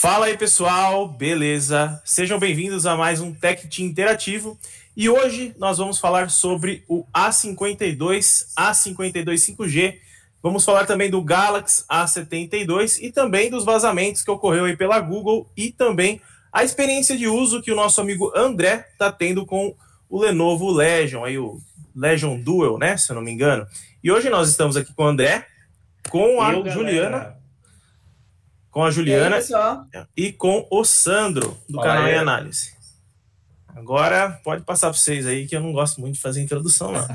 Fala aí pessoal, beleza? Sejam bem-vindos a mais um Tech Team Interativo e hoje nós vamos falar sobre o A52, A52 5G. Vamos falar também do Galaxy A72 e também dos vazamentos que ocorreu aí pela Google e também a experiência de uso que o nosso amigo André está tendo com o Lenovo Legion, aí o Legion Duel, né, se eu não me engano. E hoje nós estamos aqui com o André, com a Eu, Juliana, galera. Com a Juliana e, aí, e, com o Sandro do Fala canal aí. Em Análise. Agora pode passar para vocês aí que eu não gosto muito de fazer introdução, não.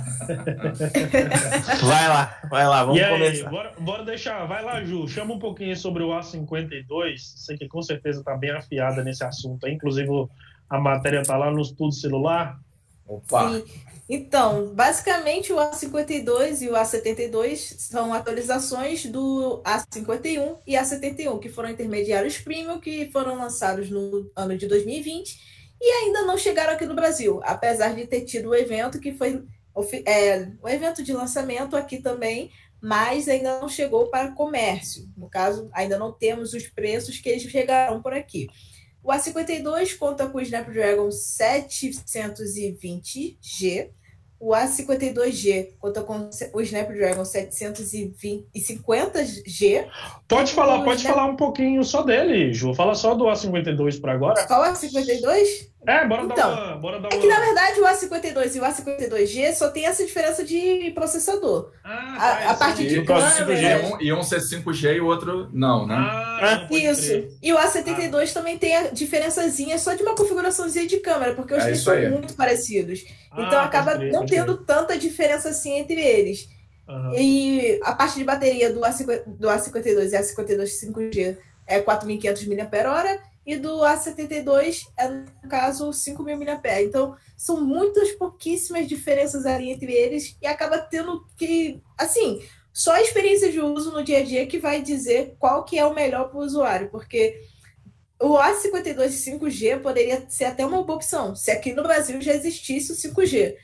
vai lá, vai lá, vamos e aí, começar. Bora, bora, deixar, vai lá, Ju, chama um pouquinho sobre o A52. Sei que com certeza está bem afiada nesse assunto. Inclusive, a matéria está lá no estudo celular. Opa! Sim. Então, basicamente o A52 e o A72 são atualizações do A51 e A71, que foram intermediários premium, que foram lançados no ano de 2020 e ainda não chegaram aqui no Brasil, apesar de ter tido o evento que foi é, o evento de lançamento aqui também, mas ainda não chegou para comércio. No caso, ainda não temos os preços que eles chegarão por aqui. O A52 conta com o Snapdragon 720G, o A52G conta com o Snapdragon 750G. Pode falar, pode Snap... falar um pouquinho só dele, Ju. Fala só do A52 por agora. Qual A52? É, bora então, dar uma. Bora dar uma... É que na verdade o A52 e o A52G só tem essa diferença de processador. Ah, a, a parte de câmera. E um ser 5G e o outro não, né? Ah, Isso. Crer. E o A72 ah. também tem a diferençazinha só de uma configuraçãozinha de câmera, porque os é dois são aí. muito parecidos. Ah, então acaba crer, não tendo crer. tanta diferença assim entre eles. Uhum. E a parte de bateria do, A50, do A52 e A52 5G é 4.500 mAh e do A72 é, no caso, 5.000 mAh. Então, são muitas pouquíssimas diferenças ali entre eles e acaba tendo que, assim, só a experiência de uso no dia a dia que vai dizer qual que é o melhor para o usuário, porque o A52 5G poderia ser até uma boa opção, se aqui no Brasil já existisse o 5G.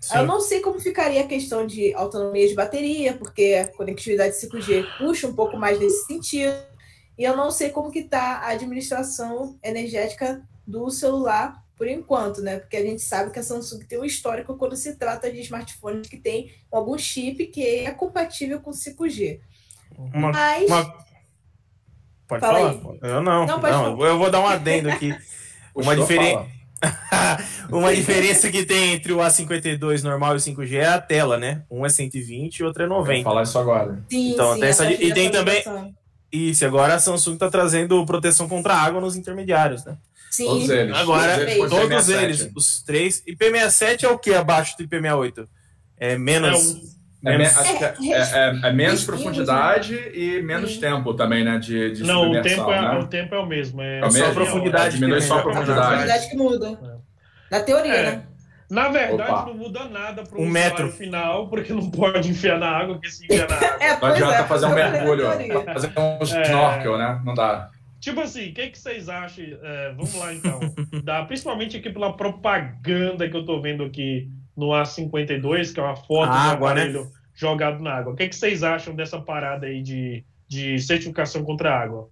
Sim. Eu não sei como ficaria a questão de autonomia de bateria, porque a conectividade 5G puxa um pouco mais nesse sentido. E eu não sei como que está a administração energética do celular por enquanto, né? Porque a gente sabe que a Samsung tem um histórico quando se trata de smartphones que tem algum chip que é compatível com 5G. Uma, Mas... Uma... Pode Fala falar? Aí. Eu não. Não, não eu vou dar um adendo aqui. uma diferença. uma diferença que tem entre o A52 normal e o 5G é a tela, né? Um é 120 e o outro é 90. Vou falar isso agora. Sim, então, sim, essa... e tem também isso, agora a Samsung está trazendo proteção contra água nos intermediários, né? Sim. Todos eles. Agora, todos eles, todos eles os três. IP67 é o que abaixo do IP68? É menos. É, menos, é, é, é, é menos profundidade né? e menos Sim. tempo também, né? De, de Não, o tempo, é, né? o tempo é o mesmo. É, só a profundidade. diminui só a profundidade. A profundidade que muda. Na teoria, né? Na verdade, Opa. não muda nada para o um metro final, porque não pode enfiar na água, porque se enfiar na água. é, não adianta é, fazer um mergulho, fazer um é. snorkel, né? Não dá. Tipo assim, o que, que vocês acham? É, vamos lá então. Dá, principalmente aqui pela propaganda que eu tô vendo aqui no A52, que é uma foto a do né? aparelho né? jogado na água. O que, que vocês acham dessa parada aí de, de certificação contra a água?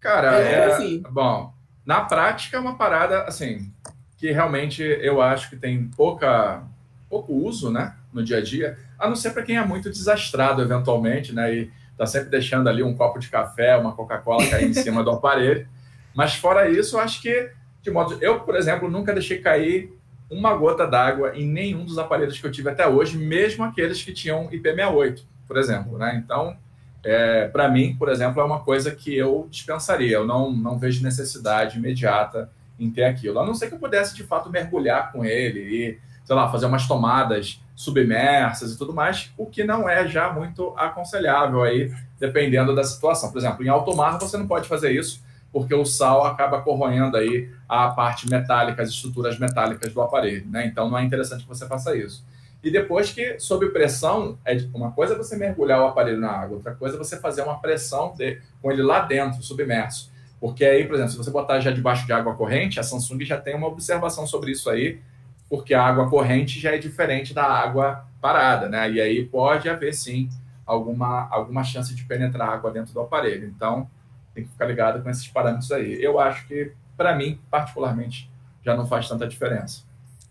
Cara, é, bom, na prática é uma parada assim que realmente eu acho que tem pouca, pouco uso né, no dia a dia, a não ser para quem é muito desastrado eventualmente, né? E está sempre deixando ali um copo de café, uma Coca-Cola cair em cima do aparelho. Mas fora isso, eu acho que, de modo. Eu, por exemplo, nunca deixei cair uma gota d'água em nenhum dos aparelhos que eu tive até hoje, mesmo aqueles que tinham IP68, por exemplo. Né? Então, é, para mim, por exemplo, é uma coisa que eu dispensaria. Eu não, não vejo necessidade imediata em ter aquilo. A não ser que eu pudesse, de fato, mergulhar com ele e, sei lá, fazer umas tomadas submersas e tudo mais, o que não é já muito aconselhável aí, dependendo da situação. Por exemplo, em alto mar você não pode fazer isso, porque o sal acaba corroendo aí a parte metálica, as estruturas metálicas do aparelho, né? Então não é interessante que você faça isso. E depois que, sob pressão, é uma coisa é você mergulhar o aparelho na água, outra coisa é você fazer uma pressão de, com ele lá dentro, submerso. Porque aí, por exemplo, se você botar já debaixo de água corrente, a Samsung já tem uma observação sobre isso aí, porque a água corrente já é diferente da água parada, né? E aí pode haver sim alguma, alguma chance de penetrar água dentro do aparelho. Então, tem que ficar ligado com esses parâmetros aí. Eu acho que, para mim, particularmente, já não faz tanta diferença.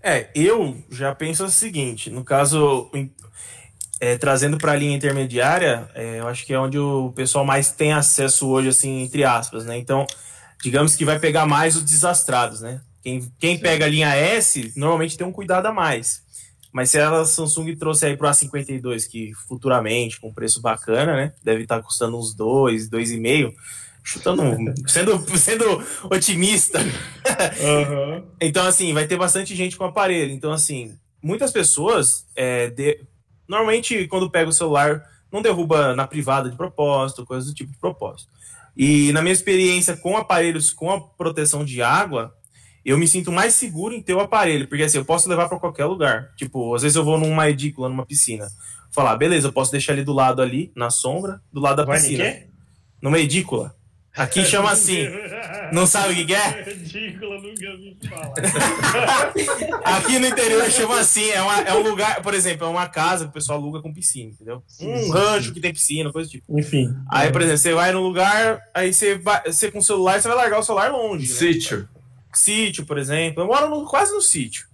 É, eu já penso o seguinte: no caso, é, trazendo para a linha intermediária, é, eu acho que é onde o pessoal mais tem acesso hoje, assim, entre aspas, né? Então, digamos que vai pegar mais os desastrados, né? Quem, quem pega a linha S normalmente tem um cuidado a mais. Mas se a Samsung trouxe aí para o A52, que futuramente, com preço bacana, né? Deve estar tá custando uns 2, 2,5 chutando, sendo, sendo otimista. Uhum. então, assim, vai ter bastante gente com aparelho. Então, assim, muitas pessoas, é, de... normalmente, quando pega o celular, não derruba na privada de propósito, coisas do tipo de propósito. E na minha experiência com aparelhos com a proteção de água, eu me sinto mais seguro em ter o aparelho, porque assim, eu posso levar para qualquer lugar. Tipo, às vezes eu vou numa edícula, numa piscina. Falar, beleza, eu posso deixar ele do lado ali, na sombra, do lado da Vai piscina. Numa edícula. Aqui chama assim. Não sabe o que, que é? Ridículo, nunca vi falar. Aqui no interior chama assim. É, uma, é um lugar, por exemplo, é uma casa que o pessoal aluga com piscina, entendeu? Sim, um sim, rancho sim. que tem piscina, coisa do tipo. Enfim. Aí, por exemplo, você vai no lugar, aí você, vai, você com o celular, você vai largar o celular longe. Né? Sítio. Né? Sítio, por exemplo. Eu moro no, quase no sítio.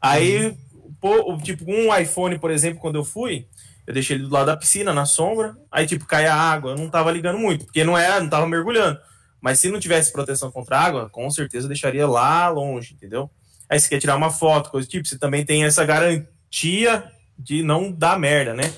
Aí, hum. pô, tipo, um iPhone, por exemplo, quando eu fui, eu deixei ele do lado da piscina, na sombra. Aí, tipo, caia água. Eu não tava ligando muito, porque não era, não tava mergulhando. Mas se não tivesse proteção contra água, com certeza deixaria lá longe, entendeu? Aí você quer tirar uma foto, coisa do tipo, você também tem essa garantia de não dar merda, né?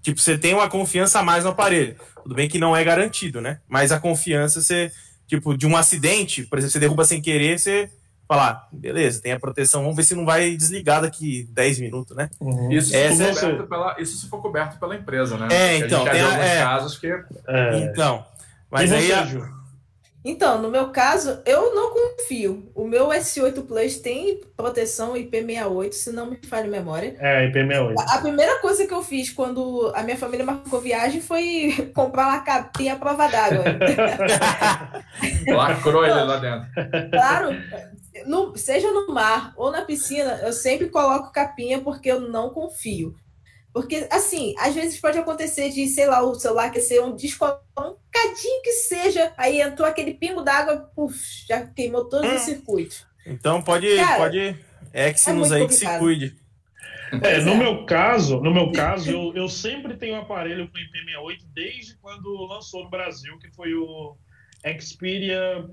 Tipo, você tem uma confiança a mais no aparelho. Tudo bem que não é garantido, né? Mas a confiança, você, tipo, de um acidente, por exemplo, você derruba sem querer, você falar, beleza, tem a proteção, vamos ver se não vai desligar daqui 10 minutos, né? Uhum. Isso, se Essa é... pela, isso se for coberto pela empresa, né? É, então. Tem a, é, casos que. É... Então. Mas aí. A... Então, no meu caso, eu não confio. O meu S8 Plus tem proteção IP68, se não me falha a memória. É, IP68. A primeira coisa que eu fiz quando a minha família marcou viagem foi comprar uma capinha à prova d'água. Lacrou ele lá dentro. Claro, no, seja no mar ou na piscina, eu sempre coloco capinha porque eu não confio. Porque, assim, às vezes pode acontecer de, sei lá, o celular aquecer um disco, um cadinho que seja, aí entrou aquele pingo d'água, já queimou todos hum. os circuitos. Então pode, Cara, pode Exynos é aí que se cuide. É, no é. meu caso, no meu caso, eu, eu sempre tenho um aparelho com IP68 desde quando lançou no Brasil, que foi o Xperia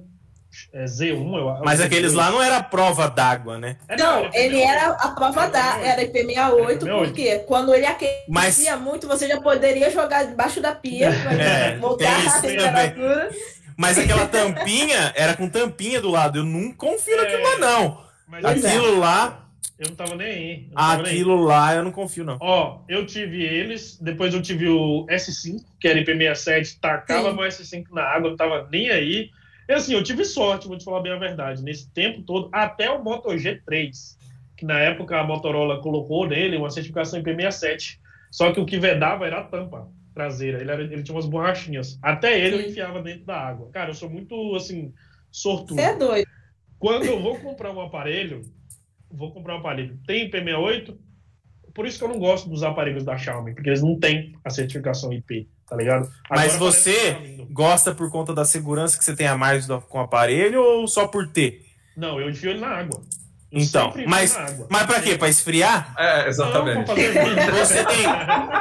é Z1, eu Mas aqueles lá não era prova d'água, né? É, não, ele era a prova d'água, era IP68, porque quando ele aquecia Mas... muito, você já poderia jogar debaixo da pia, é, voltar a temperatura. Mas aquela tampinha era com tampinha do lado. Eu não confio é, naquilo lá, não. aquilo lá. Eu não tava nem aí. Aquilo nem aí. lá eu não confio, não. Ó, eu tive eles, depois eu tive o S5, que era IP67, tacava Sim. meu S5 na água, não tava nem aí. E assim, eu tive sorte, vou te falar bem a verdade, nesse tempo todo, até o Moto G3, que na época a Motorola colocou nele uma certificação IP67. Só que o que vedava era a tampa traseira, ele, era, ele tinha umas borrachinhas. Até ele Sim. eu enfiava dentro da água. Cara, eu sou muito, assim, sortudo. Você é doido. Quando eu vou comprar um aparelho, vou comprar um aparelho, tem IP68, por isso que eu não gosto dos aparelhos da Xiaomi, porque eles não têm a certificação IP tá ligado? Agora Mas você tá gosta por conta da segurança que você tem a mais com o aparelho ou só por ter? Não, eu enfio ele na água. Eu então, mas, mas pra quê? Pra esfriar? É, exatamente. Não, você tem,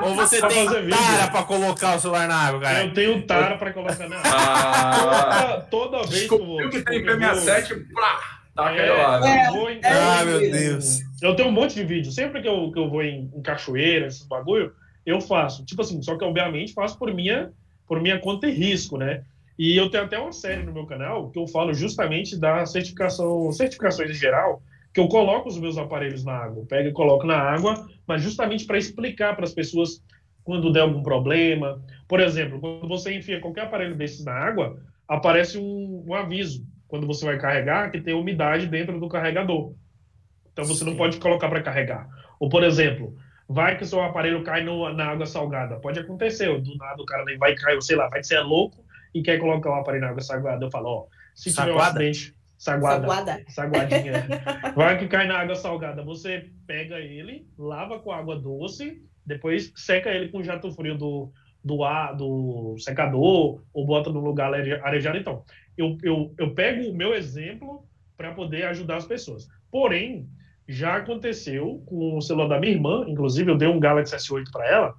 ou você pra tem tara pra colocar o celular na água, cara? Eu tenho tara pra colocar na água. Ah, toda, toda vez que eu vou... que tem PM7, plá! Tá é, lá, né? é, ah, meu Deus. Eu tenho um monte de vídeo. Sempre que eu, que eu vou em, em cachoeira, esses bagulho, eu faço. Tipo assim, só que obviamente faço por minha, por minha conta e risco, né? E eu tenho até uma série no meu canal que eu falo justamente da certificação, certificações em geral, que eu coloco os meus aparelhos na água. Pego e coloco na água, mas justamente para explicar para as pessoas quando der algum problema. Por exemplo, quando você enfia qualquer aparelho desses na água, aparece um, um aviso quando você vai carregar que tem umidade dentro do carregador. Então você Sim. não pode colocar para carregar. Ou, por exemplo, vai que o seu aparelho cai no, na água salgada. Pode acontecer, do nada o cara vai cair, sei lá, vai ser louco e quer colocar o aparelho na água salgada. Eu falo, ó, se tiver um acidente, saguada, Saguada. saguadinha, vai que cai na água salgada. Você pega ele, lava com água doce, depois seca ele com jato frio do, do ar, do secador, ou bota no lugar arejado. Então, eu, eu, eu pego o meu exemplo para poder ajudar as pessoas. Porém, já aconteceu com o celular da minha irmã, inclusive eu dei um Galaxy S8 para ela,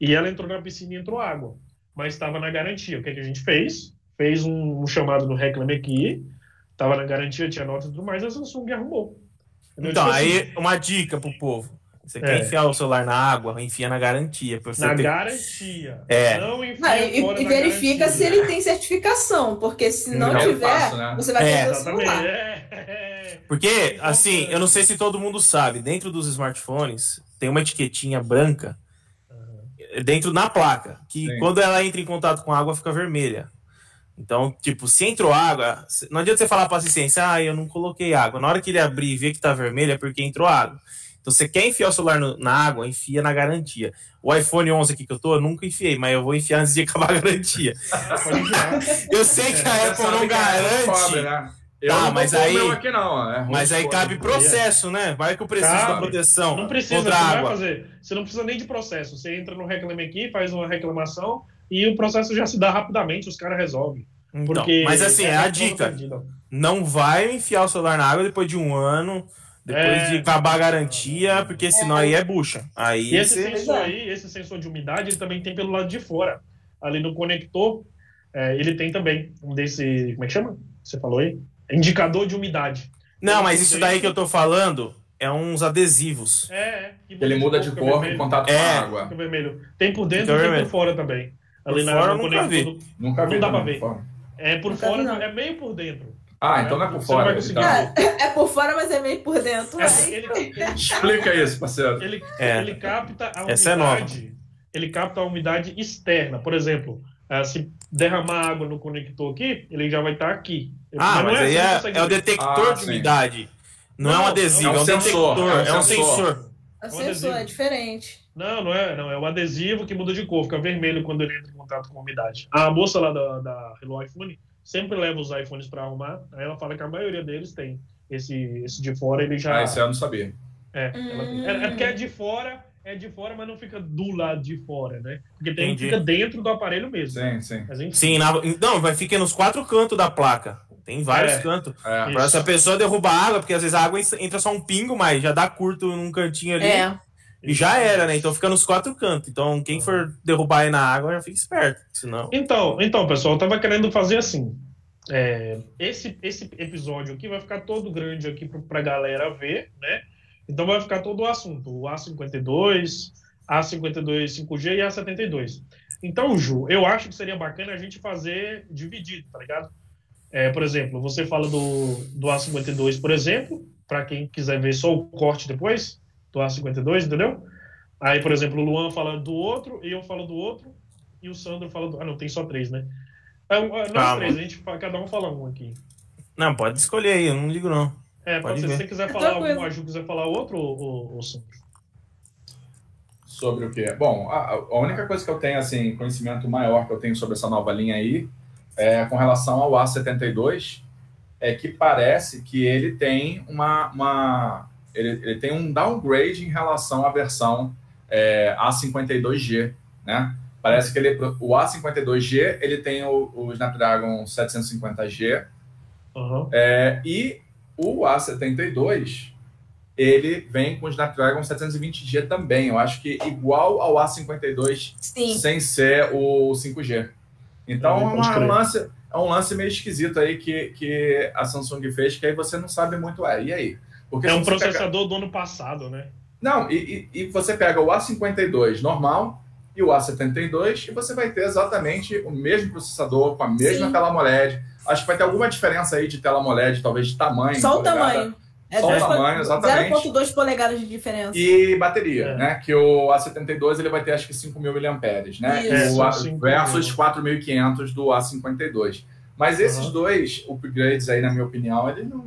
e ela entrou na piscina e entrou água, mas estava na garantia. O que, é que a gente fez? Fez um, um chamado no Reclame Aqui, estava na garantia, tinha notas e tudo mais, a Samsung arrumou. Então, tipo aí assim, uma dica pro povo. Você quer é. enfiar o celular na água, enfia na garantia. na ter... garantia. É. Não enfia não, e, e verifica garantia. se ele tem certificação, porque se não, não tiver, passo, né? você vai é. perder o celular. É. Porque, assim, eu não sei se todo mundo sabe, dentro dos smartphones tem uma etiquetinha branca dentro na placa, que Sim. quando ela entra em contato com a água fica vermelha. Então, tipo, se entrou água, não adianta você falar para assistência, ah, eu não coloquei água. Na hora que ele abrir e ver que tá vermelho é porque entrou água. Então, você quer enfiar o celular no, na água, enfia na garantia. O iPhone 11 aqui que eu tô, eu nunca enfiei, mas eu vou enfiar antes de acabar a garantia. eu sei que a é, Apple não garante. Né? tá, mas aí, aqui não, é mas aí cabe processo, né? Vai que eu preciso cabe. da proteção. Não precisa, você água. vai fazer. Você não precisa nem de processo. Você entra no Reclame Aqui, faz uma reclamação e o processo já se dá rapidamente, os caras resolvem. Então, mas assim, é, é a dica. Não vai enfiar o celular na água depois de um ano, depois é... de acabar a garantia, porque senão é. aí é bucha. Aí e esse você... sensor aí, esse sensor de umidade, ele também tem pelo lado de fora. Ali no conector, é, ele tem também um desse. Como é que chama? Você falou aí? Indicador de umidade. Não, mas isso daí que eu tô falando é uns adesivos. É, é ele muda de cor em contato com a é. água. vermelho. Tem por dentro e tem por fora também. Ali por na fora, nunca vi. Nunca vi. Não dá pra ver. É por nunca fora, é meio por dentro. Ah, então não é por fora. Tá. É, é, por fora, mas é meio por dentro. É, ele, ele, Explica isso, parceiro. Ele, é. ele capta a Essa é umidade. Ele capta a umidade externa. Por exemplo, uh, se derramar água no conector aqui, ele já vai estar aqui. Ah, mas, mas é aí assim é, é, o detector ah, de umidade. Não, não, é um adesivo, é um, é um sensor. É um sensor. É um sensor, é diferente. Não, não é, não. É o adesivo que muda de cor, fica vermelho quando ele entra em contato com a umidade. A moça lá da, da Hello iPhone sempre leva os iPhones para arrumar. Aí ela fala que a maioria deles tem. Esse, esse de fora ele já. Ah, esse eu não sabia. É, hum. é, é, porque é de fora, é de fora, mas não fica do lado de fora, né? Porque tem, fica dentro do aparelho mesmo. Sim, sim. Gente... Sim, na, não, vai ficar nos quatro cantos da placa. Tem vários é, cantos. É. Pra essa pessoa derrubar água, porque às vezes a água entra só um pingo, mas já dá curto num cantinho ali. É. E já era, né? Então fica nos quatro cantos. Então quem for derrubar aí na água já fica esperto. Senão... Então, então, pessoal, eu tava querendo fazer assim. É, esse, esse episódio aqui vai ficar todo grande aqui para a galera ver, né? Então vai ficar todo o assunto, o A52, A52 5G e A72. Então, Ju, eu acho que seria bacana a gente fazer dividido, tá ligado? É, por exemplo, você fala do, do A52, por exemplo, para quem quiser ver só o corte depois do A52, entendeu? Aí, por exemplo, o Luan fala do outro, e eu falo do outro, e o Sandro fala do. Ah, não, tem só três, né? É, nós Calma. três, a gente, cada um fala um aqui. Não, pode escolher aí, eu não ligo não. É, pode, ser. Se você quiser falar algum, a Ju quiser falar outro, ou, ou Sandro? Sobre o quê? Bom, a, a, única coisa que eu tenho, assim, conhecimento maior que eu tenho sobre essa nova linha aí, é com relação ao A72, é que parece que ele tem uma, uma ele, ele, tem um downgrade em relação à versão é, A52G, né? Parece que ele, o A52G ele tem o, o Snapdragon 750G uhum. é, e o A72 ele vem com o Snapdragon 720G também. Eu acho que igual ao A52 Sim. sem ser o 5G. Então é, uma, um lance, é um lance meio esquisito aí que, que a Samsung fez, que aí você não sabe muito, é, e aí? Porque é um processador pega... do ano passado, né? Não, e, e, e você pega o A52 normal, e o A72, e você vai ter exatamente o mesmo processador, com a mesma Sim. tela AMOLED. Acho que vai ter alguma diferença aí de tela AMOLED, talvez de tamanho. Só o tamanho. É Só o tamanho, exatamente. 0,2 polegadas de diferença. E bateria, é. né? Que o A72 ele vai ter acho que 5.000 mAh, né? Isso, o A, versus 4.500 do A52. Mas esses uhum. dois upgrades aí, na minha opinião, eles não,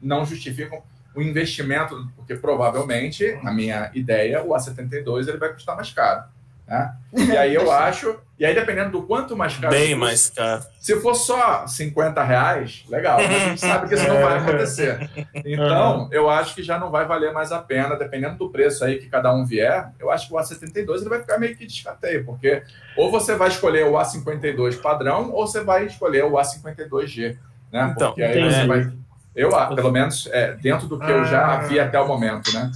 não justificam o investimento, porque provavelmente, na minha ideia, o A72 ele vai custar mais caro. Né? E aí eu acho, e aí dependendo do quanto mais caro. Bem mais caro. Se for só 50 reais, legal, mas a gente sabe que isso não vai acontecer. Então, eu acho que já não vai valer mais a pena, dependendo do preço aí que cada um vier, eu acho que o A72 ele vai ficar meio que descateio, porque ou você vai escolher o A52 padrão, ou você vai escolher o A52G. Né? Então, porque aí você vai. Eu, pelo menos, é, dentro do que eu já ah. vi até o momento, né?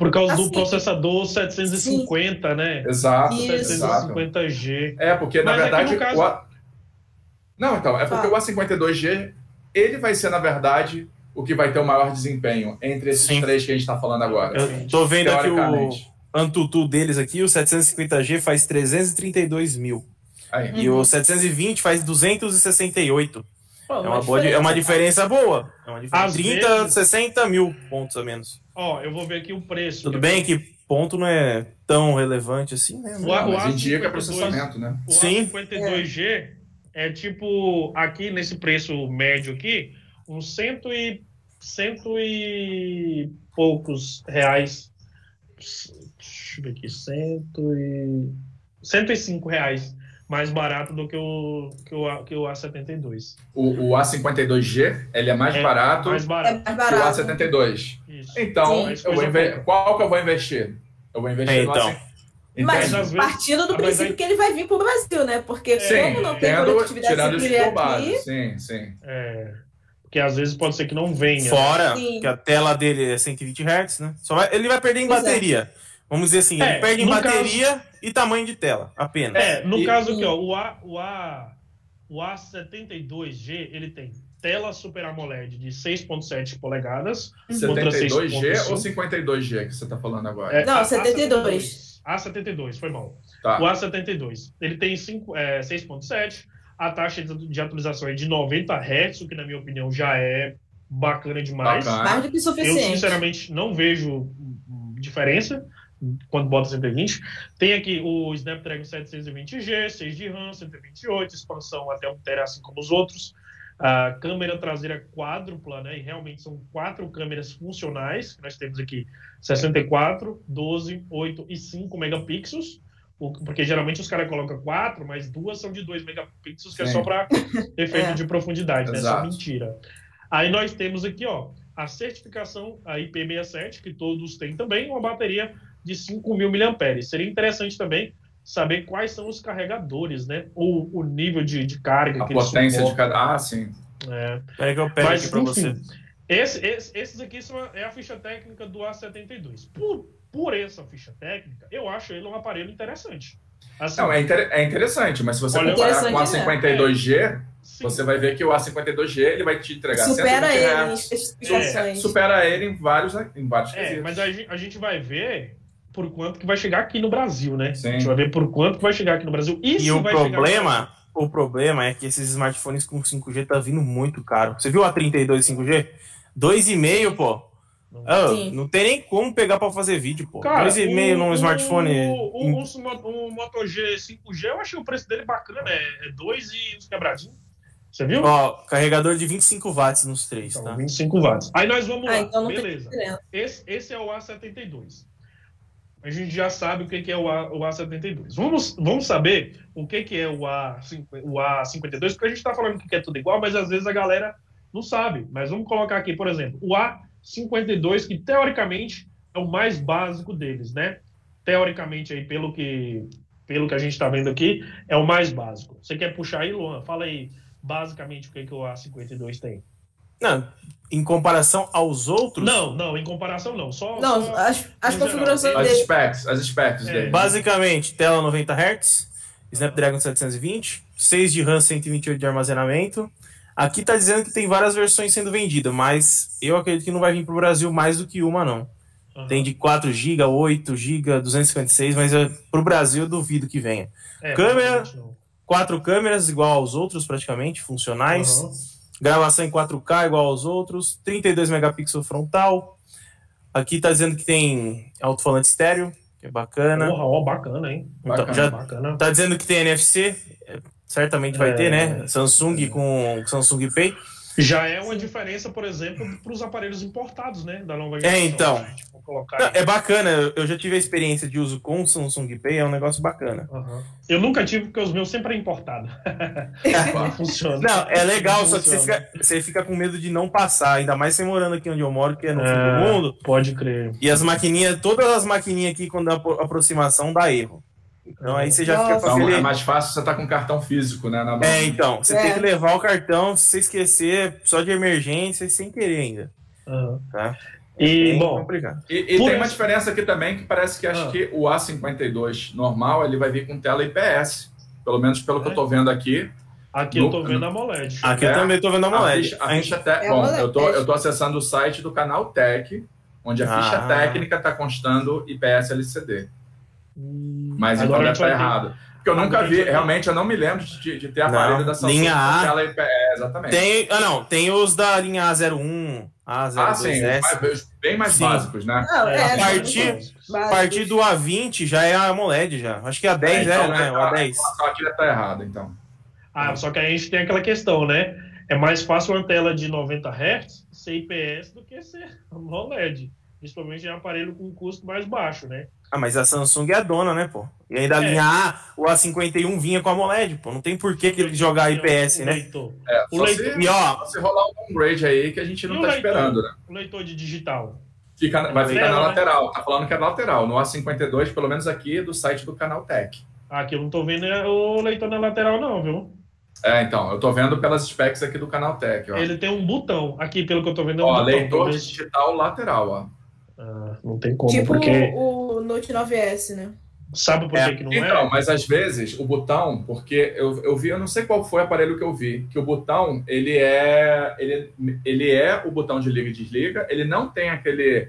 Por causa assim, do processador 750, sim. né? Exato. 750G. É, porque na Mas verdade. Caso... O A... Não, então, é porque ah. o A52G ele vai ser, na verdade, o que vai ter o maior desempenho entre esses sim. três que a gente está falando agora. Eu tô vendo aqui o Antutu deles aqui, o 750G faz 332 mil. Aí. E uhum. o 720 faz 268. Pô, é, uma boa, é uma diferença boa. É uma diferença. 30, vezes... 60 mil pontos a menos. Ó, eu vou ver aqui o preço. Tudo bem que ponto não é tão relevante assim, né? O, não, mas indica processamento, né? O Sim. A52G é. é tipo, aqui nesse preço médio aqui, uns cento e, cento e poucos reais. Deixa eu ver aqui, cento e... 105 reais mais barato do que o, que o, que o A72. O, o A52G, ele é mais, é barato, mais barato, é mais barato que o A72. Isso. Então, eu vou inve... qual que eu vou investir? Eu vou investir é, no então. Então, mas vezes, partindo do princípio que ele vai vir para o Brasil, né? Porque sim, como não tem conectividade tirando os aqui... Sim, sim. É, porque às vezes pode ser que não venha. Fora né? que a tela dele é 120 Hz, né? Só vai, ele vai perder em pois bateria. É. Vamos dizer assim, é, ele perde em bateria caso... e tamanho de tela, apenas. É, no e, caso aqui, ó, o, A, o, A, o A72G, ele tem tela Super AMOLED de 6.7 polegadas. 72G ou 52G que você está falando agora? É, Não, 72. A72, foi bom. Tá. O A72, ele tem é, 6.7, a taxa de atualização é de 90 Hz, o que na minha opinião já é bacana demais. Bacana. Mais do que suficiente. Eu sinceramente não vejo diferença quando bota 120. Tem aqui o Snapdragon 720G, 6 de RAM, 128, expansão até 1 TB, assim como os outros. A câmera traseira quádrupla, né? E realmente são quatro câmeras funcionais. Nós temos aqui 64, 12, 8 e 5 megapixels. Porque geralmente os caras colocam quatro, mas duas são de 2 megapixels, que Sim. é só para efeito é. de profundidade, né? Essa mentira. Aí nós temos aqui, ó, a certificação a IP67, que todos têm também, uma bateria de 5 mil miliamperes. Seria interessante também saber quais são os carregadores, né? O, o nível de, de carga. A potência de cada. Ah, sim. É. Peraí que eu pego Mas, aqui para você. Esse, esse, esses aqui são a, é a ficha técnica do A72. Por, por essa ficha técnica, eu acho ele um aparelho interessante. Assim, não, é, inter, é interessante, mas se você comparar com o A52G, é. você vai ver que o A52G ele vai te entregar supera ele em especificações. Supera ele em vários, em vários é, Mas a, a gente vai ver por quanto que vai chegar aqui no Brasil, né? Sim. A gente vai ver por quanto que vai chegar aqui no Brasil. E, e o problema, o problema é que esses smartphones com 5G tá vindo muito caro. Você viu a 32 5G? 2,5, pô. Não, oh, não tem nem como pegar para fazer vídeo, pô. 2,5 num smartphone. O, o, o, o, Moto G 5G, eu achei o preço dele bacana, é 2 é e uns quebradinhos. Você viu? Ó, carregador de 25 watts nos três, então, tá? 25 watts. Aí nós vamos ah, lá. Então Beleza. Esse, esse é o A72 a gente já sabe o que é o, A, o A72. Vamos, vamos saber o que é o, A, o A52, porque a gente está falando que é tudo igual, mas às vezes a galera não sabe. Mas vamos colocar aqui, por exemplo, o A52, que teoricamente é o mais básico deles, né? Teoricamente, aí, pelo que, pelo que a gente está vendo aqui, é o mais básico. Você quer puxar aí, Luan? Fala aí, basicamente, o que, que o A52 tem. Não, em comparação aos outros? Não, não, em comparação não. Só, não, só as, as configurações dele. As specs, as specs é. dele. Basicamente, tela 90 Hz, Snapdragon 720, 6 de RAM, 128 de armazenamento. Aqui tá dizendo que tem várias versões sendo vendidas, mas eu acredito que não vai vir pro Brasil mais do que uma, não. Uhum. Tem de 4 GB, 8 GB, 256, mas eu, pro Brasil eu duvido que venha. É, Câmera, quatro câmeras igual aos outros praticamente, funcionais. Uhum. Gravação em 4K igual aos outros, 32 megapixels frontal. Aqui tá dizendo que tem alto-falante estéreo, que é bacana. Porra, ó, bacana, hein? Então, bacana, já bacana. Tá dizendo que tem NFC, é, certamente vai é... ter, né? Samsung com Samsung Pay. Já é uma diferença, por exemplo, para os aparelhos importados, né? Da nova geração. É, então. Tipo, colocar. Não, é bacana, eu já tive a experiência de uso com Samsung Pay, é um negócio bacana. Uhum. Eu nunca tive, porque os meus sempre é importado. não funciona. Não, é legal, só que você fica, você fica, com medo de não passar, ainda mais você morando aqui onde eu moro, que é no é, fim do mundo. Pode crer. E as maquininhas, todas as maquininhas aqui, quando dá aproximação, dá erro. Então aí você já Nossa. fica com aquele... É mais fácil você estar tá com cartão físico, né? Na é, então. Você é. tem que levar o cartão, se você esquecer, só de emergência, sem querer ainda. Uhum. Tá? E, bom, e, e tem uma diferença aqui também que parece que acho ah. que o A52 normal ele vai vir com tela IPS. Pelo menos pelo é. que eu estou vendo aqui. Aqui no, eu tô vendo a AMOLED. Aqui é, eu também tô vendo a AMOLED. A ficha, a ficha te... é Bom, eu tô, eu tô acessando o site do canal Tech, onde a ficha ah. técnica está constando IPS LCD. Hum, Mas então deve estar errado. Porque eu nunca vi, realmente eu não me lembro de, de ter aparelho não, da Samsung linha A, tela IPS, exatamente. Tem, ah, não, tem os da linha A01, A02S. Ah, sim, bem mais sim. básicos, né? Não, é, a partir, a partir do A20 já é a AMOLED já. Acho que a 10 é, então, é né? O A10. Aqui já tá errado, então. Ah, só que a gente tem aquela questão, né? É mais fácil uma tela de 90 Hz ser IPS do que ser AMOLED. Principalmente em aparelho com custo mais baixo, né? Ah, mas a Samsung é a dona, né, pô? E ainda a é. linha A, o A51 vinha com a AMOLED, pô. Não tem por que, ele jogar IPS, né? Leitor. É, o leitor. Se, e ó, se rolar um downgrade aí que a gente não tá leitor, esperando, né? O leitor de digital. Fica, vai ficar na né? lateral. Tá falando que é lateral. No A52, pelo menos aqui, do site do canal Tech. Aqui eu não tô vendo o leitor na lateral, não, viu? É, então, eu tô vendo pelas specs aqui do canal Tech, ó. Ele tem um botão. Aqui, pelo que eu tô vendo, é um ó, botão. leitor digital lateral, ó. Não tem como, tipo porque... o Note 9S, né? Sabe por é, que não então, é? Então, mas às vezes o botão, porque eu, eu vi, eu não sei qual foi o aparelho que eu vi, que o botão, ele é ele, ele é o botão de liga e desliga, ele não tem aquele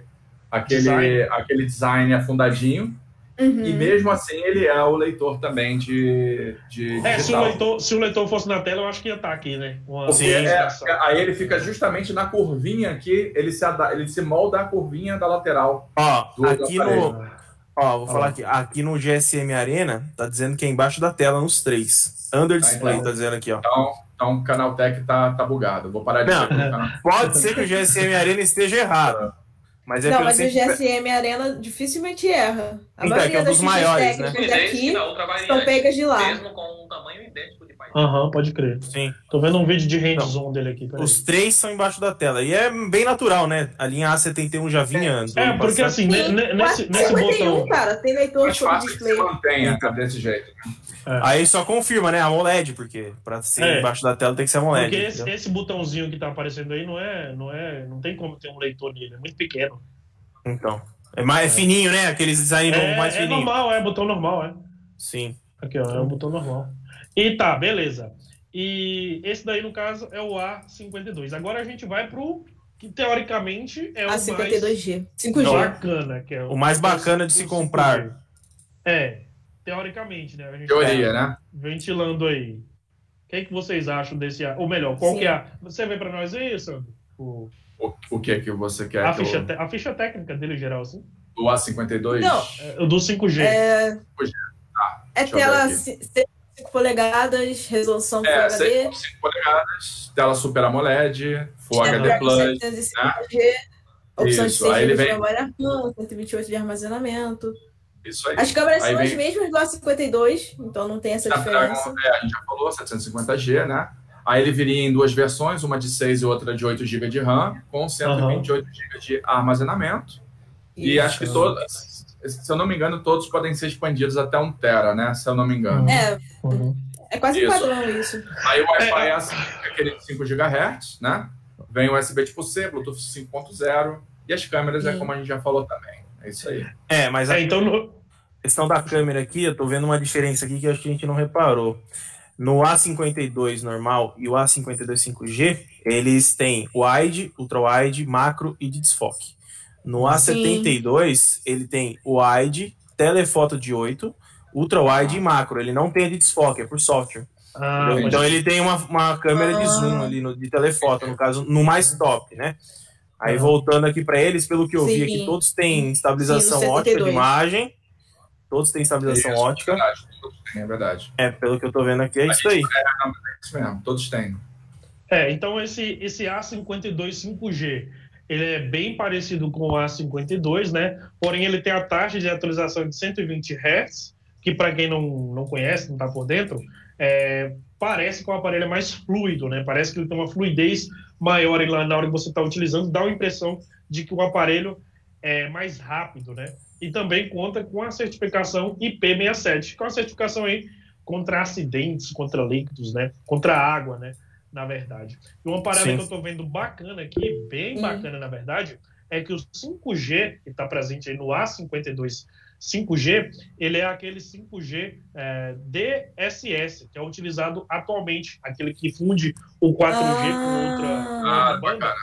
aquele design, aquele design afundadinho, Uhum. E mesmo assim, ele é o leitor também de. de é, se o leitor, se o leitor fosse na tela, eu acho que ia estar tá aqui, né? Uma Sim, é, aí ele fica justamente na curvinha aqui, ele se, ele se molda a curvinha da lateral. Ó, do, aqui no. Ó, vou falar aqui. Aqui no GSM Arena, tá dizendo que é embaixo da tela, nos três. Under ah, display, então, tá dizendo aqui, ó. Então, então o Canaltech tá, tá bugado. Vou parar de Não, Pode ser que o GSM Arena esteja errado. Mas é não, mas o GSM Arena dificilmente erra. A então, maioria é, é um dos maiores, né? daqui são pegas de lá. Mesmo com um tamanho idêntico de painel. Aham, uhum, pode crer. Sim. Tô vendo um vídeo de hands-on dele aqui. Os três são embaixo da tela. E é bem natural, né? A linha A71 já vinha É, é porque assim, Sim, nesse, nesse botão... cara, tem leitor sobre display. Que mantenha, tá desse jeito. É. Aí só confirma, né? AMOLED, porque para ser é. embaixo da tela tem que ser AMOLED. Porque esse, esse, botãozinho que tá aparecendo aí não é, não é, não tem como ter um leitor nele, é muito pequeno. Então. É mais é. fininho, né? Aqueles design é, mais fininho. É normal, é botão normal, é. Sim. Aqui, ó, é o botão normal. E tá, beleza. E esse daí, no caso, é o A52. Agora a gente vai pro que teoricamente é o A52G. 5G. bacana. Que é o, o mais bacana de se comprar. É, teoricamente, né? A gente Teoria, tá né? Ventilando aí. O que, é que vocês acham desse A? Ou melhor, qual Sim. que é a... Você vê para nós aí, Sandro? O... O, o que é que você quer? A, que ficha, eu... a ficha técnica dele, geral, assim? Do A52? Não. É, do 5G. É, 5G. Tá, é tela 5 polegadas, resolução é, Full HD. 5 polegadas, tela Super AMOLED, Full HD Plus. Né? Opção Isso. de 6 GB de memória RAM, 128 de armazenamento. Isso aí. As câmeras aí são vem... as mesmas do A52, então não tem essa diferença. É, a gente já falou, 750G, né? Aí ele viria em duas versões, uma de 6 e outra de 8 GB de RAM, com 128 uhum. GB de armazenamento. Isso. E acho que todas, se eu não me engano, todos podem ser expandidos até 1 tera, né? Se eu não me engano. É, uhum. é quase isso. padrão isso. Aí o Wi-Fi é, assim, é aquele de 5 GHz, né? Vem o USB tipo C, Bluetooth 5.0 e as câmeras é Sim. é como a gente já falou também. É isso aí. É, mas é, então no... questão da câmera aqui, eu tô vendo uma diferença aqui que acho que a gente não reparou. No A52 normal e o A52 5G, eles têm wide, ultra-wide, macro e de desfoque. No A72, Sim. ele tem wide, telefoto de 8, ultra-wide ah. e macro. Ele não tem de desfoque, é por software. Ah, então ele tem uma, uma câmera ah. de zoom ali no, de telefoto, no caso, no mais top, né? Aí voltando aqui para eles, pelo que eu Sim. vi aqui, todos têm estabilização Sim, ótica de imagem Todos têm estabilização isso, ótica. É verdade, todos têm, é verdade. É, pelo que eu tô vendo aqui, é isso aí. É, é isso mesmo, todos têm. É, então esse, esse A52 5G, ele é bem parecido com o A52, né? Porém, ele tem a taxa de atualização de 120 Hz, que para quem não, não conhece, não está por dentro, é, parece que o aparelho é mais fluido, né? Parece que ele tem uma fluidez maior lá na hora que você está utilizando, dá a impressão de que o aparelho é mais rápido, né? E também conta com a certificação IP67, que é uma certificação aí contra acidentes, contra líquidos, né? Contra água, né? Na verdade. E uma parada Sim. que eu estou vendo bacana aqui, bem hum. bacana na verdade, é que o 5G que está presente aí no A52 5G, ele é aquele 5G é, DSS, que é utilizado atualmente, aquele que funde o 4G ah. com outra, ah, banda.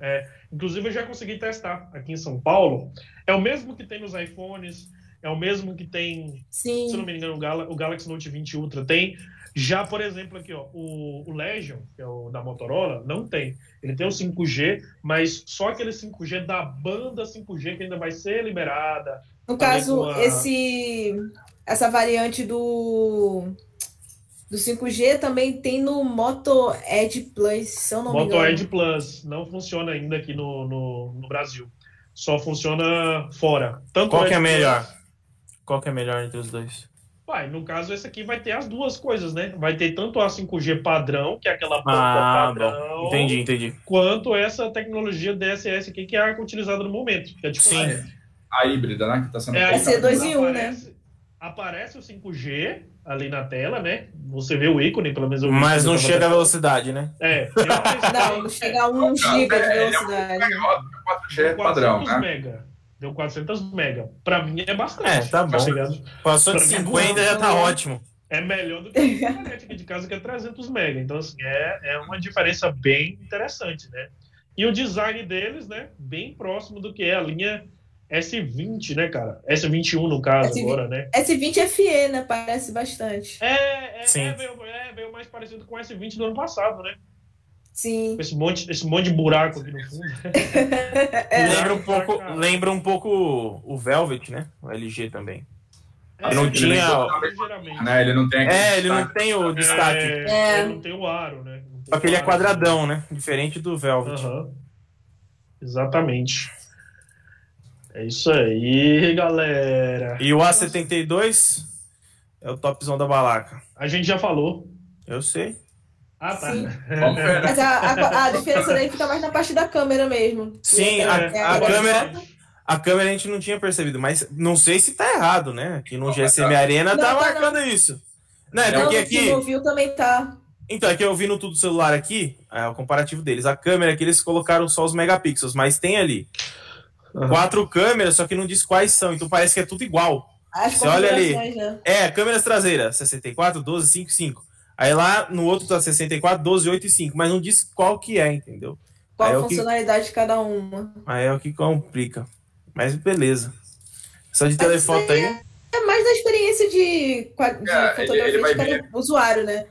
É, inclusive, eu já consegui testar aqui em São Paulo. É o mesmo que tem nos iPhones, é o mesmo que tem, Sim. se não me engano, o, Gal o Galaxy Note 20 Ultra tem. Já, por exemplo, aqui, ó, o, o, Legion, que é o da Motorola, não tem. Ele tem o 5G, mas só aquele 5G da banda 5G que ainda vai ser liberada. No caso, a... esse essa variante do do 5G também tem no Moto Edge Plus, se eu não Moto me engano. Edge Plus não funciona ainda aqui no, no, no Brasil. Só funciona fora. Tanto Qual que é melhor? Qual que é melhor entre os dois? Vai, no caso, esse aqui vai ter as duas coisas, né? Vai ter tanto a 5G padrão, que é aquela ah, padrão. Bom. Entendi, entendi. Quanto essa tecnologia DSS aqui, que é a utilizada no momento. Que é Sim. A híbrida, né? Que tá sendo é, Vai ser 2 em 1, um, né? Aparece o 5G ali na tela, né? Você vê o ícone, pelo menos. Mas não chega a velocidade, né? É. não, não chega a 1 GB de velocidade. É, é, 4G padrão, né? Mega. Deu 400 mega. Pra mim é bastante. É, tá bom. Passou de 50 já tá ótimo. É melhor do que a internet aqui de casa, que é 300 mega. Então, assim, é, é uma diferença bem interessante, né? E o design deles, né? Bem próximo do que é a linha S20, né, cara? S21, no caso, S20, agora, né? S20 FE, né? Parece bastante. É, é, Sim. é, veio, é, veio mais parecido com o S20 do ano passado, né? Sim. Esse monte, esse monte de buraco aqui no fundo. é. Lembra um pouco, lembra um pouco o Velvet, né? O LG também. É, não tinha. Né? Ele não tem. É, ele não tem o destaque. É, Ele não tem o aro, né? Só que ele é quadradão, né? Diferente do Velvet. Uhum. Exatamente. É isso aí, galera. E o A72 é o topzão da balaca. A gente já falou. Eu sei. Ah, tá. Mas a, a, a, diferença daí fica mais na parte da câmera mesmo. Sim, a, é, a, a câmera. A câmera a gente não tinha percebido, mas não sei se tá errado, né? Aqui no GSM Arena não, tá não, marcando não. isso. Não, é porque aqui. No viu também tá. Então, aqui eu vi no tudo celular aqui, é o comparativo deles. A câmera aqui eles colocaram só os megapixels, mas tem ali uhum. quatro câmeras, só que não diz quais são. Então parece que é tudo igual. As Você olha ali. Né? É, câmeras traseiras, 64, 12, 5, 5. Aí lá no outro tá 64, 12, 8 e 5, mas não diz qual que é, entendeu? Qual a funcionalidade que... de cada uma. Aí é o que complica. Mas beleza. Só de telefoto aí. É mais da experiência de, de é, fotografia ele, ele de cada usuário, né?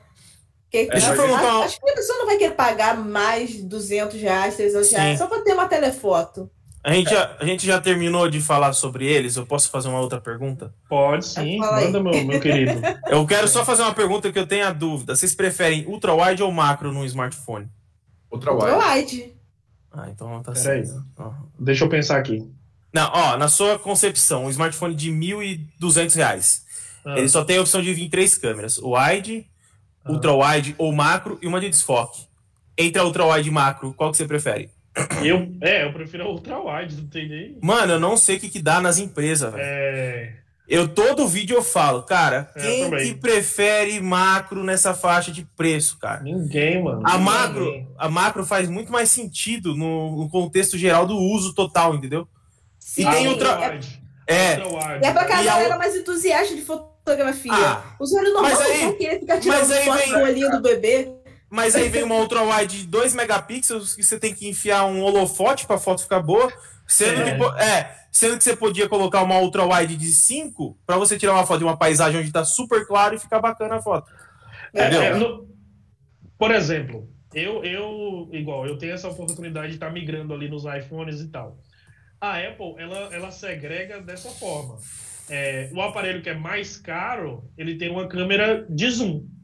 Porque, Deixa eu perguntar. Acho que a pessoa não vai querer pagar mais 200 reais, 300 reais, só para ter uma telefoto. A gente, já, a gente já terminou de falar sobre eles. Eu posso fazer uma outra pergunta? Pode sim, manda, meu, meu querido. Eu quero só fazer uma pergunta que eu tenho a dúvida. Vocês preferem ultra-wide ou macro no smartphone? Ultra-wide. Ultra-wide. Ah, então tá certo. Deixa eu pensar aqui. Não, ó, na sua concepção, um smartphone de R$ 1.200, ah. ele só tem a opção de vir três câmeras: wide, ah. ultra-wide ou macro e uma de desfoque. Entre a ultra-wide e macro, qual que você prefere? Eu, é, eu prefiro a ultra wide, não tem nem. Mano, eu não sei o que, que dá nas empresas, velho. É. Eu todo vídeo eu falo, cara, é, quem que prefere macro nessa faixa de preço, cara? Ninguém, mano. A ninguém. macro, a macro faz muito mais sentido no, no contexto geral do uso total, entendeu? Sim, e tem outra é. E é pra aquela galera a... mais entusiasta de fotografia. Ah, o usuário normal não querer ficar tirando foto do olhinho do bebê. Mas aí vem uma ultra wide de 2 megapixels que você tem que enfiar um holofote para a foto ficar boa, sendo é. que é, sendo que você podia colocar uma ultra wide de 5 para você tirar uma foto de uma paisagem onde está super claro e ficar bacana a foto. É, é, no, por exemplo, eu, eu igual, eu tenho essa oportunidade de estar tá migrando ali nos iPhones e tal. A Apple, ela, ela segrega dessa forma. É, o aparelho que é mais caro, ele tem uma câmera de zoom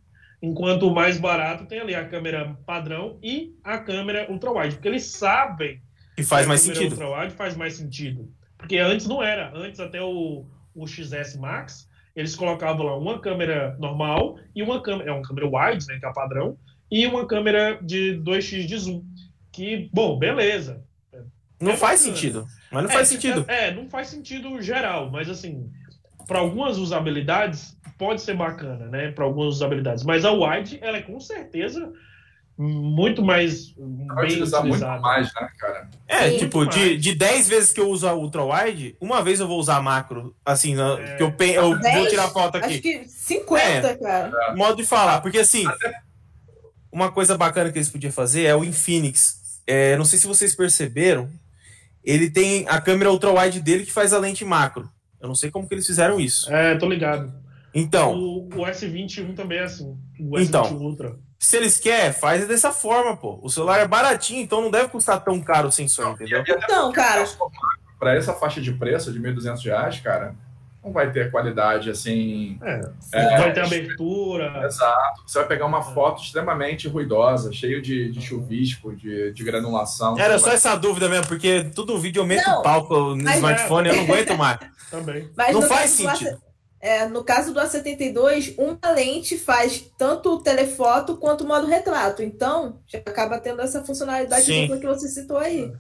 enquanto o mais barato tem ali a câmera padrão e a câmera ultra-wide, porque eles sabem E faz mais sentido. Ultra-wide faz mais sentido. Porque antes não era. Antes até o, o XS Max, eles colocavam lá uma câmera normal e uma câmera, é uma câmera wide, né, que é a padrão, e uma câmera de 2x de zoom. Que, bom, beleza. Não é faz bacana. sentido. Mas não é, faz sentido. É, não faz sentido geral, mas assim, para algumas usabilidades pode ser bacana, né? Para algumas usabilidades. Mas a wide, ela é com certeza muito mais bem utilizada. Muito mais, né, cara? É, Sim, tipo, de, de 10 vezes que eu uso a ultra wide, uma vez eu vou usar macro, assim, é. que eu, eu vou tirar foto aqui. Acho que 50, é, cara. É. Modo de falar, porque assim, Até... uma coisa bacana que eles podiam fazer é o Infinix. É, não sei se vocês perceberam, ele tem a câmera ultra wide dele que faz a lente macro. Eu não sei como que eles fizeram isso. É, tô ligado. Então. O, o S21 também é assim. O S21 então, Ultra. Se eles querem, faz dessa forma, pô. O celular é baratinho, então não deve custar tão caro o sensor, entendeu? Então, cara. Para essa faixa de preço de 1.200 reais, cara, não vai ter qualidade assim. É, é, vai ter abertura. Exato. Você vai pegar uma é. foto extremamente ruidosa, cheio de, de chuvisco, de, de granulação. Era só vai... essa dúvida mesmo, porque todo vídeo eu meto o palco no smartphone, é. eu não aguento mais. Também. Mas não faz sentido. É, no caso do A72, uma lente faz tanto o telefoto quanto o modo retrato. Então, já acaba tendo essa funcionalidade dupla que você citou aí.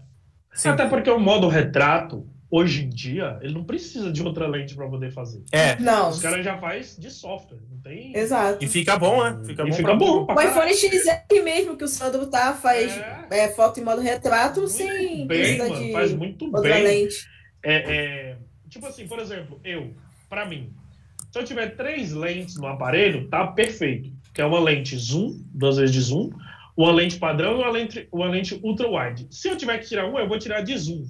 Sim. Até porque o modo retrato, hoje em dia, ele não precisa de outra lente para poder fazer. É. Não. Os caras já faz de software, não tem. Exato. E fica bom, né? Fica e bom. Fica bom o iPhone XR mesmo que o Sandro tá faz é. É, foto em modo retrato muito sem bem, mano, de faz muito outra bem. lente. É, é, tipo assim, por exemplo, eu, para mim, se eu tiver três lentes no aparelho, tá perfeito. Que é uma lente zoom, duas vezes de zoom, uma lente padrão e uma lente, uma lente ultra wide. Se eu tiver que tirar uma, eu vou tirar de zoom.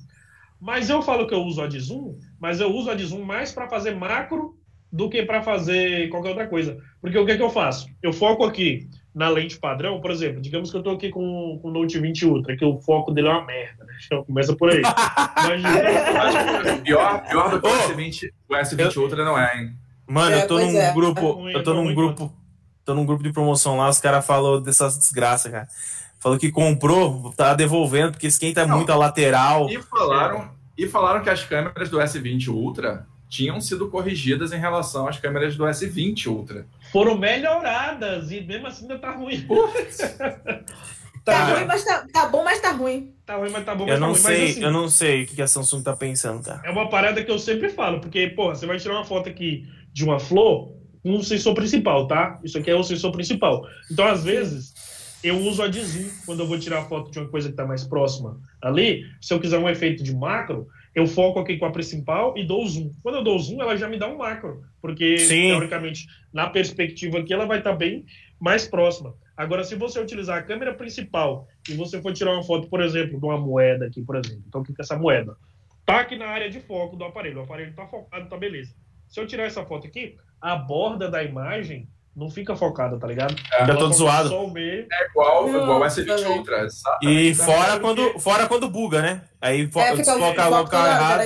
Mas eu falo que eu uso a de zoom, mas eu uso a de zoom mais para fazer macro do que para fazer qualquer outra coisa. Porque o que, é que eu faço? Eu foco aqui na lente padrão, por exemplo, digamos que eu estou aqui com, com o Note 20 Ultra, que o foco dele é uma merda, né? Então começa por aí. Mas, pior, pior do que o S20, o S20 Ultra não é, hein? Mano, é, eu tô num é. grupo. eu tô num grupo. Tô num grupo de promoção lá, os caras falaram dessas desgraças, cara. Falou que comprou, tá devolvendo, porque esquenta Não, muito a lateral. E falaram, e falaram que as câmeras do S20 Ultra tinham sido corrigidas em relação às câmeras do S20 Ultra. Foram melhoradas e mesmo assim ainda tá ruim. Tá, ruim, mas tá, tá, bom, mas tá ruim. Tá ruim, mas tá bom, mas eu não tá sei, ruim. Assim, eu não sei o que a Samsung tá pensando, cara. É uma parada que eu sempre falo, porque, porra, você vai tirar uma foto aqui de uma flor um sensor principal, tá? Isso aqui é o sensor principal. Então, às vezes, eu uso a de zoom quando eu vou tirar foto de uma coisa que está mais próxima ali. Se eu quiser um efeito de macro, eu foco aqui com a principal e dou zoom. Quando eu dou zoom, ela já me dá um macro, porque, Sim. teoricamente, na perspectiva aqui, ela vai estar tá bem mais próxima. Agora, se você utilizar a câmera principal e você for tirar uma foto, por exemplo, de uma moeda aqui, por exemplo, então aqui com essa moeda, tá aqui na área de foco do aparelho, o aparelho está focado, tá beleza. Se eu tirar essa foto aqui, a borda da imagem não fica focada, tá ligado? É, fica todo zoado. Só o meio. É igual, não, igual S20 Ultra. E fora quando, fora quando buga, né? Aí fo é, desfoca o local errado.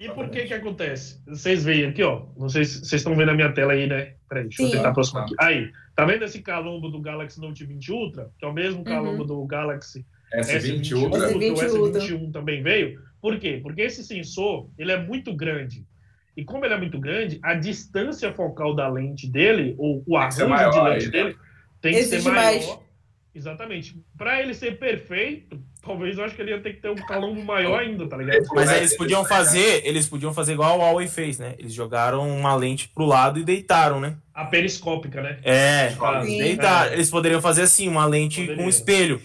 e por que que acontece? Vocês veem aqui, ó. Não sei se vocês estão vendo a minha tela aí, né? Peraí, deixa Sim. eu tentar aproximar aqui. Aí, tá vendo esse calombo do Galaxy Note 20 Ultra? Que é o mesmo calombo uhum. do Galaxy S20, S20 Ultra. S20 o S21 também veio. Por quê? Porque esse sensor, ele é muito grande. E como ele é muito grande, a distância focal da lente dele, ou o arranjo maior, de lente aí, dele, tem que ser maior. Mais. Exatamente. Para ele ser perfeito, talvez eu acho que ele ia ter que ter um calombo maior ainda, tá ligado? Mas eles podiam fazer, eles podiam fazer igual o Huawei fez, né? Eles jogaram uma lente pro lado e deitaram, né? A periscópica, né? É, deitaram. É. Eles poderiam fazer assim, uma lente Poderia. com espelho.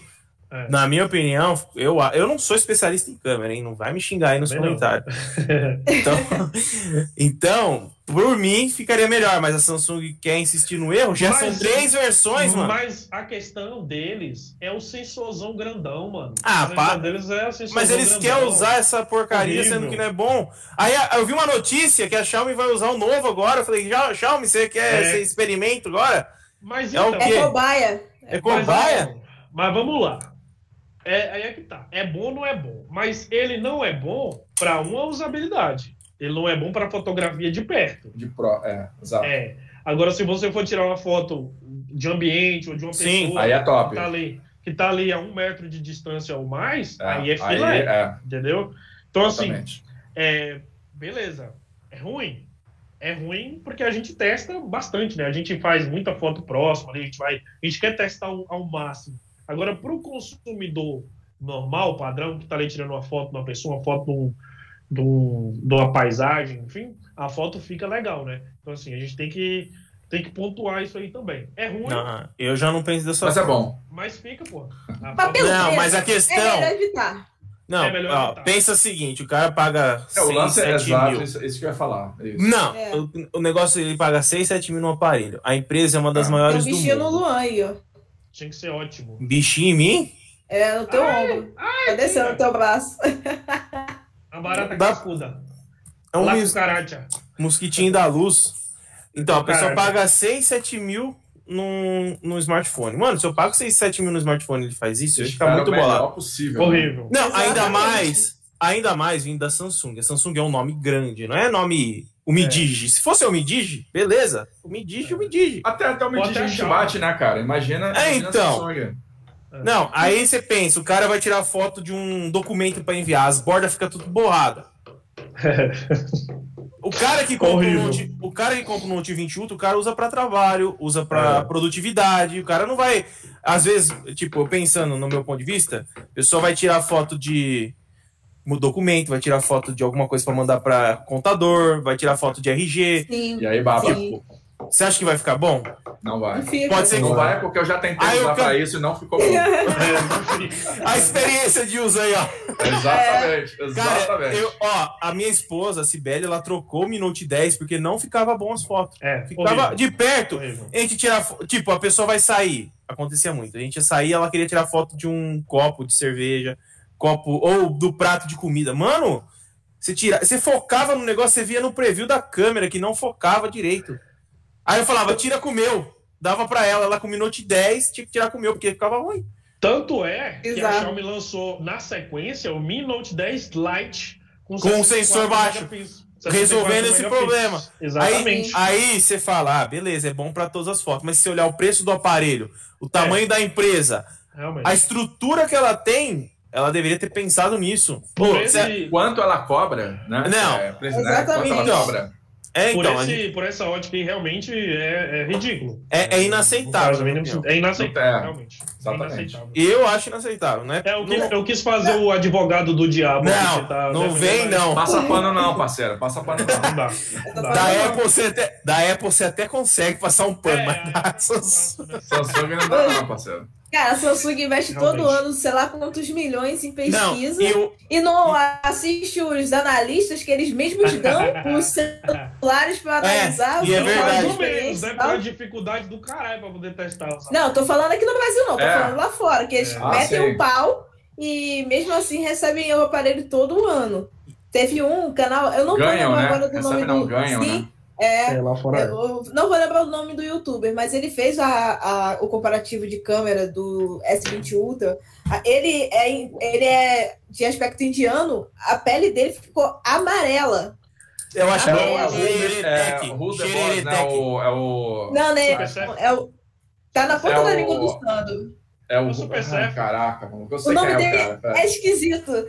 É. Na minha opinião, eu, eu não sou especialista em câmera, hein? Não vai me xingar aí nos Bem comentários. então, então, por mim, ficaria melhor, mas a Samsung quer insistir no erro. Já mas, são três versões, mano. Mas a questão deles é o sensorzão grandão, mano. Ah, pá. Deles é mas eles grandão. querem usar essa porcaria Horrível. sendo que não é bom. Aí eu vi uma notícia que a Xiaomi vai usar o novo agora. Eu falei, Xiaomi, você quer é. esse experimento agora? Mas é, então, o quê? é cobaia. É cobaia? Mas vamos lá. É, aí é que tá. É bom ou não é bom? Mas ele não é bom para uma usabilidade. Ele não é bom para fotografia de perto. De pro, é, exato. É. Agora, se você for tirar uma foto de ambiente ou de uma Sim, pessoa aí é top. que tá ali, que está ali a um metro de distância ou mais, é, aí é filé, aí é. entendeu? Então, assim, Exatamente. assim, é, beleza, é ruim? É ruim porque a gente testa bastante, né? A gente faz muita foto próxima, a gente vai, a gente quer testar ao, ao máximo. Agora, para o consumidor normal, padrão, que está ali tirando uma foto de uma pessoa, uma foto de, um, de, um, de uma paisagem, enfim, a foto fica legal, né? Então, assim, a gente tem que tem que pontuar isso aí também. É ruim. Não, eu já não penso dessa Mas é bom. Mas fica, pô. Não, mas a questão. É melhor evitar. Não, é ó, pensa o seguinte: o cara paga. É, o lance é exato, mil. Isso, isso que eu ia falar. Isso. Não, é. o, o, negócio ele paga 6, 7 mil no aparelho. A empresa é uma das ah. maiores do mundo. bichinho no Luan aí, ó. Tinha que ser ótimo. Bichinho em mim? É, no teu ai, ombro. Ai, tá descendo no teu braço. A barata da... cascuda. É um mis... mosquitinho da luz. Então, a pessoa paga 6, 7 mil no, no smartphone. Mano, se eu pago 6, 7 mil no smartphone ele faz isso, eu fica muito bolado. possível. Horrível. Né? Não, Exatamente. ainda mais, ainda mais vindo da Samsung. A Samsung é um nome grande, não é nome o Midigi. É. Se fosse o Midigi, beleza. O Midigi, o Midigi. Até, até o Midigi a gente bate, né, cara? Imagina, é, imagina então. É. Não, aí você pensa, o cara vai tirar foto de um documento para enviar, as bordas ficam tudo borrada. O cara que compra um Note, o cara que compra um Note 20 Ultra, o cara usa para trabalho, usa para é. produtividade. O cara não vai, às vezes, tipo, pensando no meu ponto de vista, a pessoa vai tirar foto de documento, vai tirar foto de alguma coisa para mandar para contador, vai tirar foto de RG. Sim. E aí baba. Você acha que vai ficar bom? Não vai. Não Pode ser que não vai, porque eu já tentei Aí usar eu... para isso e não ficou bom. a experiência de uso aí, ó. Exatamente, exatamente. Cara, eu, ó, a minha esposa, a Sibeli, ela trocou o Mi Note 10 porque não ficava bom as fotos. É, ficava horrível. de perto. Horrível. A gente tira, tipo, a pessoa vai sair. Acontecia muito. A gente ia sair, ela queria tirar foto de um copo de cerveja, copo ou do prato de comida. Mano, você tira, você focava no negócio, você via no preview da câmera que não focava direito. Aí eu falava, tira com o meu. Dava pra ela, ela com o Note 10, tinha que tirar com o meu, porque ficava ruim. Tanto é que Exato. a Xiaomi lançou na sequência o Mi Note 10 Lite com, com sensor baixo. Resolvendo esse problema. Exatamente. Aí você fala, ah, beleza, é bom para todas as fotos, mas se você olhar o preço do aparelho, o tamanho é. da empresa, Realmente. a estrutura que ela tem, ela deveria ter pensado nisso. Pô, esse... Quanto ela cobra, né? Não, é, Exatamente. Quanto ela cobra? É, então, por, esse, gente... por essa ótica aí, realmente é, é ridículo. É, é inaceitável. É inaceitável, realmente. Exatamente. Eu acho inaceitável, né? É, eu, quis, eu quis fazer não. o advogado do diabo. Não, tá, não vem, não. Passa pano não, parceiro. Passa pano não. não dá. Não dá. Da, Apple, você até, da Apple você até consegue passar um pano, é, mas da Samsung não dá não, parceiro. Cara, a Samsung investe Realmente. todo ano, sei lá quantos milhões em pesquisa não, eu... e não assiste os analistas que eles mesmos dão os celulares para é, analisar. É, e é verdade. Menos, né? a dificuldade do caralho para poder testar. Não, tô falando aqui no Brasil não, tô é. falando lá fora, que eles é. metem o ah, um pau e mesmo assim recebem o aparelho todo ano. Teve um canal, eu não ganham, lembrar né? agora do Recebe nome não, do... Ganham, Sim, né? É, é, lá fora. Eu não vou lembrar o nome do youtuber, mas ele fez a, a, o comparativo de câmera do S20 Ultra. Ele é, ele é de aspecto indiano, a pele dele ficou amarela. Eu acho que é, o Xereretec. né? O, é o... Não, né? É o, tá na ponta é da língua do Sando. É o, o Super ah, Caraca, eu sei o nome é dele o cara. É esquisito.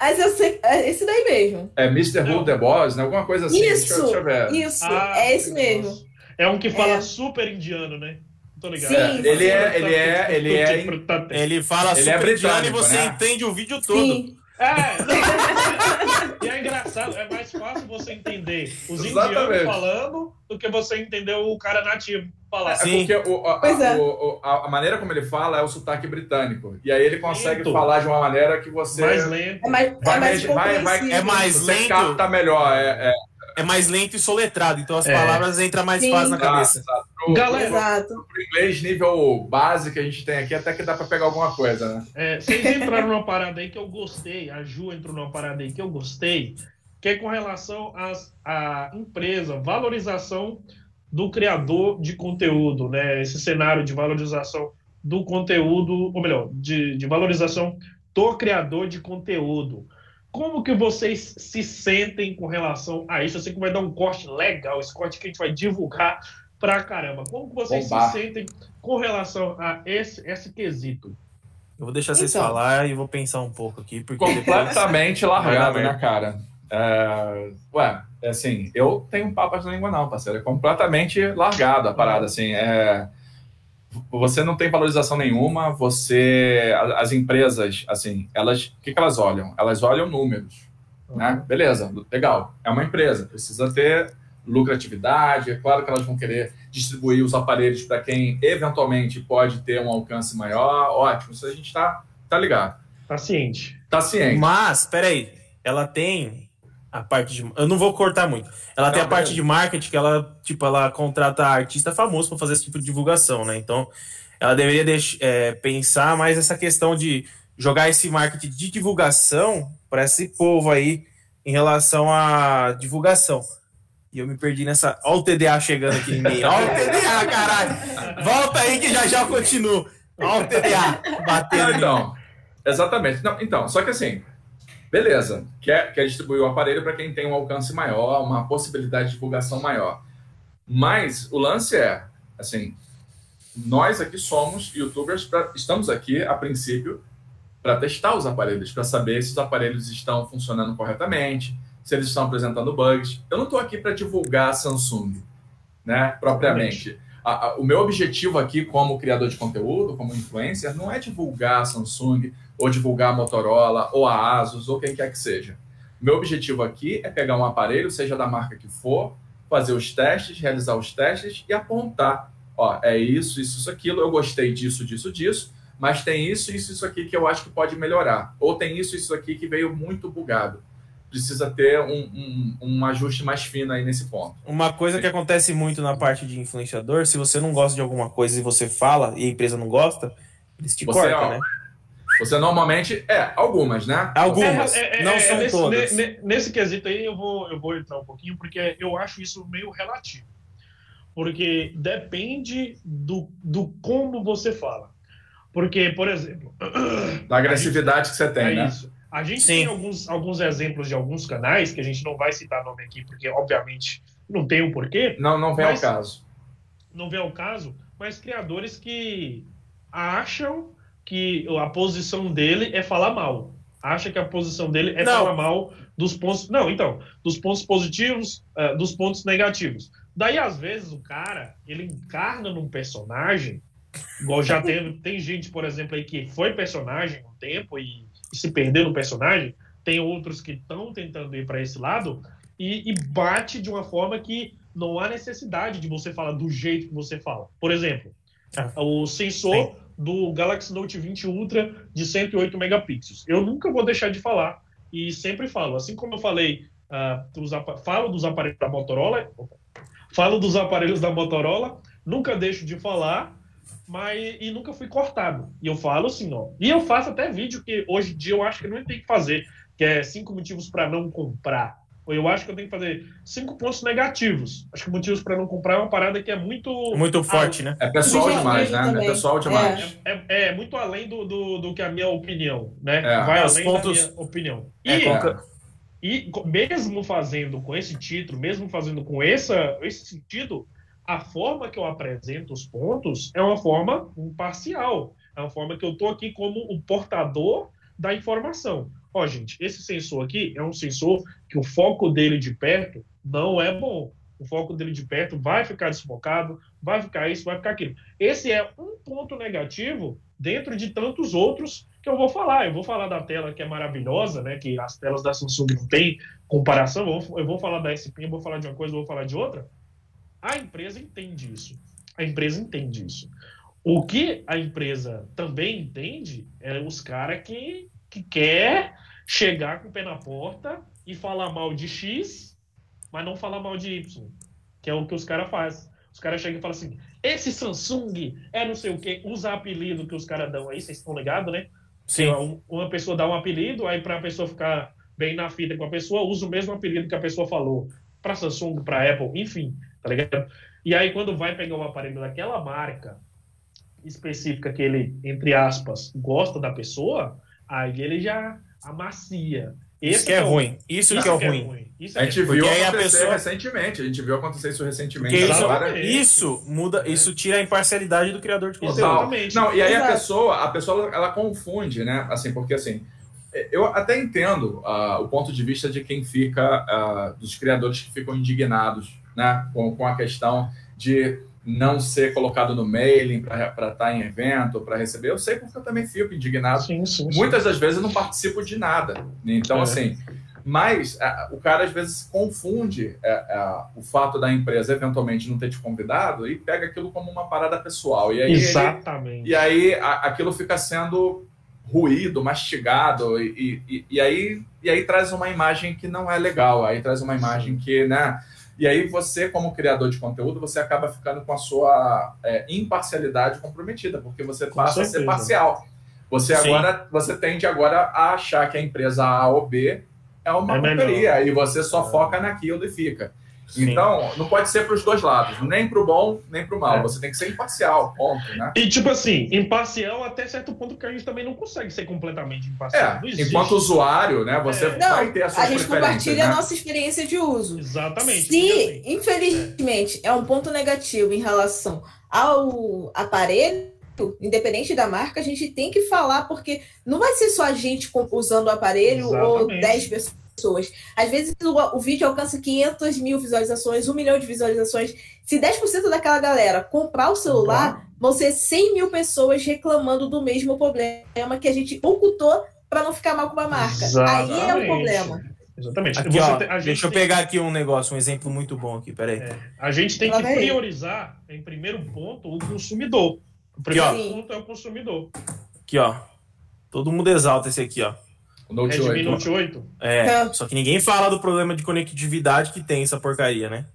Mas eu sei, é esse daí mesmo. É Mr. Who the Boss, né? Alguma coisa assim. Isso, deixa, deixa eu ver. isso, ah, é esse mesmo. É um que fala é. super indiano, né? Tô ligado. Sim, é, ele, é, ele é, ele é, ele fala ele é super é indiano e você né? entende o vídeo todo. Sim. É, e é engraçado, é mais fácil você entender os indianos falando do que você entender o cara nativo falar. É porque o, a, é. o, a, a, maneira como ele fala é o sotaque britânico. E aí ele consegue lento. falar de uma maneira que você. Mais lento. É mais, vai, é mais, vai, vai, é mais lento. capta melhor. É, é, é, mais lento e soletrado. Então as é. palavras entram mais Sim. fácil na cabeça. Pro, Galera, exato. Pro inglês nível base que a gente tem aqui, até que dá para pegar alguma coisa, né? É, vocês entraram numa parada aí que eu gostei. A Ju entrou numa parada aí que eu gostei. Que é com relação à empresa, valorização do criador de conteúdo, né? Esse cenário de valorização do conteúdo, ou melhor, de, de valorização do criador de conteúdo. Como que vocês se sentem com relação a isso? Eu sei que vai dar um corte legal, esse corte que a gente vai divulgar pra caramba. Como que vocês Bombar. se sentem com relação a esse, esse quesito? Eu vou deixar vocês então. falar e vou pensar um pouco aqui. Porque Completamente depois... largado, né, cara? É... Ué, é assim, eu tenho papas na língua não, parceiro. É completamente largado a parada, assim. É... Você não tem valorização nenhuma, você... As empresas, assim, elas... O que, que elas olham? Elas olham números, né? Uhum. Beleza, legal. É uma empresa, precisa ter lucratividade. É claro que elas vão querer distribuir os aparelhos para quem eventualmente pode ter um alcance maior. Ótimo, isso a gente está tá ligado. Tá ciente. Tá ciente. Mas, peraí, ela tem a parte de. Eu não vou cortar muito. Ela não, tem a parte de marketing que ela, tipo, ela contrata artista famoso para fazer esse tipo de divulgação, né? Então, ela deveria deixar, é, pensar mais essa questão de jogar esse marketing de divulgação para esse povo aí em relação à divulgação. E eu me perdi nessa. Olha o TDA chegando aqui em mim. Olha o TDA, caralho. Volta aí que já já eu continuo. Olha o TDA batendo. Então, exatamente. Não, então, só que assim, beleza. Quer, quer distribuir o aparelho para quem tem um alcance maior, uma possibilidade de divulgação maior. Mas o lance é, assim, nós aqui somos youtubers, pra, estamos aqui, a princípio, para testar os aparelhos, para saber se os aparelhos estão funcionando corretamente se eles estão apresentando bugs. Eu não estou aqui para divulgar a Samsung, né, propriamente. A, a, o meu objetivo aqui como criador de conteúdo, como influencer, não é divulgar a Samsung, ou divulgar a Motorola, ou a Asus, ou quem quer que seja. Meu objetivo aqui é pegar um aparelho, seja da marca que for, fazer os testes, realizar os testes e apontar. Ó, é isso, isso, isso, aquilo, eu gostei disso, disso, disso, mas tem isso, isso, isso aqui que eu acho que pode melhorar. Ou tem isso, isso aqui que veio muito bugado precisa ter um, um, um, ajuste mais fino aí nesse ponto. Uma coisa que acontece muito na parte de influenciador, se você não gosta de alguma coisa e você fala e a empresa não gosta, eles te você, cortam, né? Você normalmente. É, algumas, né? Algumas. É, é, não é, são nesse, todas. Nesse, nesse quesito aí eu vou, eu vou entrar um pouquinho, porque eu acho isso meio relativo. Porque depende do, do como você fala. Porque, por exemplo. Da agressividade gente, que você tem, é né? Isso. A gente Sim. tem alguns, alguns exemplos de alguns canais, que a gente não vai citar nome aqui, porque obviamente não tem o um porquê. Não, não vem ao caso. Não vem ao caso, mas criadores que acham que a posição dele é falar mal. Acha que a posição dele é não. falar mal dos pontos. Não, então, dos pontos positivos, uh, dos pontos negativos. Daí, às vezes, o cara ele encarna num personagem, igual já teve, tem gente, por exemplo, aí que foi personagem um tempo e se perder no personagem, tem outros que estão tentando ir para esse lado e, e, bate de uma forma que não há necessidade de você falar do jeito que você fala. Por exemplo, ah, o sensor sim. Do Galaxy Note 20 Ultra de 108 megapixels. Eu nunca vou deixar de falar e sempre falo, assim como eu falei, uh, dos, falo dos aparelhos da Motorola, falo dos aparelhos da Motorola, nunca deixo de falar mas e nunca fui cortado. E eu falo assim, ó. E eu faço até vídeo que hoje em dia eu acho que não tem que fazer, que é cinco motivos para não comprar. Ou eu acho que eu tenho que fazer cinco pontos negativos. Acho que motivos para não comprar é uma parada que é muito muito forte, né? É pessoal demais, né? Também. É pessoal demais. É, é, é, muito além do, do, do, que a minha opinião, né? É. Vai além pontos... da minha opinião. E, é, e mesmo fazendo com esse título, mesmo fazendo com essa, esse sentido, a forma que eu apresento os pontos é uma forma imparcial. É uma forma que eu estou aqui como o portador da informação. Ó, gente, esse sensor aqui é um sensor que o foco dele de perto não é bom. O foco dele de perto vai ficar desfocado, vai ficar isso, vai ficar aquilo. Esse é um ponto negativo dentro de tantos outros que eu vou falar. Eu vou falar da tela que é maravilhosa, né? Que as telas da Samsung não tem comparação. Eu vou falar da SP, eu vou falar de uma coisa, eu vou falar de outra. A empresa entende isso. A empresa entende isso. O que a empresa também entende é os caras que, que quer chegar com o pé na porta e falar mal de X, mas não falar mal de Y, que é o que os caras fazem. Os caras chegam e falam assim: esse Samsung é não sei o que, usa apelido que os caras dão aí, vocês estão ligados, né? Sim. Uma pessoa dá um apelido, aí para a pessoa ficar bem na fita com a pessoa, usa o mesmo apelido que a pessoa falou. Para Samsung, para Apple, enfim tá ligado? E aí, quando vai pegar um aparelho daquela marca específica que ele, entre aspas, gosta da pessoa, aí ele já amacia. Isso que é, é ruim. Isso, isso que é, é ruim. ruim. Isso a gente viu acontecer a pessoa... recentemente. A gente viu acontecer isso recentemente. Isso, isso, muda, isso tira a imparcialidade do criador de conteúdo. Exatamente. Não, e aí Exato. a pessoa, a pessoa ela confunde, né? Assim, porque assim, eu até entendo uh, o ponto de vista de quem fica, uh, dos criadores que ficam indignados, né? Com, com a questão de não ser colocado no mailing para estar tá em evento, para receber. Eu sei porque eu também fico indignado. Sim, sim, sim. Muitas das vezes eu não participo de nada. Então, é. assim, mas é, o cara às vezes confunde é, é, o fato da empresa eventualmente não ter te convidado e pega aquilo como uma parada pessoal. E aí Exatamente. Ele, e aí aquilo fica sendo ruído, mastigado, e, e, e, aí, e aí traz uma imagem que não é legal, aí traz uma imagem que, né? E aí você, como criador de conteúdo, você acaba ficando com a sua é, imparcialidade comprometida, porque você passa a ser parcial. Você Sim. agora, você tende agora a achar que a empresa A ou B é uma é e você só é. foca naquilo e fica. Sim. Então, não pode ser para os dois lados, nem para o bom, nem para o mal. É. Você tem que ser imparcial, ponto, né? E, tipo assim, imparcial até certo ponto que a gente também não consegue ser completamente imparcial. É, enquanto usuário, né, você é. vai ter a sua A gente compartilha né? a nossa experiência de uso. Exatamente. Se, assim, infelizmente, é. é um ponto negativo em relação ao aparelho, independente da marca, a gente tem que falar, porque não vai ser só a gente usando o aparelho Exatamente. ou 10 pessoas pessoas. Às vezes o, o, vídeo alcança 500 mil visualizações, 1 milhão de visualizações. Se 10% daquela galera comprar o celular, uhum. vão ser 100 mil pessoas reclamando do mesmo problema que a gente ocultou para não ficar mal com a marca. Exatamente. Aí é o problema. Exatamente. Aqui, ó, deixa eu pegar aqui um negócio, um exemplo muito bom aqui, peraí. É, a gente tem que priorizar, em primeiro ponto, o consumidor. O primeiro aqui, ponto é o consumidor. Aqui, ó. Todo mundo exalta esse aqui, ó. O Note Redmi 8. Note 8. É, é, só que ninguém fala do problema de conectividade que tem essa porcaria, né?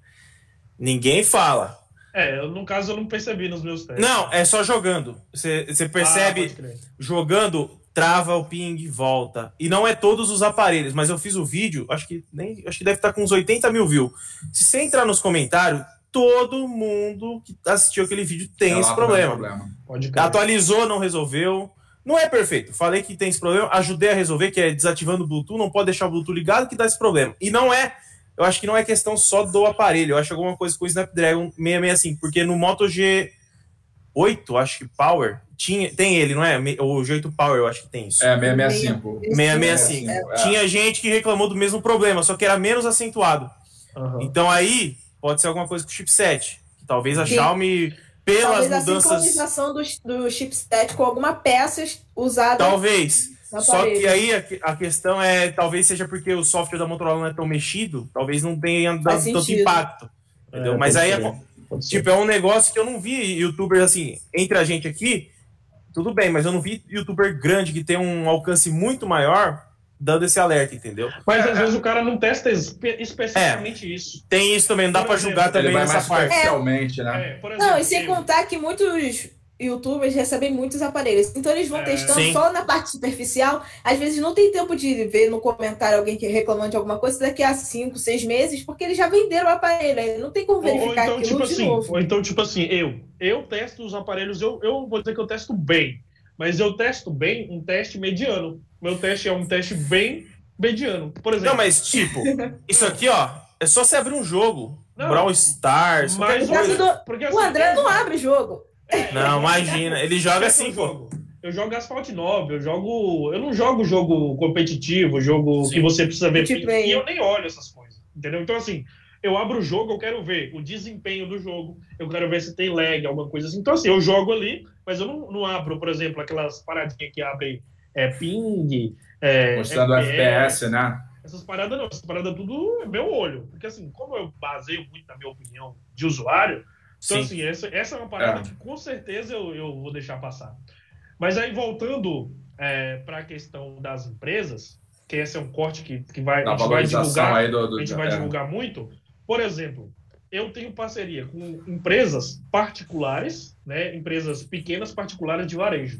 Ninguém fala. É, eu, no caso eu não percebi nos meus testes. Não, é só jogando. Você, você percebe, ah, jogando, trava o ping, volta. E não é todos os aparelhos, mas eu fiz o vídeo, acho que nem, acho que deve estar com uns 80 mil views. Se você entrar nos comentários, todo mundo que assistiu aquele vídeo tem é esse problema. problema. Atualizou, não resolveu. Não é perfeito. Falei que tem esse problema, ajudei a resolver, que é desativando o Bluetooth, não pode deixar o Bluetooth ligado que dá esse problema. E não é, eu acho que não é questão só do aparelho, eu acho alguma coisa com o Snapdragon 665, porque no Moto G8, acho que Power, tinha, tem ele, não é? O G8 Power, eu acho que tem isso. É, 665. 665. É. Tinha gente que reclamou do mesmo problema, só que era menos acentuado. Uhum. Então aí, pode ser alguma coisa com o chipset. Que talvez a Sim. Xiaomi pelas Talvez mudanças. a sincronização do, do chipset com alguma peça usada. Talvez. Só que aí a, a, questão é, talvez seja porque o software da Motorola não é tão mexido, talvez não tenha dado tanto impacto. Entendeu? É, Mas aí, é, tipo, é um negócio que eu não vi youtubers assim, entre a gente aqui, tudo bem, mas eu não vi youtuber grande que tem um alcance muito maior dando esse alerta, entendeu? Mas às vezes o cara não testa espe especificamente é, isso. Tem isso também, não dá para julgar também essa parte. Realmente, é. né? É, exemplo, não, e sem contar que muitos youtubers recebem muitos aparelhos. Então eles vão é, testando sim. só na parte superficial. Às vezes não tem tempo de ver no comentário alguém que reclamando de alguma coisa daqui a 5, 6 meses, porque eles já venderam o aparelho. Não tem como verificar ou, então, tipo assim, novo. Ou então, tipo assim, eu, eu testo os aparelhos, eu, eu vou dizer que eu testo bem. Mas eu testo bem um teste mediano. Meu teste é um teste bem mediano. Por exemplo. Não, mas tipo, isso aqui, ó, é só você abrir um jogo. Não, Brawl Stars, mas do... Porque, assim, o André não abre jogo. É, não, imagina. Ele joga assim, pô. Eu jogo Asphalt 9, eu jogo. Eu não jogo jogo competitivo, jogo Sim. que você precisa ver. E eu nem olho essas coisas. Entendeu? Então, assim, eu abro o jogo, eu quero ver o desempenho do jogo, eu quero ver se tem lag, alguma coisa assim. Então, assim, eu jogo ali, mas eu não, não abro, por exemplo, aquelas paradinhas que abrem é, ping, é, Mostrando FPS, né? Essas paradas não, essas paradas tudo é meu olho. Porque assim, como eu baseio muito na minha opinião de usuário, então Sim. assim, essa, essa é uma parada é. que com certeza eu, eu vou deixar passar. Mas aí voltando é, para a questão das empresas, que esse é um corte que, que vai, a gente vai divulgar, do, do, a gente vai é. divulgar muito. Por exemplo, eu tenho parceria com empresas particulares, né, empresas pequenas particulares de varejo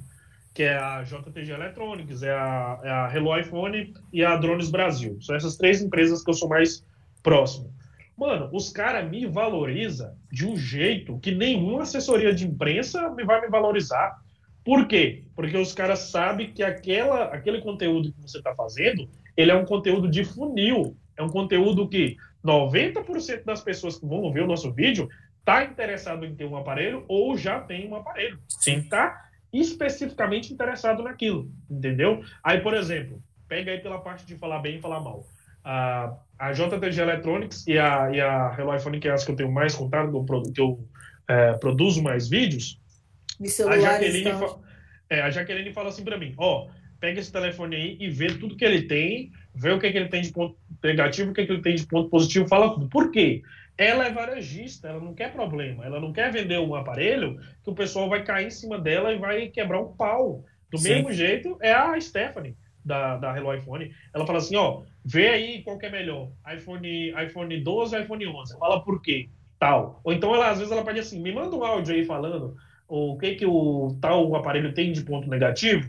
que é a JTG Electronics, é a, é a Hello iPhone e a Drones Brasil. São essas três empresas que eu sou mais próximo. Mano, os caras me valorizam de um jeito que nenhuma assessoria de imprensa vai me valorizar. Por quê? Porque os caras sabem que aquela, aquele conteúdo que você está fazendo ele é um conteúdo de funil. É um conteúdo que 90% das pessoas que vão ver o nosso vídeo está interessado em ter um aparelho ou já tem um aparelho. Sim. Está especificamente interessado naquilo, entendeu? Aí, por exemplo, pega aí pela parte de falar bem e falar mal. A, a JTG Electronics e a, e a Hello iPhone, que é as que eu tenho mais contato, que eu é, produzo mais vídeos, a Jaqueline, fa, é, a Jaqueline fala assim para mim, ó, pega esse telefone aí e vê tudo que ele tem, vê o que, é que ele tem de ponto negativo, o que, é que ele tem de ponto positivo, fala tudo. Por quê? Ela é varejista, ela não quer problema, ela não quer vender um aparelho que o pessoal vai cair em cima dela e vai quebrar um pau. Do Sim. mesmo jeito é a Stephanie da, da Hello iPhone. Ela fala assim, ó, vê aí qual que é melhor, iPhone, iPhone 12 ou iPhone 11. Fala por quê, tal. Ou então ela às vezes ela pede assim, me manda um áudio aí falando o que que o tal aparelho tem de ponto negativo.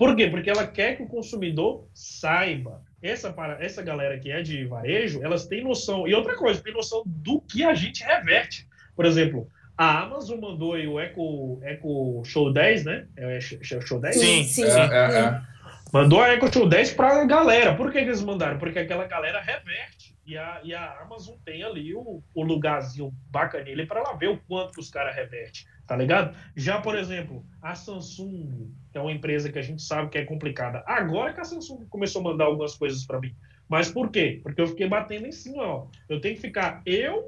Por quê? Porque ela quer que o consumidor saiba essa, para, essa galera que é de varejo, elas têm noção. E outra coisa, tem noção do que a gente reverte. Por exemplo, a Amazon mandou aí o Echo, Echo Show 10, né? É, é Show 10? Sim, sim. É, é, é. Mandou a Echo Show 10 para a galera. Por que, que, eles mandaram? Porque aquela galera reverte. E a, e a Amazon tem ali o, o lugarzinho bacaninho para ela ver o quanto que os caras revertem. Tá ligado? Já, por exemplo, a Samsung, que é uma empresa que a gente sabe que é complicada. Agora que a Samsung começou a mandar algumas coisas para mim. Mas por quê? Porque eu fiquei batendo em cima, ó. Eu tenho que ficar, eu,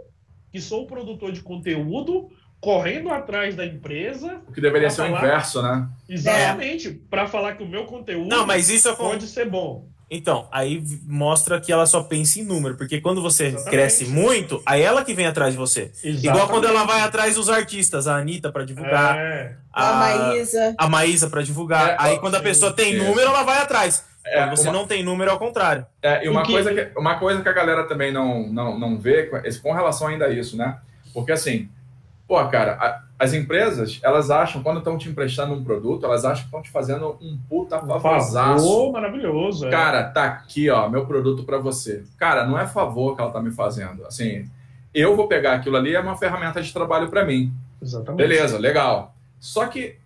que sou produtor de conteúdo, correndo atrás da empresa. O que deveria ser falar... o inverso, né? Exatamente. É. Para falar que o meu conteúdo Não, mas isso é... pode ser bom. Então, aí mostra que ela só pensa em número, porque quando você Exatamente. cresce muito, aí ela que vem atrás de você. Exatamente. Igual quando ela vai atrás dos artistas, a Anitta para divulgar, é. a, a Maísa, a Maísa para divulgar. É, aí quando a pessoa tem número, ela vai atrás. É, quando você uma... não tem número, é ao contrário. É, e uma, que... coisa que, uma coisa que a galera também não, não, não vê com relação ainda a isso, né? Porque assim, pô, cara, a, as empresas, elas acham, quando estão te emprestando um produto, elas acham que estão te fazendo um puta favorzaço. Um maravilhoso. É. Cara, tá aqui, ó, meu produto para você. Cara, não é favor que ela tá me fazendo. Assim, eu vou pegar aquilo ali, é uma ferramenta de trabalho para mim. Exatamente. Beleza, legal. Só que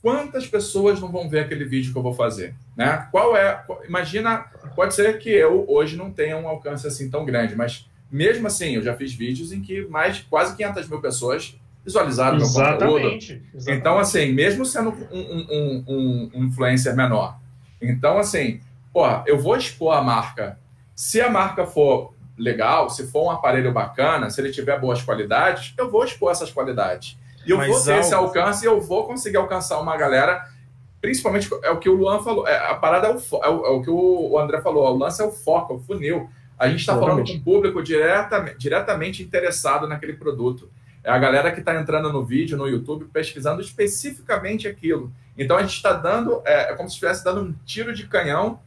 quantas pessoas não vão ver aquele vídeo que eu vou fazer, né? Qual é? Imagina, pode ser que eu hoje não tenha um alcance assim tão grande, mas mesmo assim, eu já fiz vídeos em que mais de quase 500 mil pessoas visualizaram exatamente, meu conteúdo. Exatamente. Então, assim, mesmo sendo um, um, um, influencer menor. Então, assim, pô, eu vou expor a marca. Se a marca for legal, se for um aparelho bacana, se ele tiver boas qualidades, eu vou expor essas qualidades. E eu Mas vou ter algo... esse alcance e eu vou conseguir alcançar uma galera. Principalmente é o que o Luan falou. É, a parada é o, é o, é o que o André falou. O lance é o foco, é o funil. A gente está falando com um público direta, diretamente interessado naquele produto. É a galera que está entrando no vídeo, no YouTube, pesquisando especificamente aquilo. Então a gente está dando, é, é, como se estivesse dando um tiro de canhão,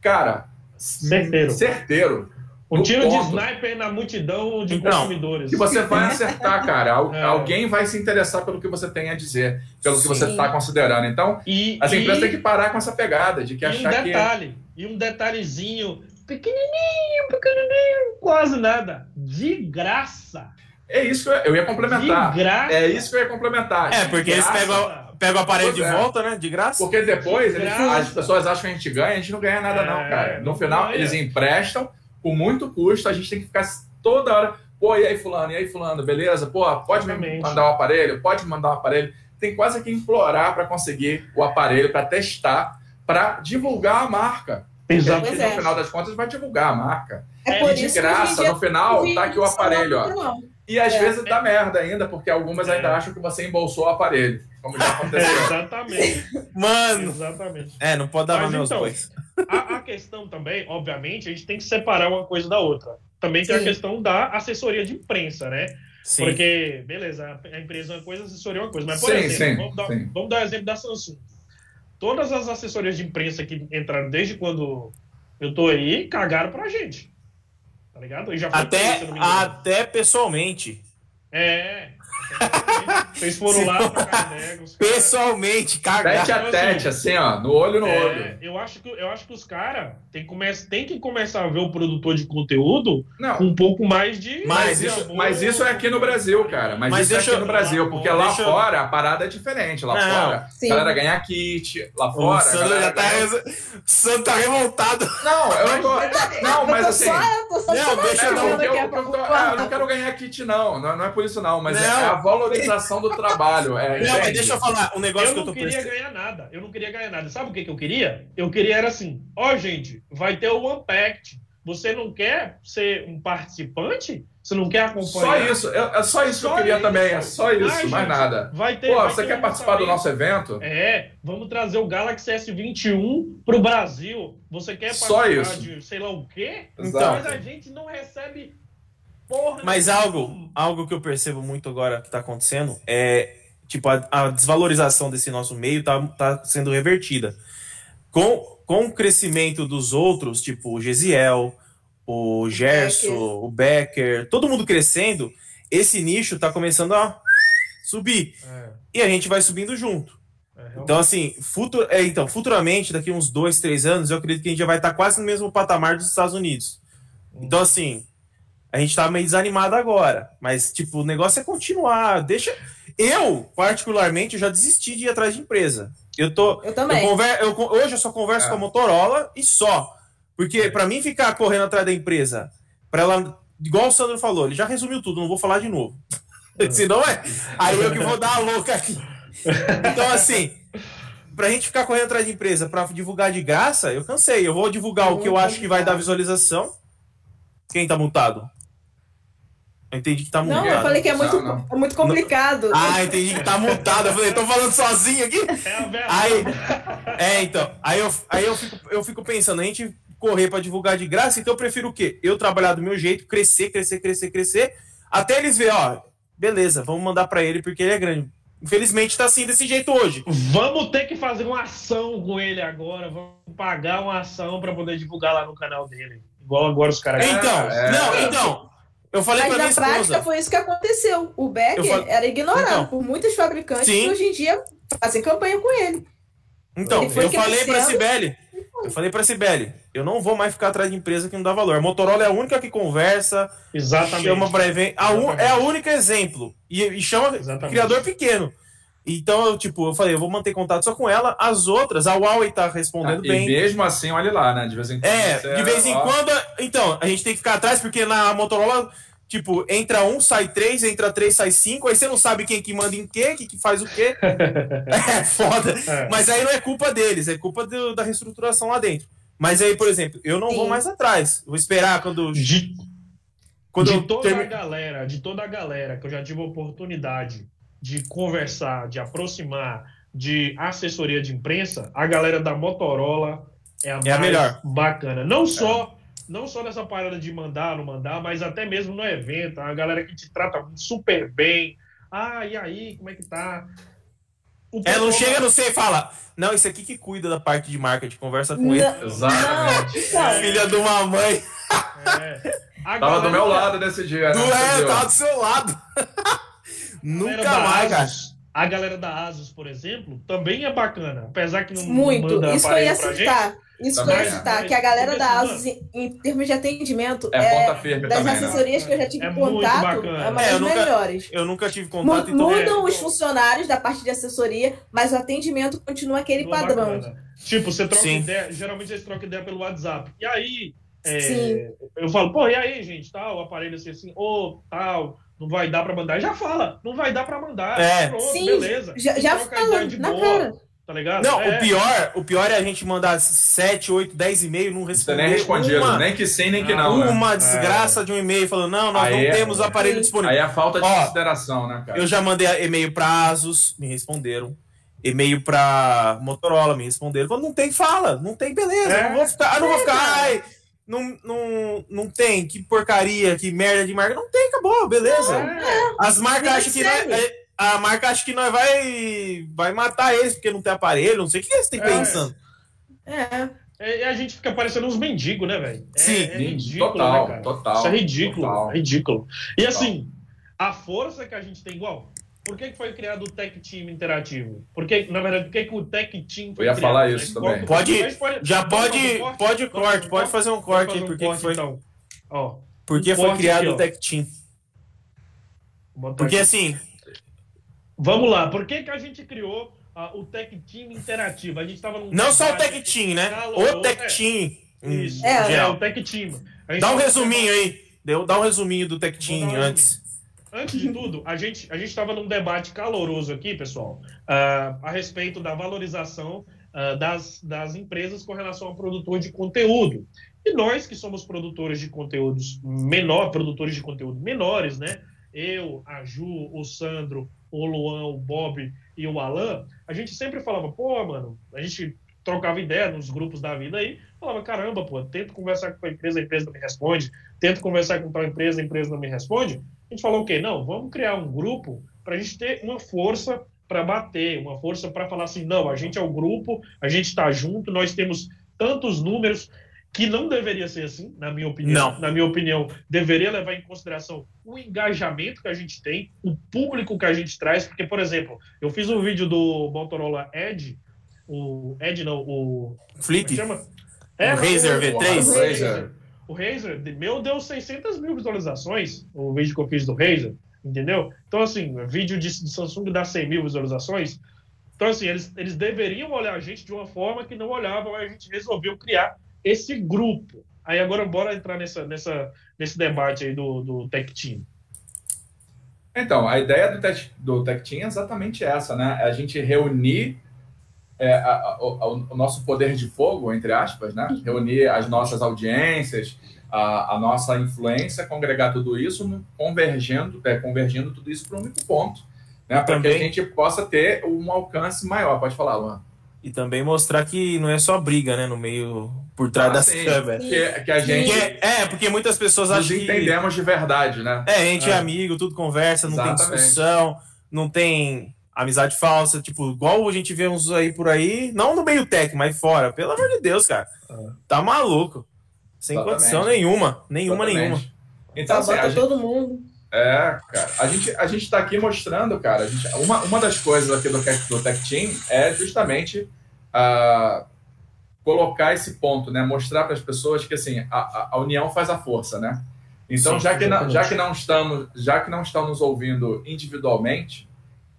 cara, certeiro. certeiro um tiro ponto. de sniper na multidão de então, consumidores. Que você vai acertar, cara. é. Alguém vai se interessar pelo que você tem a dizer, pelo Sim. que você está considerando. Então, e, as empresas e, têm que parar com essa pegada de que achar um detalhe, que. E um detalhezinho pequenininho, pequenininho, quase nada. De graça. É isso que eu, ia complementar. De graça. É isso que eu ia complementar. É, porque eles pegam, pegam o aparelho de é. volta, né? De graça. Porque depois de graça. as pessoas acham que a gente ganha, a gente não ganha nada, é, não, cara. No final, eles emprestam com muito custo, a gente tem que ficar toda hora. Pô, e aí, Fulano, e aí, Fulano, beleza? Pô, pode Exatamente. me mandar o um aparelho? Pode me mandar o um aparelho? Tem quase que implorar para conseguir o aparelho, para testar, para divulgar a marca. Exatamente. No final das contas, vai divulgar a marca. É e de graça, no final, tá aqui o aparelho, ó. E às é. vezes dá merda ainda, porque algumas ainda é. acham que você embolsou o aparelho. Como já aconteceu. Exatamente. Mano. Exatamente. É, não pode dar Mas, meus então, dois. A, a, questão também, obviamente, a gente tem que separar uma coisa da outra. Também tem Sim. a questão da assessoria de imprensa, né? Sim. Porque, beleza, a empresa é uma coisa, a assessoria é uma coisa. Mas, por sim, exemplo, vamos, dar, vamos dar o exemplo da Samsung. Todas as assessorias de imprensa que entraram desde quando eu tô aí, cagaram pra gente. Tá ligado? E já até, até pessoalmente. É. Vocês foram lá pra Pessoalmente, cagaram. Tete a então, tete, assim, assim, ó, no olho no é, olho. Eu acho que, eu acho que os caras tem, tem que começar a ver o produtor de conteúdo não. com um pouco mais de. Mas, isso, mas isso é aqui no Brasil, cara. Mas, mas isso é aqui eu... no Brasil, porque lá fora a parada é diferente. Lá não, fora, sim. a galera ganha kit. Lá fora. O Sandro já tá, ganha... Sandro tá revoltado. Não, eu não tô. Não, mas assim. Não, deixa eu não. Eu não quero ganhar kit, não. Não é por isso, não. Mas é a valorização do trabalho. É, não, mas deixa eu falar um negócio eu que eu tô Eu não queria ganhar nada. Eu não queria ganhar nada. Sabe o que, que eu queria? Eu queria era assim: ó, oh, gente, vai ter o Unpacked. Você não quer ser um participante? Você não quer acompanhar? Só isso, é, é só isso só que eu queria isso. também, é só isso, Ai, mais gente, nada. Vai ter, Pô, vai você ter quer participar do nosso evento? É, vamos trazer o Galaxy S21 para o Brasil. Você quer participar só isso. de sei lá o quê? Então, mas a gente não recebe porra. Mas algo, algo que eu percebo muito agora que está acontecendo é tipo a, a, desvalorização desse nosso meio tá, tá sendo revertida. Com, com o crescimento dos outros, tipo o Gesiel, o Gerson, Becker. o Becker, todo mundo crescendo, esse nicho tá começando a subir. É. E a gente vai subindo junto. É, então, assim, futur, é, então, futuramente, daqui uns dois, três anos, eu acredito que a gente já vai estar tá quase no mesmo patamar dos Estados Unidos. Hum. Então, assim, a gente tá meio desanimado agora. Mas, tipo, o negócio é continuar. Deixa. Eu, particularmente, já desisti de ir atrás de empresa. Eu tô. Eu também. Eu conver, eu, hoje eu só converso é. com a Motorola e só. Porque é. para mim ficar correndo atrás da empresa, para ela. Igual o Sandro falou, ele já resumiu tudo, não vou falar de novo. É. Senão é. Aí eu que vou dar a louca aqui. Então, assim, pra gente ficar correndo atrás de empresa para divulgar de graça, eu cansei. Eu vou divulgar o que eu acho que vai dar visualização. Quem tá multado? Eu entendi que tá mutado. Não, eu falei que é muito, não, não. É muito complicado. Ah, entendi que tá mutado. Eu falei, tô falando sozinho aqui. É aí, é, então. Aí, eu, aí eu, fico, eu fico pensando, a gente correr para divulgar de graça, então eu prefiro o quê? Eu trabalhar do meu jeito, crescer, crescer, crescer, crescer, até eles verem, ó, beleza, vamos mandar para ele porque ele é grande. Infelizmente tá assim desse jeito hoje. Vamos ter que fazer uma ação com ele agora, vamos pagar uma ação para poder divulgar lá no canal dele. Igual agora os caras. Então, é, não, então, eu falei Mas pra na prática esposa. foi isso que aconteceu. O Becker era ignorado então, por muitos fabricantes sim. que hoje em dia fazem campanha com ele. Então, ele eu falei pra Sibeli. Eu falei pra Sibeli, eu não vou mais ficar atrás de empresa que não dá valor. A Motorola é a única que conversa, Exatamente. chama para evento. A un, é a única exemplo. E, e chama Exatamente. criador pequeno. Então, eu, tipo, eu falei, eu vou manter contato só com ela. As outras, a Huawei tá respondendo ah, bem. E mesmo assim, olha lá, né? De vez em quando. É, de vez em ó... quando. Então, a gente tem que ficar atrás, porque na Motorola Tipo, entra um, sai três, entra três, sai cinco, aí você não sabe quem que manda em quê, quem que faz o quê. é foda. É. Mas aí não é culpa deles, é culpa do, da reestruturação lá dentro. Mas aí, por exemplo, eu não Sim. vou mais atrás. Vou esperar quando. De, quando de toda term... a galera, de toda a galera que eu já tive oportunidade de conversar, de aproximar, de assessoria de imprensa, a galera da Motorola é a, é a melhor. bacana. Não só não só nessa parada de mandar, não mandar, mas até mesmo no evento, a galera que te trata super bem. Ah, e aí, como é que tá? O é, não chega no você e fala, não, esse aqui que cuida da parte de marketing, conversa com não, ele. Exatamente. Filha de uma mãe. É. Tava do meu lado nesse dia, né? é, tava do seu lado. Nunca mais, cara. A galera da Asus, por exemplo, também é bacana. Apesar que não Muito. manda Isso eu ia citar. Isso que eu ia citar, que a galera da Asus, em, termos de atendimento, é, é das também, né? assessorias né? que eu já tive é contato, é uma é, das nunca, melhores. Eu nunca tive contato. M mudam os funcionários da parte de assessoria, mas o atendimento continua aquele continua padrão. Bacana. Tipo, você troca Sim. ideia, geralmente eles trocam ideia pelo WhatsApp. E aí, é, eu falo, pô, e aí, gente, tal, o aparelho assim, assim, ou tal, não vai dar para mandar. Já fala, não vai dar para mandar. É. Pronto, Sim, beleza. Já, já fala, na boa. cara. Tá ligado? Não, é. o, pior, o pior é a gente mandar 7, 8, 10 e-mail não responder. nem respondido, uma, nem que sim, nem que não. Uma né? desgraça é. de um e-mail falando, não, nós aí não é, temos aparelho disponível. Aí é a falta de Ó, consideração, né, cara? Eu já mandei e-mail para Asus, me responderam. E-mail para Motorola, me responderam. Quando não tem, fala. Não tem, beleza. É. Não vou ficar, não vou ficar, ai, não, não, não tem, que porcaria, que merda de marca. Não tem, acabou, beleza. É. As marcas acham que. Né, a marca acha que nós vai, vai matar eles porque não tem aparelho, não sei o que eles têm é. pensando. É. é. E a gente fica parecendo uns mendigos, né, velho? É, Sim, é ridículo, total, né, total. Isso é ridículo, total. ridículo. E total. assim, a força que a gente tem igual. Por que, que foi criado o Tech Team interativo? Porque, na verdade, por que, que o Tech Team foi Eu ia criado, falar isso também. Pode, pode, já pode, pode, pode corte, pode fazer um corte aí, por que foi. Então. Ó, por que foi criado aqui, o Tech Team? Porque aqui. assim. Vamos lá, por que, que a gente criou uh, o Tech Team interativo? A gente estava Não só o Tech Team, né? o Tech é. Team. Isso, é, é, o Tech Team. Dá um resuminho aí. Dá um resuminho do Tech Team antes. Antes de tudo, a gente a estava num debate caloroso aqui, pessoal, uh, a respeito da valorização uh, das, das empresas com relação ao produtor de conteúdo. E nós que somos produtores de conteúdos menor, produtores de conteúdo menores, né? Eu, a Ju, o Sandro, o Luan, o Bob e o Alan, a gente sempre falava, pô, mano, a gente trocava ideia nos grupos da vida aí, falava, caramba, pô, tento conversar com a empresa, a empresa não me responde, tento conversar com tal empresa, a empresa não me responde. A gente falou, ok, não, vamos criar um grupo para a gente ter uma força para bater, uma força para falar assim, não, a gente é o grupo, a gente está junto, nós temos tantos números que não deveria ser assim, na minha opinião. Não. Na minha opinião, deveria levar em consideração o engajamento que a gente tem, o público que a gente traz, porque, por exemplo, eu fiz um vídeo do Motorola Edge, o Edge não, o... Flip? É chama? É, o Razer V3? O Razer. O Razer, meu Deus, 600 mil visualizações, o vídeo que eu fiz do Razer, entendeu? Então, assim, vídeo de, de Samsung dá 100 mil visualizações. Então, assim, eles, eles deveriam olhar a gente de uma forma que não olhavam, a gente resolveu criar esse grupo. Aí agora bora entrar nessa, nessa, nesse debate aí do, do Tech Team. Então, a ideia do Tech, do Tech Team é exatamente essa, né? É a gente reunir é, a, a, o, o, nosso poder de fogo, entre aspas, né? Reunir as nossas audiências, a, a nossa influência, congregar tudo isso, convergendo, é, convergindo tudo isso para um único ponto, né? Para que a gente possa ter um alcance maior. Pode falar, Luan. E também mostrar que não é só briga, né? No meio, por trás ah, das sim. câmeras. Que, que a gente. Porque, é, porque muitas pessoas acham que. entendemos de verdade, né? É, a gente é, é amigo, tudo conversa, não Exatamente. tem discussão, não tem amizade falsa, tipo, igual a gente vê uns aí por aí, não no meio tech, mas fora. Pelo amor de Deus, cara. Ah. Tá maluco. Sem Exatamente. condição nenhuma. Nenhuma, Exatamente. nenhuma. Então, assim, gente... todo mundo. É, cara. A gente, a gente tá aqui mostrando, cara. A gente, uma, uma das coisas aqui do, do Tech Team é justamente uh, colocar esse ponto, né? Mostrar para as pessoas que assim a, a, união faz a força, né? Então, Sim, já, que não, já que não estamos, já que não estão nos ouvindo individualmente,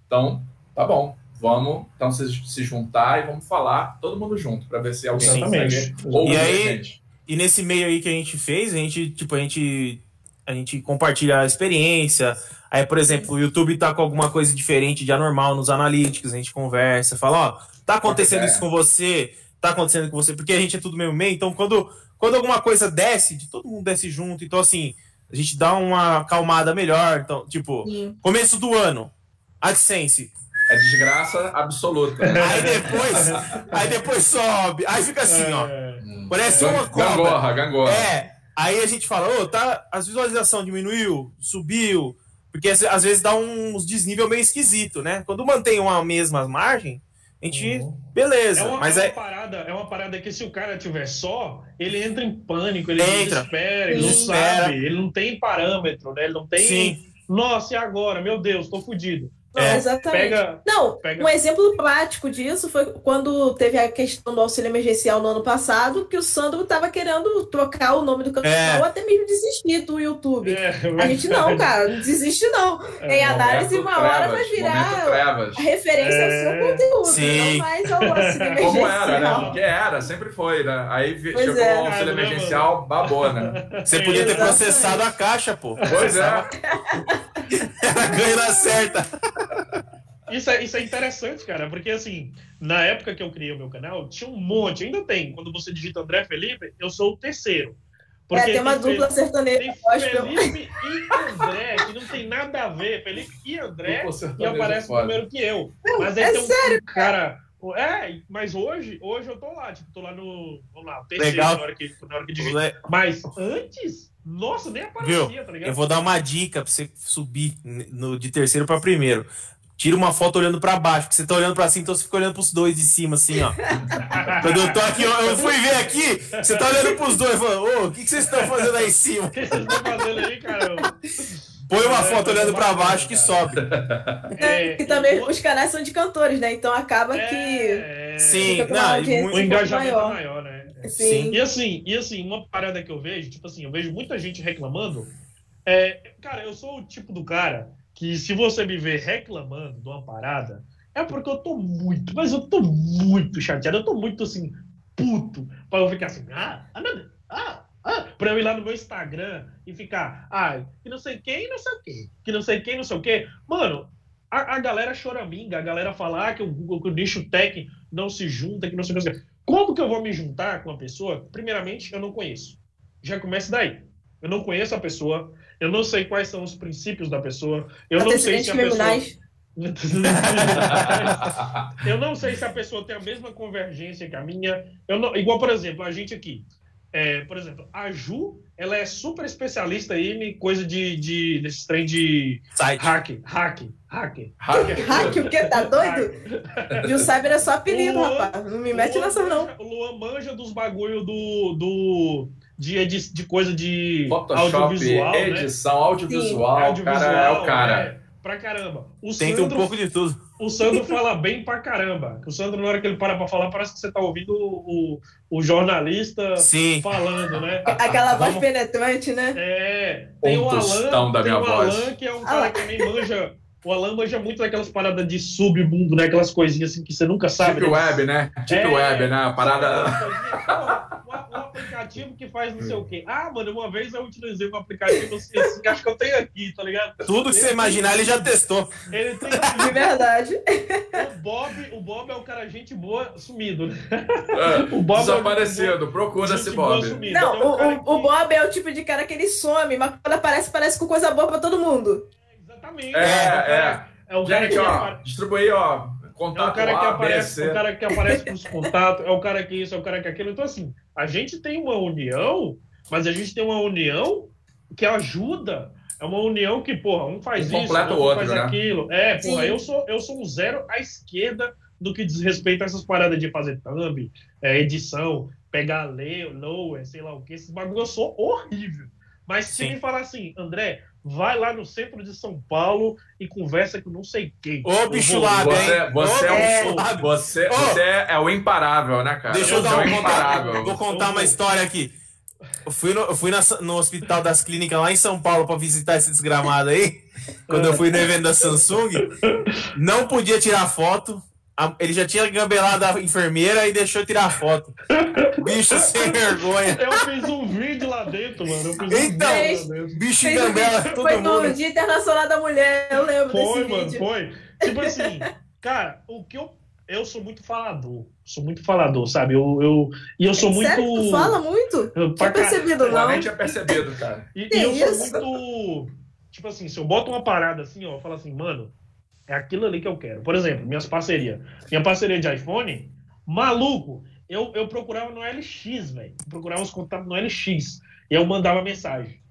então tá bom, vamos então se, se juntar e vamos falar todo mundo junto para ver se alguém Exatamente. consegue ouvir e aí, a gente. E nesse meio aí que a gente fez, a gente tipo a gente a gente compartilha a experiência. Aí, por exemplo, o YouTube tá com alguma coisa diferente de anormal nos analytics, a gente conversa, fala, ó, tá acontecendo é. isso com você, tá acontecendo com você, porque a gente é tudo meio meio, então quando, quando alguma coisa desce, todo mundo desce junto, então assim, a gente dá uma calmada melhor, então, tipo, Sim. começo do ano, AdSense, é desgraça absoluta. Aí depois, aí depois sobe. Aí fica assim, ó. É. Parece uma cobra. Gangorra, gangorra. É. Aí a gente fala, ô, oh, tá, as visualizações diminuiu, subiu, porque às, vezes dá uns desnível meio esquisito, né? Quando mantém uma mesma margem, a gente, uhum. beleza. É uma, mas é, uma é... parada, é uma parada que se o cara tiver só, ele entra em pânico, ele entra. espera, ele não sabe, ele não tem parâmetro, né? Ele não tem. Sim. Nossa, e agora? Meu Deus, tô fudido. É, exatamente. Pega, não, pega... um exemplo prático disso foi quando teve a questão do auxílio emergencial no ano passado, que o Sandro estava querendo trocar o nome do canal é. ou até mesmo desistir do YouTube. É, a gente não, cara, não desiste não. É, em análise, uma trevas, hora vai virar a referência ao seu é. conteúdo, Sim. não mais ao auxílio emergencial. Como era, né? Porque era, sempre foi, né? Aí pois chegou é. o auxílio emergencial, babou, né? Você podia ter processado a caixa, pô. Pois é. Ela ganha na certa. Isso é, isso é interessante, cara, porque assim, na época que eu criei o meu canal, tinha um monte, ainda tem. Quando você digita André Felipe, eu sou o terceiro. Porque é, tem uma tem dupla sertaneja. Tem Felipe e André, que não tem nada a ver. Felipe e André, e aparece primeiro que eu. Mas aí é tem um sério, cara. É, mas hoje, hoje eu tô lá, tipo, tô lá no. Vamos lá, terceiro Legal. na hora que, na hora que digita. Mas antes, nossa, nem aparecia, Viu? tá ligado? Eu vou dar uma dica pra você subir no, de terceiro para primeiro. Tira uma foto olhando para baixo, porque você tá olhando para cima, então você fica olhando pros dois de cima, assim, ó. Quando eu tô aqui, eu, eu fui ver aqui, você tá olhando pros dois, falando, ô, o que, que vocês estão fazendo aí em cima? O que vocês estão fazendo aí, caramba? Põe uma é, foto olhando para baixo que sobe. É, que também os canais são de cantores, né? Então acaba que. É, Sim, não, o engajamento maior. é maior, né? Sim. E assim, e assim, uma parada que eu vejo, tipo assim, eu vejo muita gente reclamando. É, cara, eu sou o tipo do cara que se você me ver reclamando de uma parada, é porque eu tô muito, mas eu tô muito chateado, eu tô muito assim, puto, pra eu ficar assim, ah, ah, ah, ah, pra eu ir lá no meu Instagram e ficar, ah, que não sei quem, não sei o quê, que não sei quem, não sei o quê. Mano, a, a galera choraminga, a galera falar que o, que o nicho tech não se junta, que não sei o que. Como que eu vou me juntar com uma pessoa? Primeiramente, eu não conheço. Já começa daí. Eu não conheço a pessoa, eu não sei quais são os princípios da pessoa, eu não sei se a pessoa... eu não sei se a pessoa tem a mesma convergência que a minha. Eu não... Igual, por exemplo, a gente aqui. É, por exemplo, a Ju, ela é super especialista aí em coisa de, de desse trem de Site. hack, hack, hack. Hack, hack o quê? Tá doido? Ju Cyber é só apelido, Luan, rapaz. Não me mete nessa, não. O Luan manja dos bagulho do, do de, de, de coisa de Photoshop, audiovisual, né? edição, né? audiovisual, audiovisual, cara é o cara. É, pra caramba. O Tenta Sandro, um pouco de tudo. O Sandro fala bem pra caramba. O Sandro, na hora que ele para pra falar, parece que você tá ouvindo o, o, o jornalista Sim. falando, né? Aquela voz Vamos... penetrante, né? É. Tem o Alan, da tem o Alan, que é um cara que nem manja o Alan manja muito daquelas paradas de submundo, né? Aquelas coisinhas assim que você nunca sabe. Tipo né? web, né? Tipo é, web, né? A parada. Um, aplicativo que faz não sei o quê. Ah, mano, uma vez eu utilizei um aplicativo assim, assim que acho que eu tenho aqui, tá ligado? Tudo que você imaginar, ele já testou. Ele tem. De verdade. O Bob, o Bob é um cara gente boa sumido, né? É, o Bob desaparecido, é procura esse Bob. Não, então, o, o, que... o Bob é o tipo de cara que ele some, mas quando aparece, parece com coisa boa pra todo mundo. Exatamente. É, é. É o Gente, que ó, distribui, ó, contato é o cara A, que aparece, o cara que aparece com os contatos, é o cara que isso, é o cara que aquilo. Então, assim, a gente tem uma união, mas a gente tem uma união que ajuda. É uma união que, porra, um faz um isso, outro, outro faz né? aquilo. É, porra, eu sou, eu sou um zero à esquerda do que diz respeito a essas paradas de fazer thumb, é, edição, pegar lower, sei lá o que, esses bagulho eu sou horrível. Mas se me falar assim, André, vai lá no centro de São Paulo e conversa com não sei quem. Ô, bicho lá, Você, você, é, um, você, você é o imparável, né, cara? Deixa eu, dar um imparável. Vou contar uma história aqui. Eu fui, no, eu fui na, no Hospital das Clínicas lá em São Paulo para visitar esse desgramado aí. Quando eu fui no evento da Samsung, não podia tirar foto. Ele já tinha gambelado a enfermeira e deixou tirar foto. Bicho sem vergonha. Eu fiz um vídeo lá dentro, mano. então, bicho gambela todo foi mundo. Foi no Dia Internacional da Mulher, eu lembro foi, desse mano, vídeo. Foi, Tipo assim, cara, o que eu... Eu sou muito falador. Sou muito falador, sabe? Eu, eu, e eu sou muito... Sério? Tu fala muito? Eu, tinha percebido, não? Eu tinha percebido, cara. E, e eu isso? sou muito... Tipo assim, se eu boto uma parada assim, ó, eu falo assim, mano, é aquilo ali que eu quero. Por exemplo, minhas parcerias. Minha parceria de iPhone, maluco, eu, eu procurava no LX, velho. Procurava os contatos no LX. E eu mandava mensagem.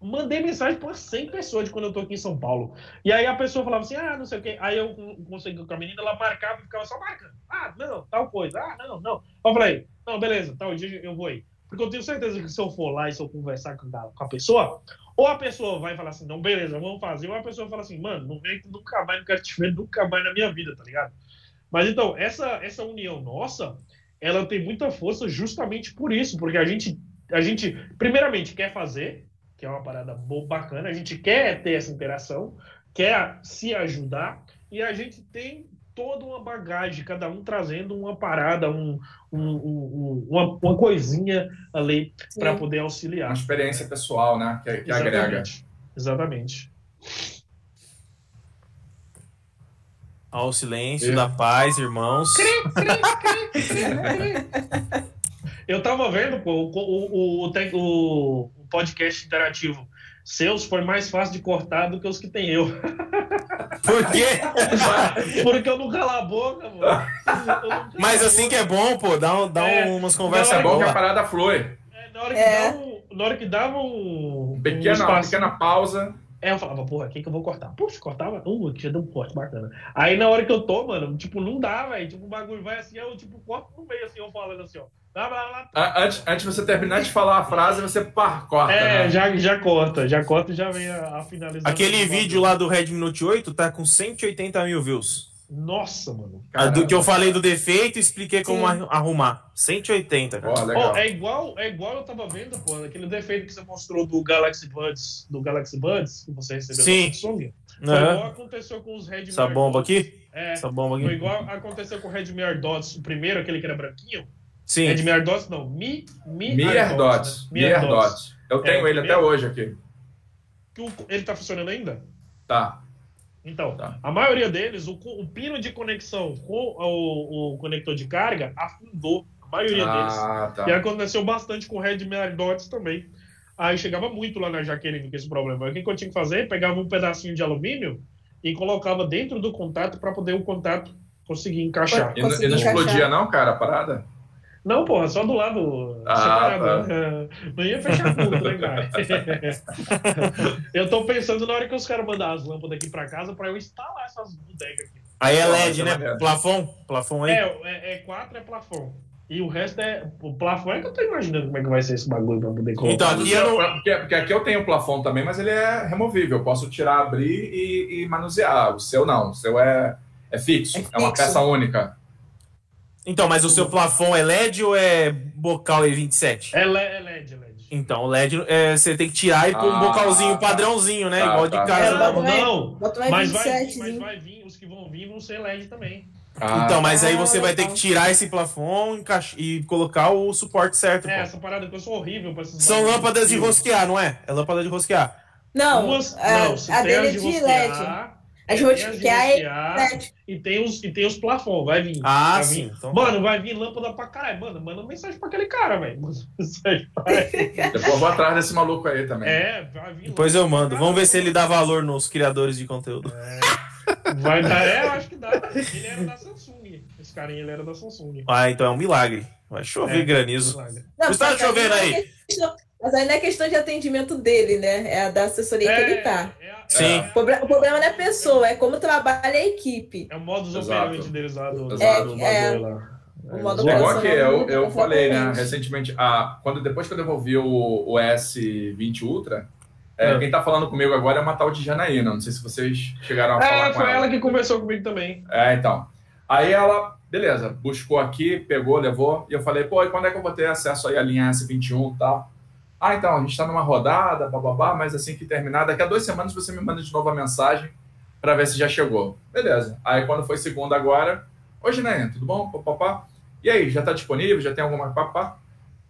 Mandei mensagem para 100 pessoas de quando eu tô aqui em São Paulo. E aí a pessoa falava assim, ah, não sei o quê. Aí eu consegui com a menina, ela marcava e ficava só marcando. Ah, não, tal coisa. Ah, não, não. Eu falei, não, beleza, tal dia eu vou aí. Porque eu tenho certeza que se eu for lá e se eu conversar com a, com a pessoa, ou a pessoa vai falar assim, não, beleza, vamos fazer, ou a pessoa fala assim, mano, não vem nunca mais, não quero te ver nunca mais na minha vida, tá ligado? Mas então, essa, essa união nossa, ela tem muita força justamente por isso, porque a gente, a gente, primeiramente, quer fazer, que é uma parada boa, bacana, a gente quer ter essa interação, quer se ajudar, e a gente tem toda uma bagagem, cada um trazendo uma parada, um, um, um uma, uma, coisinha ali para poder auxiliar. Uma experiência pessoal, né? Que, que Exatamente. agrega. Exatamente. Ao silêncio da paz, irmãos. Eu tava vendo pô, o, o, o, o podcast interativo seus foi mais fácil de cortar do que os que tem eu. Por quê? Porque eu não calo a boca, mano. Mas assim que é bom, pô, dá, dá é, umas conversas boas. que a parada flui. É, na, hora que é. dava, na hora que dava um. Pequena, um pequena pausa. Aí eu falava, porra, quem que eu vou cortar? Puxa, cortava, uh, aqui já deu um corte bacana. Aí na hora que eu tô, mano, tipo, não dá, velho. Tipo, o bagulho vai assim, eu tipo, corto no meio, assim, eu falando assim, ó. Antes, antes de você terminar de falar a frase, você pá, corta. É, né? já, já corta, já corta e já vem a, a finalização. Aquele vídeo lá do Redmi Note 8 tá com 180 mil views. Nossa, mano. Caramba. Do que eu falei do defeito, expliquei como Sim. arrumar. 180, cara. Oh, oh, é igual, é igual eu tava vendo, pô, aquele defeito que você mostrou do Galaxy Buds, do Galaxy Buds, que você recebeu Sim. da Samsung. Foi uhum. igual aconteceu com os Redmi Essa bomba aqui? É. Essa bomba aqui. Foi igual aconteceu com o Redmi AirDots, o primeiro, aquele que era branquinho. Sim. Redmi AirDots, não. Mi, Mi, Mi AirDots. Né? Mi AirDots. Eu tenho é, ele até hoje aqui. Ele tá funcionando ainda? Tá. Então, tá. a maioria deles, o, o, pino de conexão com o, o, conector de carga afundou. A maioria ah, deles. Tá. E aconteceu bastante com o Redmi AirDots também. Aí chegava muito lá na Jaqueline com esse problema. O que, eu tinha que fazer? Pegava um pedacinho de alumínio e colocava dentro do contato para poder o contato conseguir encaixar. E, não, e não explodia, não, cara, a parada? Não, porra, só do lado ah, separado. Tá. Não ia fechar tudo, né, cara? eu tô pensando na hora que os caras mandar as lâmpadas aqui pra casa pra eu instalar essas bodegas aqui. Aí é LED, né? Plafon? Plafon aí? É, é, é 4 é plafon. E o resto é. O plafon é que eu tô imaginando como é que vai ser esse bagulho pra poder colocar. Então, aqui eu não... porque, porque aqui eu tenho o plafon também, mas ele é removível. Eu posso tirar, abrir e, e manusear. O seu não. O seu é, é fixo. É, fixo. é uma peça única. Então, mas o seu plafon é LED ou é bocal E27? É LED, é LED. Então, o LED é, você tem que tirar e pôr um ah, bocalzinho tá. padrãozinho, né? Tá, Igual tá, de casa. Tá. Não, não. Mas, vai, mas vai vir, os que vão vir vão ser LED também. Ah, então, mas aí você vai ter que tirar esse plafon e colocar o suporte certo. É, pô. essa parada que eu sou horrível pra esses São lâmpadas de rosquear, não é? É lâmpada de rosquear. Não, Duas, é, não a dele é de, de LED. As rosquear é E tem os, e tem os plafons, vai vir. Ah, vai sim. Vir. Então... Mano, vai vir lâmpada pra caralho. Mano, manda mensagem pra aquele cara, velho. Depois eu vou atrás desse maluco aí também. É, vai vir. Depois eu mando. Vamos ver se ele dá valor nos criadores de conteúdo. É. Vai dar, é, eu acho que dá. Ele era da Samsung. Esse carinha, ele era da Samsung. Ah, então é um milagre. Vai chover é, granizo. Não, Está chovendo aí. Mas aí não é questão de atendimento dele, né? É a da assessoria é, que ele tá. É, é, Sim. O, problema, o problema não é a pessoa, é como trabalha a equipe. É o modo operandi deles lá do, é, do é, lá. O modo Igual que eu, eu falei, né, recentemente, a, quando, depois que eu devolvi o, o S20 Ultra, é, é. quem tá falando comigo agora é uma tal de Janaína. Não sei se vocês chegaram a é, falar com ela. É, foi ela que conversou comigo também. É, então. Aí ela, beleza, buscou aqui, pegou, levou, e eu falei, pô, e quando é que eu vou ter acesso aí à linha S21 e tal? Ah, então, a gente está numa rodada, bababá, mas assim que terminar, daqui a duas semanas você me manda de novo a mensagem para ver se já chegou. Beleza. Aí quando foi segunda agora, hoje, né, tudo bom? Papá. E aí, já está disponível? Já tem alguma papá?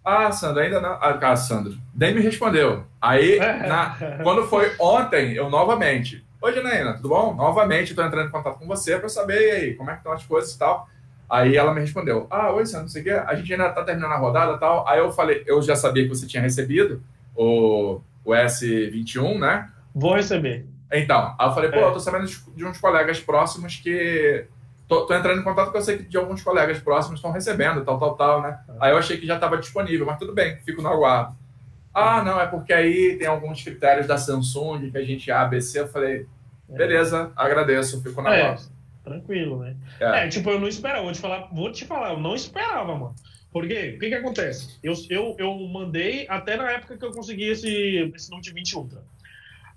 Ah, Sandro, ainda não. Ah, Sandro. Daí me respondeu. Aí, na... quando foi ontem, eu novamente. Oi, Janaína, tudo bom? Novamente, estou entrando em contato com você para saber aí, como é que estão as coisas e tal. Aí ela me respondeu: Ah, oi, Sandro, não sei o quê. A gente ainda tá terminando a rodada e tal. Aí eu falei: Eu já sabia que você tinha recebido o, o S21, né? Vou receber. Então, aí eu falei: Pô, é. eu tô sabendo de uns colegas próximos que. Tô, tô, entrando em contato com eu sei que de alguns colegas próximos estão recebendo, tal, tal, tal, né? Aí eu achei que já estava disponível, mas tudo bem, fico no aguardo. Ah, não, é porque aí tem alguns critérios da Samsung que a gente ABC. Eu falei: é. Beleza, agradeço, fico no é. Tranquilo, né? É. é. tipo, eu não esperava, vou te falar, vou te falar, eu não esperava, mano. Porque o que que acontece? Eu, eu, eu mandei até na época que eu consegui esse, esse Note 20 Ultra.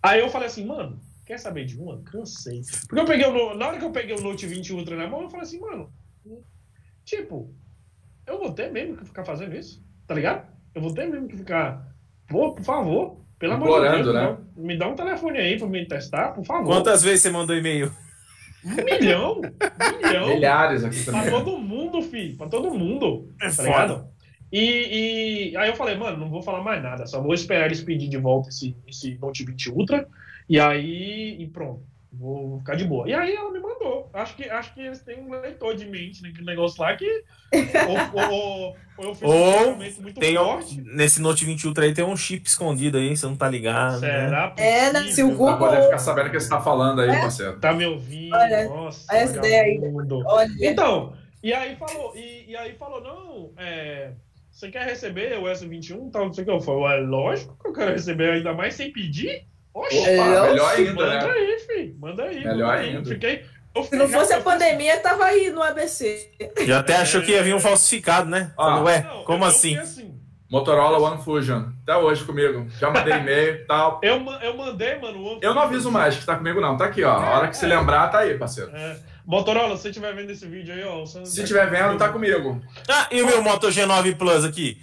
Aí eu falei assim, mano, quer saber de uma? Cansei. Porque eu peguei o, na hora que eu peguei o Note 20 Ultra na mão, eu falei assim, mano, tipo, eu vou ter mesmo que ficar fazendo isso, tá ligado? Eu vou ter mesmo que ficar, pô, por favor, pelo amor de Deus, né? me dá um telefone aí pra me testar, por favor. Quantas vezes você mandou e-mail? Um milhão? Um milhão? Milhares aqui também. Pra todo mundo, filho. Pra todo mundo. É tá foda. E, e, aí eu falei, mano, não vou falar mais nada. Só vou esperar eles pedir de volta esse, esse Note 20 Ultra. E aí, e pronto. Vou ficar de boa. E aí ela me mandou. Acho que, acho que eles têm um leitor de mente naquele negócio lá que. ou, ou, ou eu fiz ou um muito tem forte. Um, nesse Note 20 Ultra aí tem um chip escondido aí, você não tá ligado. Né? Será? Né? É, né? se o Google. Agora ficar sabendo o que você tá falando aí, é. parceiro. Tá me ouvindo? Olha, Nossa, olha essa ideia aí. Olha. Então, e aí falou, e, e aí falou, não, é, você quer receber o S21 tal, não sei o que. Eu falei, é lógico que eu quero receber, ainda mais sem pedir. Oxe, Opa, melhor ainda, manda né? aí, filho. Manda aí. Melhor manda ainda. Aí. Fiquei, se não fosse a pandemia, tava aí no ABC. Já até achou que ia vir um falsificado, né? Ah, Ué, não, como assim? assim? Motorola One Fusion. Até hoje comigo. Já mandei e-mail e tal. Eu, eu mandei, mano. Eu não aviso mais que tá comigo, não. Tá aqui, ó. A hora que se lembrar, tá aí, parceiro. É. Motorola, se você estiver vendo esse vídeo aí, ó. Se estiver vendo, tá comigo. Ah, e o meu Moto G9 Plus aqui?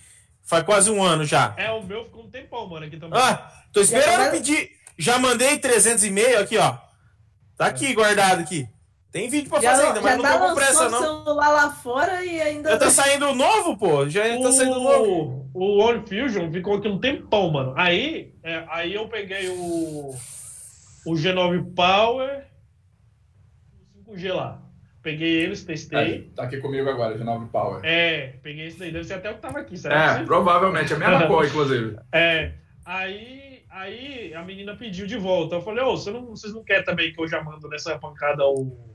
Faz quase um ano já. É, o meu ficou um tempão, mano, aqui também. Ah, tô esperando pedir. Já mandei 300 e-mail aqui, ó. Tá aqui, é. guardado aqui. Tem vídeo pra fazer ainda, mas não tá tô com pressa, não. celular lá fora e ainda. Já tá saindo novo, pô. Já tá o... tá saindo novo. O One Fusion ficou aqui um tempão, mano. Aí, é, aí eu peguei o. O G9 Power. O 5G lá. Peguei eles, testei. É, tá aqui comigo agora, G9 Power. É, peguei esse daí. Deve ser até o que tava aqui, certo? É, provavelmente. É a mesma cor, inclusive. É. Aí, aí a menina pediu de volta. Eu falei, ô, oh, você não, vocês não querem também que eu já mando nessa pancada o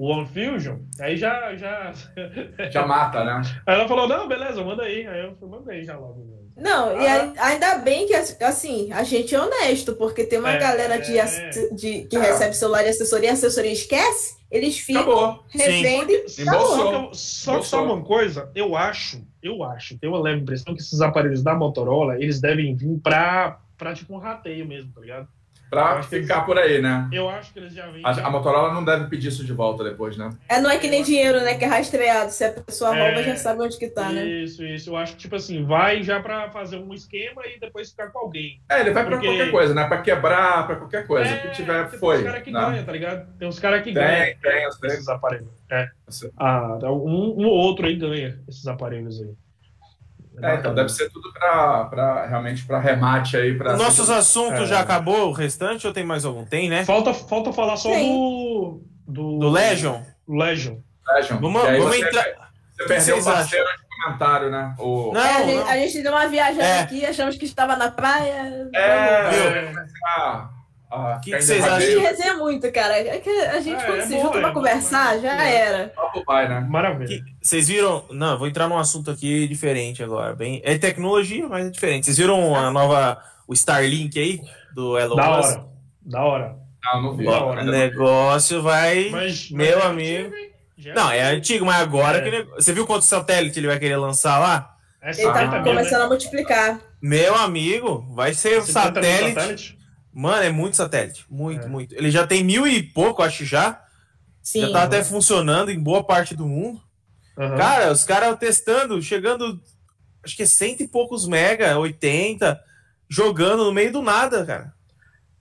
o One Fusion, aí já, já. Já mata, né? Aí ela falou: não, beleza, manda aí. Aí eu mandei já logo. Não, ah, e ainda bem que, assim, a gente é honesto, porque tem uma é, galera de, de, que é. recebe celular e assessoria, e a assessoria esquece, eles ficam, acabou. revendem. Sim. Só, só que só uma coisa, eu acho, eu acho, tenho uma leve impressão que esses aparelhos da Motorola, eles devem vir para pra tipo um rateio mesmo, tá ligado? Pra ficar por aí, né? Eu acho que eles já vêm. A, a, Motorola não deve pedir isso de volta depois, né? É, não é que nem dinheiro, né? Que é rastreado. Se a pessoa é, rouba, já sabe onde que tá, né? Isso, isso. Eu acho que, tipo assim, vai já pra fazer um esquema e depois ficar com alguém. É, ele vai Porque... pra qualquer coisa, né? Pra quebrar, pra qualquer coisa. É, o que tiver, foi. Tem uns caras que né? ganham, tá ligado? Tem uns caras que ganham. Tem, tem, esses aparelhos. É. Ah, um, um ou outro aí ganha esses aparelhos aí. É, então deve ser tudo para realmente para remate aí. Pra Nossos ser... assuntos é. já acabou o restante ou tem mais algum? Tem, né? Falta, falta falar só do, do. Do Legion? Legion. Legion. Vamos, vamos você, entrar. Você perdeu o parceiro acham? de comentário, né? O... Não, é, a, gente, a, gente, deu uma viagem é. aqui, achamos que estava na praia. É, viu? Ah, o que, que vocês acham? A gente resenha muito, cara. É que a gente, é, quando é se junta é pra conversar, bom, já era. Vai, né? Maravilha. vocês viram? Não, vou entrar num assunto aqui diferente agora. Bem, é tecnologia, mas é diferente. Vocês viram a nova, o Starlink aí, do Elon da Musk? Hora. Da hora. Não, não vi. O negócio vai. Mas, meu mas é amigo. Antigo, não, é antigo, mas agora. É. Que... Você viu quanto satélite ele vai querer lançar lá? É ele tá começando né? a multiplicar. Meu amigo, vai ser satélite. satélite Mano, é muito satélite. Muito, é. muito. Ele já tem mil e pouco, acho já. Sim. Já tá até funcionando em boa parte do mundo. Uhum. Cara, os caras testando, chegando, acho que é cento e poucos mega, 80, jogando no meio do nada, cara.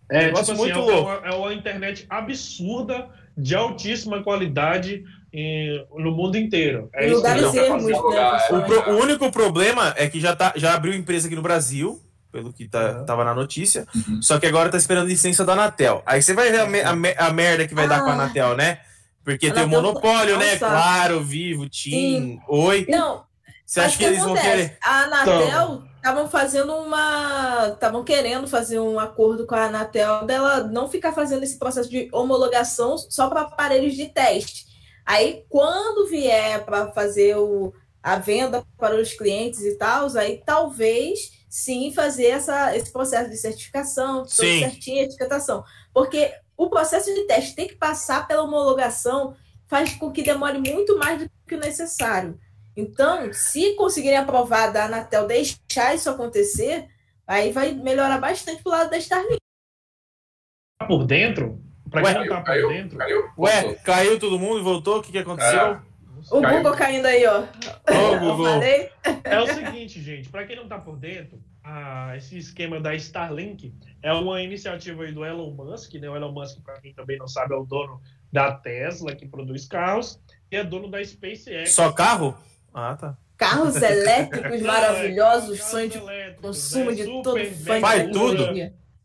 É, tipo assim, muito é, louco. Uma, é uma internet absurda, de altíssima qualidade em, no mundo inteiro. É isso que né? o, pro, o único problema é que já, tá, já abriu empresa aqui no Brasil pelo que tá, uhum. tava na notícia. Uhum. Só que agora tá esperando licença da Anatel. Aí você vai ver a, a, a merda que vai ah. dar com a ah. Anatel, né? Porque tem o monopólio, né? Claro, Vivo, TIM, Oi. Não. Você acha que, que eles acontece? vão querer? A Anatel estavam fazendo uma. Estavam querendo fazer um acordo com a Anatel dela não ficar fazendo esse processo de homologação só para aparelhos de teste. Aí, quando vier para fazer o, a venda para os clientes e tal, aí talvez sim fazer essa, esse processo de certificação, tudo certinho, etiquetação. Porque o processo de teste tem que passar pela homologação, faz com que demore muito mais do que o necessário. Então, se conseguirem aprovar da Anatel deixar isso acontecer, aí vai melhorar bastante pro lado da Starlink. Tá por dentro? Para quem não tá por caiu, dentro? Caiu, Ué, caiu todo mundo e voltou? O que, que aconteceu? É. O Caiu. Google caindo aí, ó. Ô, Google. É o seguinte, gente, para quem não está por dentro, ah, esse esquema da Starlink é uma iniciativa aí do Elon Musk, né? O Elon Musk, para quem também não sabe, é o dono da Tesla, que produz carros, e é dono da SpaceX. Só carro? Ah, tá. Carros elétricos maravilhosos, sonho de consumo né? de todo fã. Faz tudo.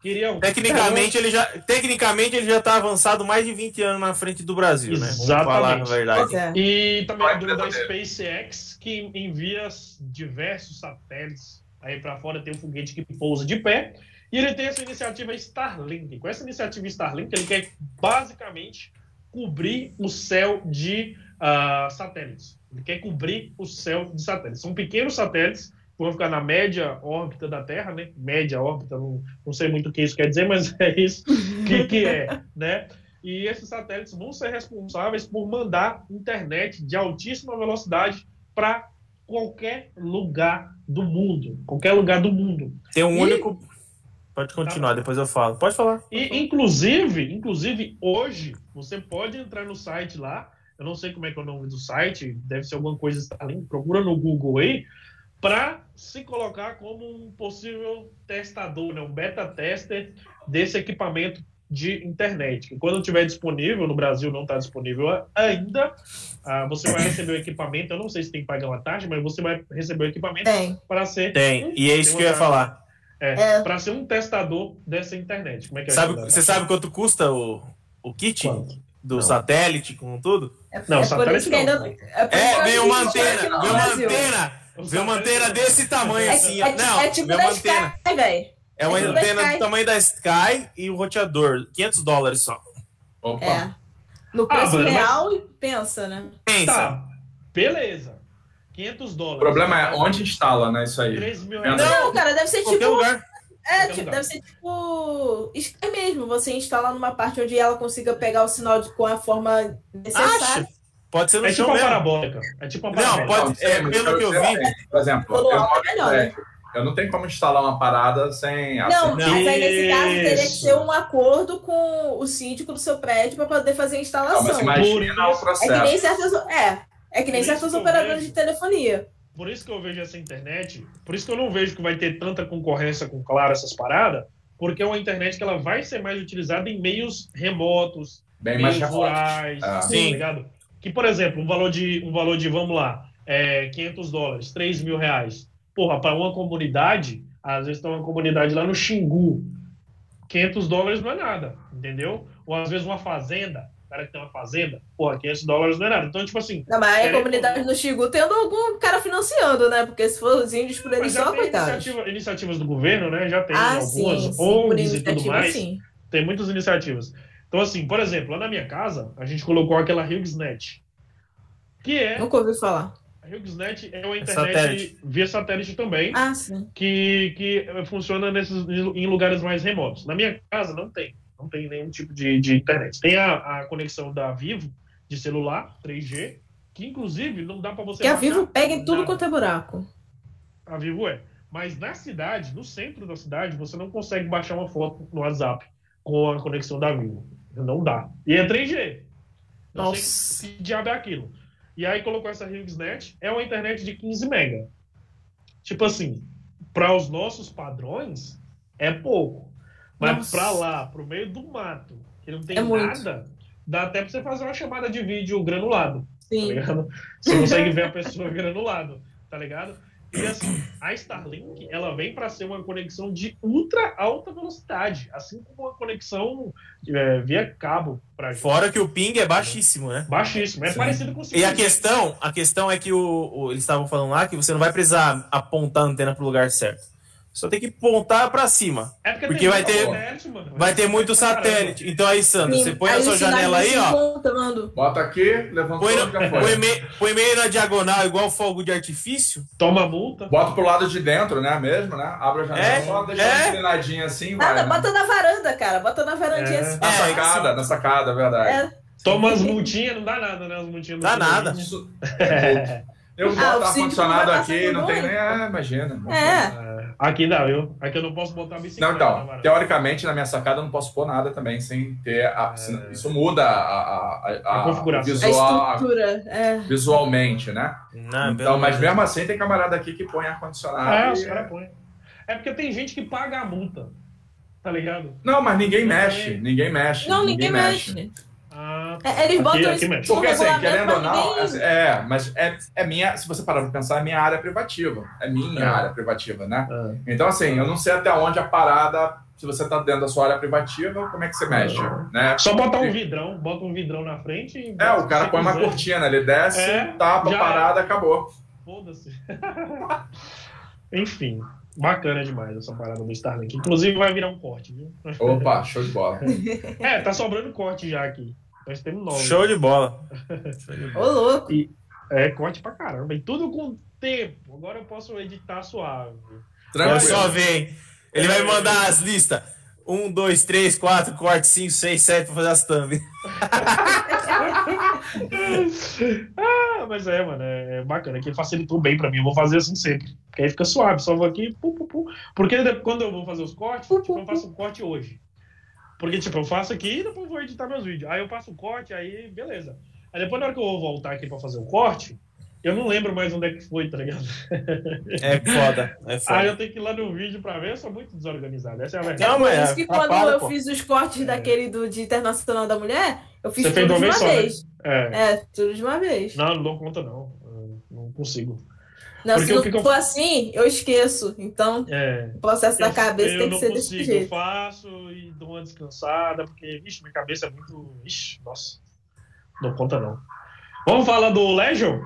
Queriam... Tecnicamente, ele já, tecnicamente, ele já está avançado mais de 20 anos na frente do Brasil, Exatamente. né? Vamos falar na verdade. É. E também é dono da SpaceX, que envia diversos satélites aí para fora, tem um foguete que pousa de pé. E ele tem essa iniciativa Starlink. Com essa iniciativa Starlink, ele quer basicamente cobrir o céu de uh, satélites. Ele quer cobrir o céu de satélites. São pequenos satélites vão ficar na média órbita da Terra, né? Média órbita, não, não sei muito o que isso quer dizer, mas é isso que, que é, né? E esses satélites vão ser responsáveis por mandar internet de altíssima velocidade para qualquer lugar do mundo. Qualquer lugar do mundo. Tem um e... único. Pode continuar, tá. depois eu falo. Pode falar. Pode e, falar. inclusive, inclusive, hoje, você pode entrar no site lá. Eu não sei como é que é o nome do site, deve ser alguma coisa Starlink, procura no Google aí, para se colocar como um possível testador, né, um beta tester desse equipamento de internet. Que quando estiver disponível, no Brasil não está disponível ainda, ah, você vai receber o equipamento. Eu não sei se tem que pagar uma taxa, mas você vai receber o equipamento para ser. Tem, e é isso que eu ia falar. É, é. para ser um testador dessa internet. Como é que é sabe, Você sabe quanto custa o, o kit? Quanto? Do não. satélite com tudo? É, não, é satélite não. Ainda, é, é vem uma antena, vem uma antena, vem uma antena desse tamanho é, assim. É, não, é tipo da Sky, velho. É uma é antena do tamanho da Sky e o roteador. 500 dólares só. Opa. É. No preço ah, real, mas... pensa, né? Pensa. Tá. Beleza. 500 dólares. O problema é onde instala, né? Isso aí. 3 mil reais. Não, cara, deve ser Qualquer tipo. Lugar. É, tipo, deve ser tipo. Sky mesmo. Você instala numa parte onde ela consiga pegar o sinal de, com a forma necessária. Acho. Pode ser no é chão tipo mesmo. parabólica. É tipo uma parabólica. Não, pode, é, pelo que eu vi. Por exemplo, eu, moro, é melhor, né? Eu não tenho como instalar uma parada sem. Não, mas aí nesse caso teria que ser um acordo com o síndico do seu prédio para poder fazer a instalação. Não, mas imagina o processo. É que nem certas, é, é que nem certos operadores vejo, de telefonia. Por isso que eu vejo essa internet, por isso que eu não vejo que vai ter tanta concorrência com, claro, essas paradas, porque é uma internet que ela vai ser mais utilizada em meios remotos, Bem meios mais rurais, ah. tá ligado? Que, por exemplo, um valor de, um valor de vamos lá, é, 500 dólares, 3 mil reais. Porra, para uma comunidade, às vezes tem uma comunidade lá no Xingu. 500 dólares não é nada, entendeu? Ou às vezes uma fazenda, o cara que tem uma fazenda, porra, 500 dólares não é nada. Então, tipo assim. Não, mas a comunidade no Xingu tendo algum cara financiando, né? Porque se for os índios por eles só, coitados. Iniciativa, iniciativas do governo, né? Já tem ah, algumas sim, sim, ONGs e tudo mais. Sim. Tem muitas iniciativas. Então, assim, por exemplo, lá na minha casa, a gente colocou aquela HughesNet. Que é. Nunca ouvi falar. A HughesNet é uma é internet satélite. via satélite também, ah, que, que funciona nesses, em lugares mais remotos. Na minha casa não tem, não tem nenhum tipo de, de internet. Tem a, a conexão da Vivo de celular, 3G, que inclusive não dá para você. Que a Vivo pega em tudo quanto é buraco. A Vivo é. Mas na cidade, no centro da cidade, você não consegue baixar uma foto no WhatsApp com a conexão da Vivo. Não dá. E é 3G. Não Nossa. sei que diabo é aquilo. E aí colocou essa HughesNet, é uma internet de 15 mega. Tipo assim, para os nossos padrões, é pouco. Mas para lá, pro meio do mato, que não tem é nada, muito. dá até para você fazer uma chamada de vídeo granulado. Tá Sim. Tá você consegue ver a pessoa granulado, tá ligado? E assim, a Starlink, ela vem para ser uma conexão de ultra alta velocidade, assim como uma conexão é, via cabo. Fora que o ping é baixíssimo, né? Baixíssimo, é Sim. parecido com o E a questão, a questão é que o, o eles estavam falando lá que você não vai precisar apontar a antena para o lugar certo. Só tem que pontar para cima. É porque, porque vai ter satélite, mano. vai ter muito satélite. Então aí, Sandro, Sim. você põe aí a sua janela aí, ó. Bota aqui, levantou, põe, no, põe, meio, põe meio na diagonal, igual fogo de artifício. Toma multa. Bota pro lado de dentro, né, mesmo, né? Abre a janela, é, só deixa é. inclinadinha assim, Nada, vai, né? bota né? na varanda, cara. Bota na varandinha é. assim. Na sacada, é, na sacada, é verdade. É. Toma as multinhas, não dá nada, né? As multinhas. Dá nada. Isso... Eu boto ah, ar-condicionado aqui, não tem nem. Ah, imagina. É. Aqui não, viu? Aqui eu não posso botar bicicleta. Não, então, né, teoricamente, na minha sacada eu não posso pôr nada também sem ter. A, é. Isso muda a, a, a, a configuração. Visual, a estrutura. É. Visualmente, né? Não, então, mas mesmo assim, tem camarada aqui que põe ar-condicionado. É, os caras põem. É porque tem gente que paga a multa. Tá ligado? Não, mas ninguém mexe. Ninguém mexe. Não, ninguém, ninguém mexe. mexe. É, eles botam aqui, aqui Porque assim, querendo ou não, assim, é, mas é, é minha, se você parar pra pensar, é minha área privativa. É minha é. área privativa, né? É. Então, assim, eu não sei até onde a parada, se você tá dentro da sua área privativa, como é que você mexe, né? Só botar um vidrão, bota um vidrão na frente e... É, o cara põe quiser. uma cortina, ele desce, é, tapa a parada, acabou. Foda-se. Enfim. Bacana demais essa parada do Starlink. Inclusive vai virar um corte, viu? Opa, show de bola. é, tá sobrando corte já aqui. Nós temos nove. Show de bola. Ô, louco. E, É, corte pra caramba. E tudo com tempo. Agora eu posso editar suave. Tranquilo. só vem. Ele vai mandar as listas. Um, dois, três, quatro, corte, cinco, seis, sete pra fazer as thumb. ah, mas é, mano, é, é bacana. Que facilitou bem pra mim. Eu vou fazer assim sempre. Porque aí fica suave. Só vou aqui, pu, pu, pu. Porque quando eu vou fazer os cortes, tipo, eu faço um corte hoje. Porque, tipo, eu faço aqui e depois vou editar meus vídeos. Aí eu faço o corte, aí beleza. Aí depois, na hora que eu vou voltar aqui pra fazer o corte, eu não lembro mais onde é que foi, tá ligado? É foda, é foda. Aí eu tenho que ir lá no vídeo pra ver, eu sou muito desorganizado. Essa é a verdade. Não, mas é isso que quando para, eu pô. fiz os cortes é. daquele do de Internacional da Mulher, eu fiz Você tudo de uma só, vez. Né? É. é, tudo de uma vez. Não, não dou conta, não. Eu não consigo. Não, Porque se não for assim, eu esqueço. Então, é. o processo eu, da cabeça tem que ser consigo, desse jeito. Eu faço e dou uma descansada, porque, vixe, minha cabeça é muito. Ixi, nossa. Não dou conta, não. Vamos falar do Legion?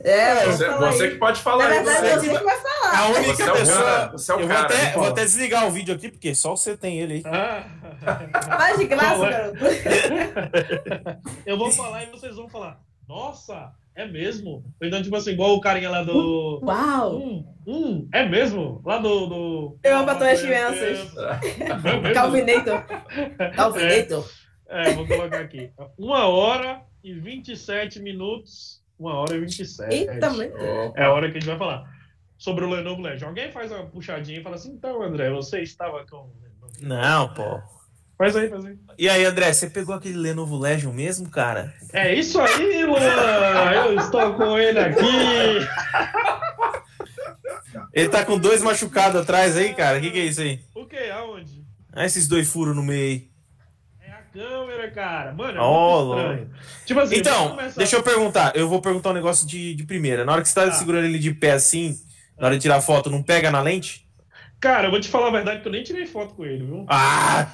É, você, você que pode falar. Na verdade, você, que vai falar. A única você pessoa. É você é o eu cara, vou, até, vou até desligar o vídeo aqui, porque só você tem ele aí. Ah. Mas de graça, garoto. eu vou falar e vocês vão falar. Nossa, é mesmo? Então, tipo assim, igual o carinha lá do. Uau! Hum, hum, é mesmo? Lá do. do... Eu amo as crianças. É Calvinator. Calvinator. É, é, vou colocar aqui. Uma hora e 27 minutos. Uma hora e 27. Eita, é a hora que a gente vai falar. Sobre o Lenovo Legion. Alguém faz uma puxadinha e fala assim: então, André, você estava com. Não, pô. Faz aí, faz aí. E aí, André, você pegou aquele Lenovo Legion mesmo, cara? É isso aí, Luan! Eu estou com ele aqui! Ele tá com dois machucados atrás aí, cara. O que, que é isso aí? O que? Aonde? Ah, esses dois furos no meio aí. É a câmera, cara. Mano, é oh, estranho. Tipo assim, então, começar... deixa eu perguntar. Eu vou perguntar um negócio de, de primeira. Na hora que você tá ah. segurando ele de pé assim, na hora de tirar foto, não pega na lente? Cara, eu vou te falar a verdade que eu nem tirei foto com ele, viu? Ah!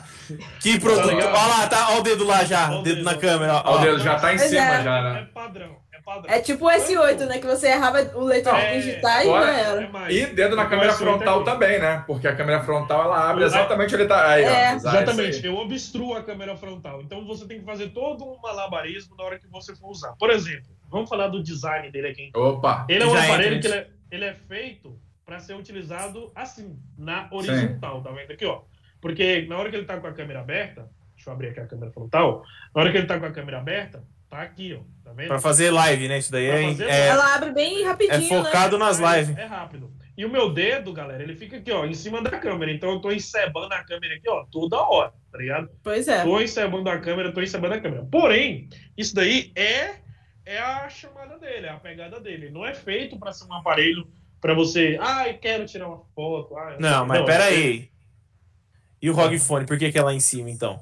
Que tá produto! Olha lá, tá, olha o dedo lá já, o dedo, dedo, na câmera. Ó. O dedo já tá em cima, é. já, né? É padrão. É, padrão. é tipo o S8, né? Que você errava o leitor é, digital e não era. É e dedo na câmera frontal também, né? Porque a câmera frontal ela abre exatamente onde ele tá. Aí, é. ó, exatamente. Eu obstruo a câmera frontal. Então você tem que fazer todo um malabarismo na hora que você for usar. Por exemplo, vamos falar do design dele aqui. Opa! Ele é um aparelho que ele é, ele é feito para ser utilizado assim, na horizontal, Sim. tá vendo aqui, ó? Porque na hora que ele tá com a câmera aberta, deixa eu abrir aqui a câmera frontal, na hora que ele tá com a câmera aberta, tá aqui, ó, tá vendo? Para fazer live, né? Isso daí é, é, Ela abre bem rapidinho, É focado né? nas lives. É, é rápido. E o meu dedo, galera, ele fica aqui, ó, em cima da câmera. Então eu tô encebando a câmera aqui, ó, toda hora, tá ligado? Pois é. Tô encebando a câmera, tô encebando a câmera. Porém, isso daí é é a chamada dele, é a pegada dele. Não é feito para ser um aparelho para você, ah, eu quero tirar uma foto. Ah, não, mas pera aí. E o ROG Phone, por que, que é lá em cima, então?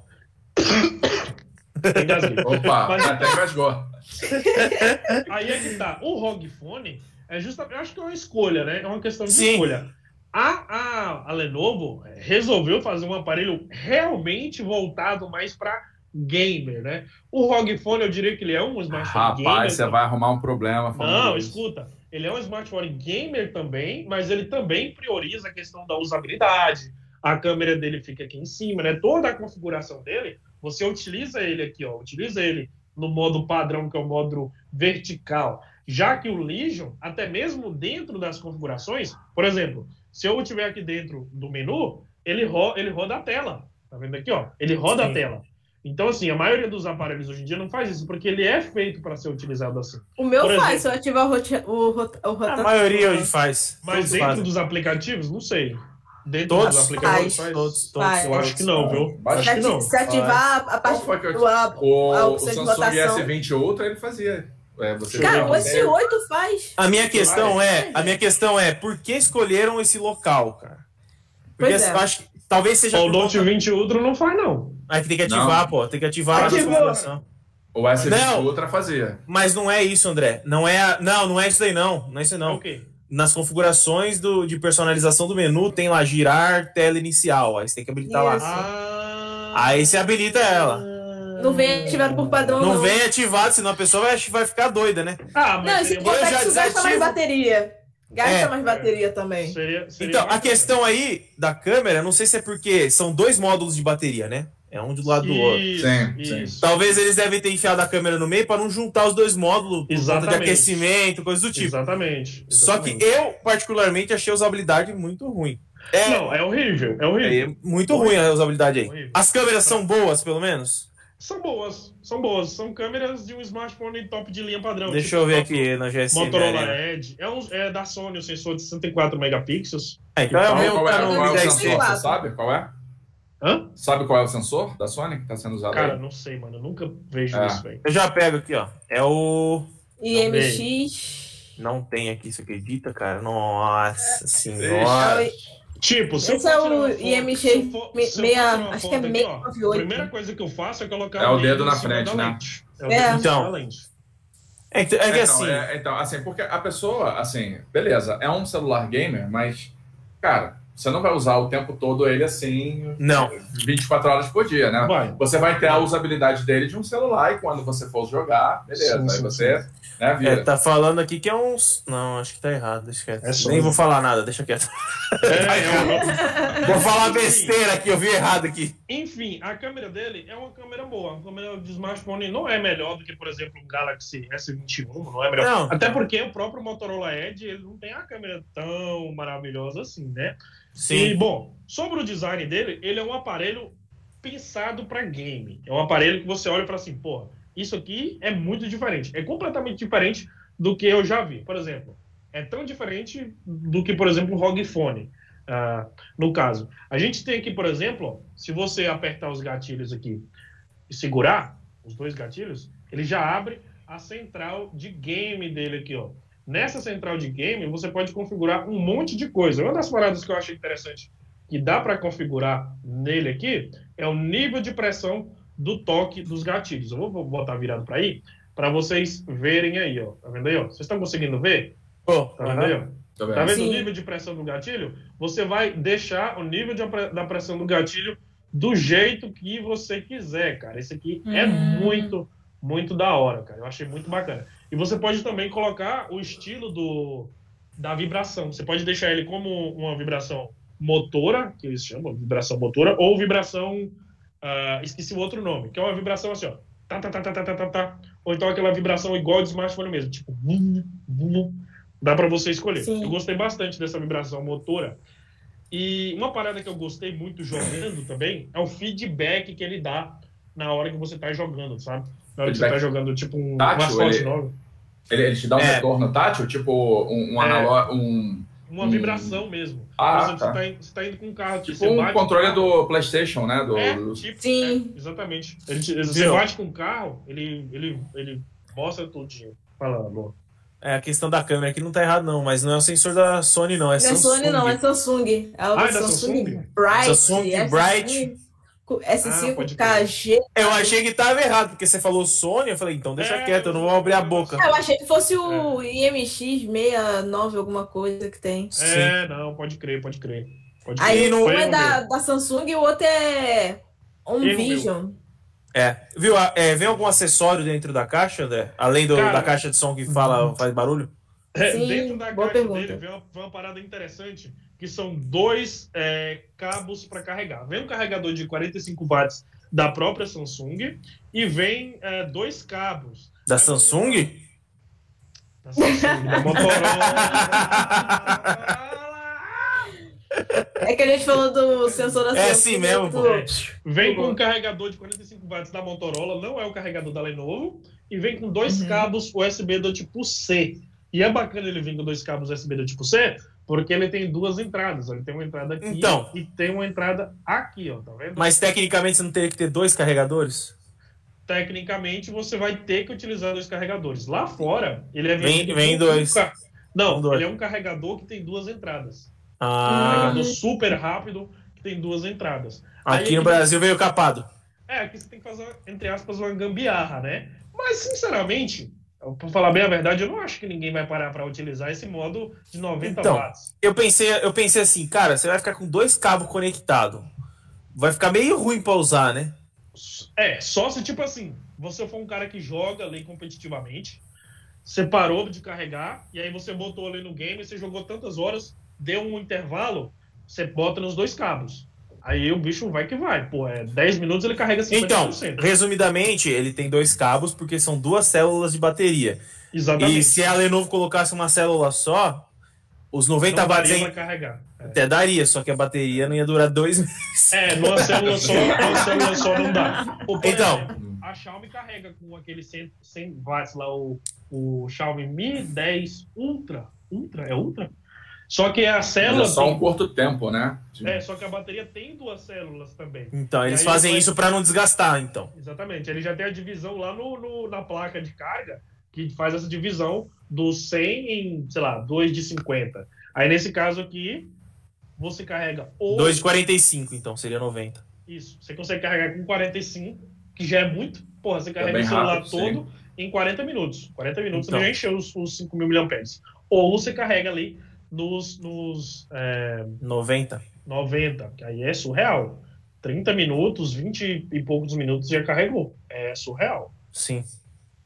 Opa, mas, até engasgou. aí é que tá. O ROG Phone é justamente, eu acho que é uma escolha, né? É uma questão de Sim. escolha. A, a, a Lenovo resolveu fazer um aparelho realmente voltado mais para gamer, né? O ROG Phone, eu diria que ele é um smartphone Rapaz, gamer. Rapaz, você vai arrumar um problema. Não, escuta. Ele é um smartphone gamer também, mas ele também prioriza a questão da usabilidade. A câmera dele fica aqui em cima, né? Toda a configuração dele, você utiliza ele aqui, ó, utiliza ele no modo padrão, que é o modo vertical. Já que o Legion, até mesmo dentro das configurações, por exemplo, se eu estiver aqui dentro do menu, ele, ro ele roda a tela. Tá vendo aqui, ó? Ele roda Sim. a tela. Então, assim, a maioria dos aparelhos hoje em dia não faz isso, porque ele é feito para ser utilizado assim. O meu Por faz, exemplo, se eu ativar o, rota o, rota o rotação. A maioria hoje faz. Mas todos dentro fazem. dos aplicativos, não sei. Dentro todos? dos aplicativos faz. Todos, todos. Faz. Eu acho que não, viu? Acho que não. Se ativar a parte do a, o, a o Samsung S20 Ultra, ele fazia. É, Cara, o S8 faz. A minha questão é, a minha questão é, por que escolheram esse local, cara? Porque pois é. eu acho que talvez seja. O Note 20 Ultra não faz, não. Aí tem que ativar, não. pô. Tem que ativar a configuração. O S20 não, Ultra fazia. Mas não é isso, André. Não é, a... não, não é isso aí não. Não é isso aí, não. Okay. Nas configurações do, de personalização do menu tem lá girar tela inicial. Aí você tem que habilitar isso. lá. Ah, aí você habilita ela. Não vem ativado por padrão, não. Não vem ativado, senão a pessoa vai, vai ficar doida, né? Ah, mas não, esse eu já gasta mais bateria. Gasta é, mais bateria também. Seria, seria então, a questão aí da câmera, não sei se é porque são dois módulos de bateria, né? É um do lado isso, do outro. Sim, sim. Talvez eles devem ter enfiado a câmera no meio para não juntar os dois módulos por conta de aquecimento, coisa do tipo. Exatamente, exatamente. Só que eu, particularmente, achei a usabilidade muito ruim. É, não, é horrível, é horrível. É muito ruim a usabilidade aí. As câmeras são boas, pelo menos? São boas, são boas. São câmeras de um smartphone top de linha padrão. Deixa tipo eu ver aqui na GSM. Motorola né? Edge. É, um, é da Sony o sensor de 64 megapixels. É, então é o meu qual é, qual é o sensor, você sabe qual é? Hã? Sabe qual é o sensor da Sony que está sendo usado Cara, aí? não sei, mano. Eu nunca vejo é. isso, velho. Eu já pego aqui, ó. É o... IMX... Não tem aqui, você acredita, cara? Nossa senhora. Tipo, se Esse é o IMX meia, acho que é 698. A primeira coisa que eu faço é colocar é o dedo na frente, né? É, é. Então, é, é que então, assim. É, então, assim, porque a pessoa, assim, beleza, é um celular gamer, mas, cara, você não vai usar o tempo todo ele assim. Não. 24 horas por dia, né? Vai. Você vai ter a usabilidade dele de um celular e quando você for jogar, beleza. Sim, aí você. Sim. Né, vira. É, tá falando aqui que é uns. Não, acho que tá errado. Deixa quieto. É Nem vou falar nada, deixa quieto. É, vou falar besteira aqui, eu vi errado aqui. Enfim, a câmera dele é uma câmera boa. A câmera de smartphone não é melhor do que, por exemplo, o Galaxy S21, não é melhor. Não. Até porque o próprio Motorola Edge ele não tem a câmera tão maravilhosa assim, né? Sim. E, bom, sobre o design dele, ele é um aparelho pensado para game. É um aparelho que você olha para assim, porra, isso aqui é muito diferente. É completamente diferente do que eu já vi. Por exemplo, é tão diferente do que, por exemplo, o ROG Phone. Uh, no caso, a gente tem aqui, por exemplo, se você apertar os gatilhos aqui e segurar os dois gatilhos, ele já abre a central de game dele aqui, ó. Nessa central de game, você pode configurar um monte de coisa. Uma das paradas que eu achei interessante que dá para configurar nele aqui é o nível de pressão do toque dos gatilhos. Eu vou botar virado para aí, para vocês verem aí, ó. Tá vendo aí, ó? Vocês estão conseguindo ver? Oh, tá vendo aí, ó? Tá vendo, tá vendo o nível de pressão do gatilho? Você vai deixar o nível de, da pressão do gatilho do jeito que você quiser, cara. Esse aqui é hum. muito, muito da hora, cara. Eu achei muito bacana. E você pode também colocar o estilo do, da vibração. Você pode deixar ele como uma vibração motora, que eles chamam vibração motora, ou vibração. Uh, esqueci o outro nome, que é uma vibração assim, ó. Tá, tá, tá, tá, tá, tá, tá, tá. Ou então aquela vibração igual de smartphone mesmo, tipo. Vum, vum, dá para você escolher. Sim. Eu gostei bastante dessa vibração motora. E uma parada que eu gostei muito jogando também é o feedback que ele dá na hora que você está jogando, sabe? Na hora que você tá jogando, tipo, um, tátil, ele, nova. Ele, ele, te dá um é. retorno tátil, tipo um, um analógico. Um, uma um... vibração mesmo. Ah, Por exemplo, tá. você, tá, você tá indo com um carro. Tipo um controle do PlayStation, né? Do, é, do... Tipo, Sim. É, exatamente. Ele, você bate com o carro, ele, ele, ele mostra tudinho. Fala, amor. É, a questão da câmera aqui não tá errado, não, mas não é o sensor da Sony, não. É não Samsung. é Sony, não, é Samsung. É o ah, é Samsung, Samsung Bright. Samsung é Bright. S5KG. Ah, eu achei que tava errado, porque você falou Sony, eu falei, então deixa é, quieto, eu não vou abrir a boca. Eu achei que fosse o é. IMX 69, alguma coisa que tem. É, Sim. não, pode crer, pode crer. Pode Aí um é da, da, Samsung e o outro é um Vision. É, viu? É, vem algum acessório dentro da caixa, André? Além do, Cara, da caixa de som que fala, uhum. faz barulho? É, Sim, dentro da caixa pergunta. dele vem uma, vem uma parada interessante que são dois é, cabos para carregar. Vem um carregador de 45 watts da própria Samsung e vem é, dois cabos. Da Aí Samsung? Da Samsung, da Motorola. É que a gente falou do sensor da Samsung. É assim mesmo, pô. É. Vem com um carregador de 45 watts da Motorola, não é o carregador da Lenovo, e vem com dois uhum. cabos USB do tipo C. E é bacana ele vir com dois cabos USB do tipo C, porque ele tem duas entradas. Ele tem uma entrada aqui então, e tem uma entrada aqui, ó. Tá vendo? Mas tecnicamente você não teria que ter dois carregadores? Tecnicamente você vai ter que utilizar dois carregadores. Lá fora, ele é vem, vem dois. Um... Não, dois. ele é um carregador que tem duas entradas. Ah. Um carregador super rápido que tem duas entradas. Aqui no Brasil veio capado. É, aqui você tem que fazer, entre aspas, uma gambiarra, né? Mas, sinceramente, para falar bem a verdade, eu não acho que ninguém vai parar para utilizar esse modo de 90 então, watts. Eu pensei, eu pensei assim, cara, você vai ficar com dois cabos conectados. Vai ficar meio ruim para usar, né? É, só se tipo assim, você for um cara que joga ali competitivamente, você parou de carregar e aí você botou ali no game, você jogou tantas horas, deu um intervalo, você bota nos dois cabos. Aí o bicho vai que vai. Pô, é 10 minutos ele carrega 50%. Então, resumidamente, ele tem dois cabos porque são duas células de bateria. Exatamente. E se a Lenovo colocasse uma célula só, os 90 não watts em... carregar. É. Até daria, só que a bateria não ia durar dois meses. É, numa célula só, numa célula só não dá. Ou, então, exemplo, a Xiaomi carrega com aquele 100, 100 watts lá, o, o Xiaomi Mi 10 Ultra. Ultra? É Ultra? Só que a célula. Mas é só tem... um curto tempo, né? É, só que a bateria tem duas células também. Então, eles fazem isso para não desgastar, então. Exatamente. Ele já tem a divisão lá no, no, na placa de carga, que faz essa divisão do 100 em, sei lá, 2 de 50. Aí, nesse caso aqui, você carrega. Ou... 2 de 45, então, seria 90. Isso. Você consegue carregar com 45, que já é muito. Porra, você carrega é o celular rápido, todo sim. em 40 minutos. 40 minutos então. você já encheu os, os 5 mil mAh. Ou você carrega ali nos, nos é, 90. 90, que aí é surreal. 30 minutos, 20 e poucos minutos já carregou. É surreal. Sim.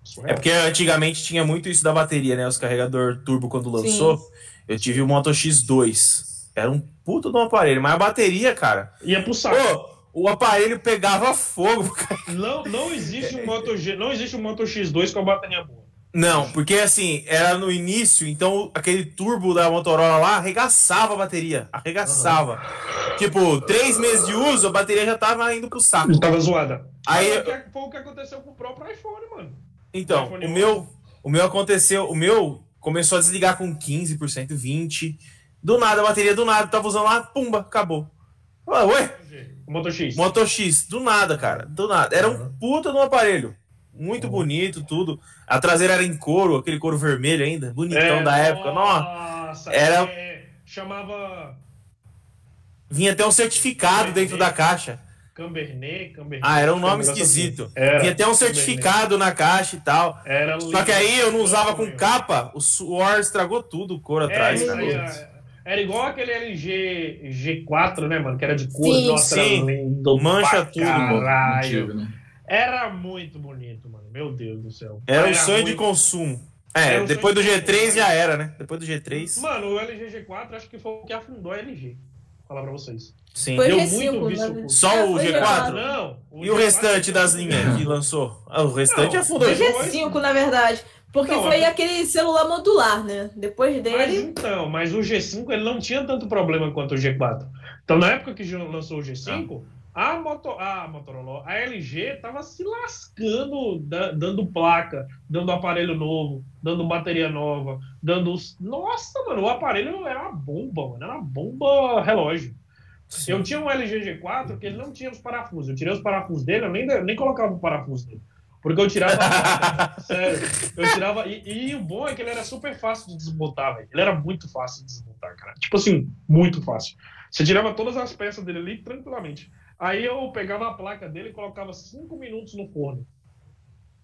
Surreal. É porque antigamente tinha muito isso da bateria, né? Os carregador turbo quando lançou. Sim. Eu tive o Moto X2. Era um puto de um aparelho, mas a bateria, cara. Ia pro saco. Pô, o aparelho pegava fogo. Cara. Não, não existe um Moto G, não existe um Moto X2 com a bateria boa. Não, porque assim, era no início, então aquele turbo da Motorola lá arregaçava a bateria. Arregaçava. Uhum. Tipo, três meses de uso, a bateria já tava indo pro saco. Tava zoada. Aí, foi o que aconteceu com o próprio iPhone, mano. Então, o, o meu, o meu aconteceu, o meu começou a desligar com 15%, 20%. Do nada, a bateria do nada, tava usando lá, pumba, acabou. Ué? Moto X. Moto X, do nada, cara. Do nada. Era um puta no aparelho. Muito bonito, tudo. A traseira era em couro, aquele couro vermelho ainda, bonitão é, da época. Nossa, era. É, chamava. Vinha até um certificado dentro da caixa. Cambernet, Cambernet. Ah, era um nome esquisito. Era, Vinha até um certificado na caixa e tal. Era Só que aí eu não usava com capa, o suor estragou tudo, o couro é, atrás. Era, era igual aquele LG G4, né, mano? Que era de cor, sim, nossa, sim. lindo. Mancha tudo, caralho. mano. Né? Era muito bonito, mano. Meu Deus do céu. Era, um sonho muito... de consumo. É, um depois do G3 já era, né? Depois do G3. Mano, o LG G4 acho que foi o que afundou a LG. Vou falar pra vocês. Sim. Foi Deu G5, muito visto. Né? Só o G4? Não. O e G4 o restante das linhas que lançou? Ah, o restante não, afundou. O G5, na verdade. Porque não, foi aquele celular modular, né? Depois dele. Mas então, mas o G5 ele não tinha tanto problema quanto o G4. Então, na época que lançou o G5, ah a, Moto, a Motorola, a LG tava se lascando, dando placa, dando aparelho novo, dando bateria nova, dando. Nossa, mano, o aparelho era uma bomba, mano. Era uma bomba relógio. Sim. Eu tinha um LG G4 que ele não tinha os parafusos. Eu tirei os parafusos dele, eu nem, nem colocava o parafuso dele. Porque eu tirava. sério, eu tirava. E, e, o bom é que ele era super fácil de desmontar, velho. Ele era muito fácil de desmontar, cara. Tipo assim, muito fácil. Você tirava todas as peças dele ali tranquilamente. Aí eu pegava a placa dele e colocava cinco minutos no forno.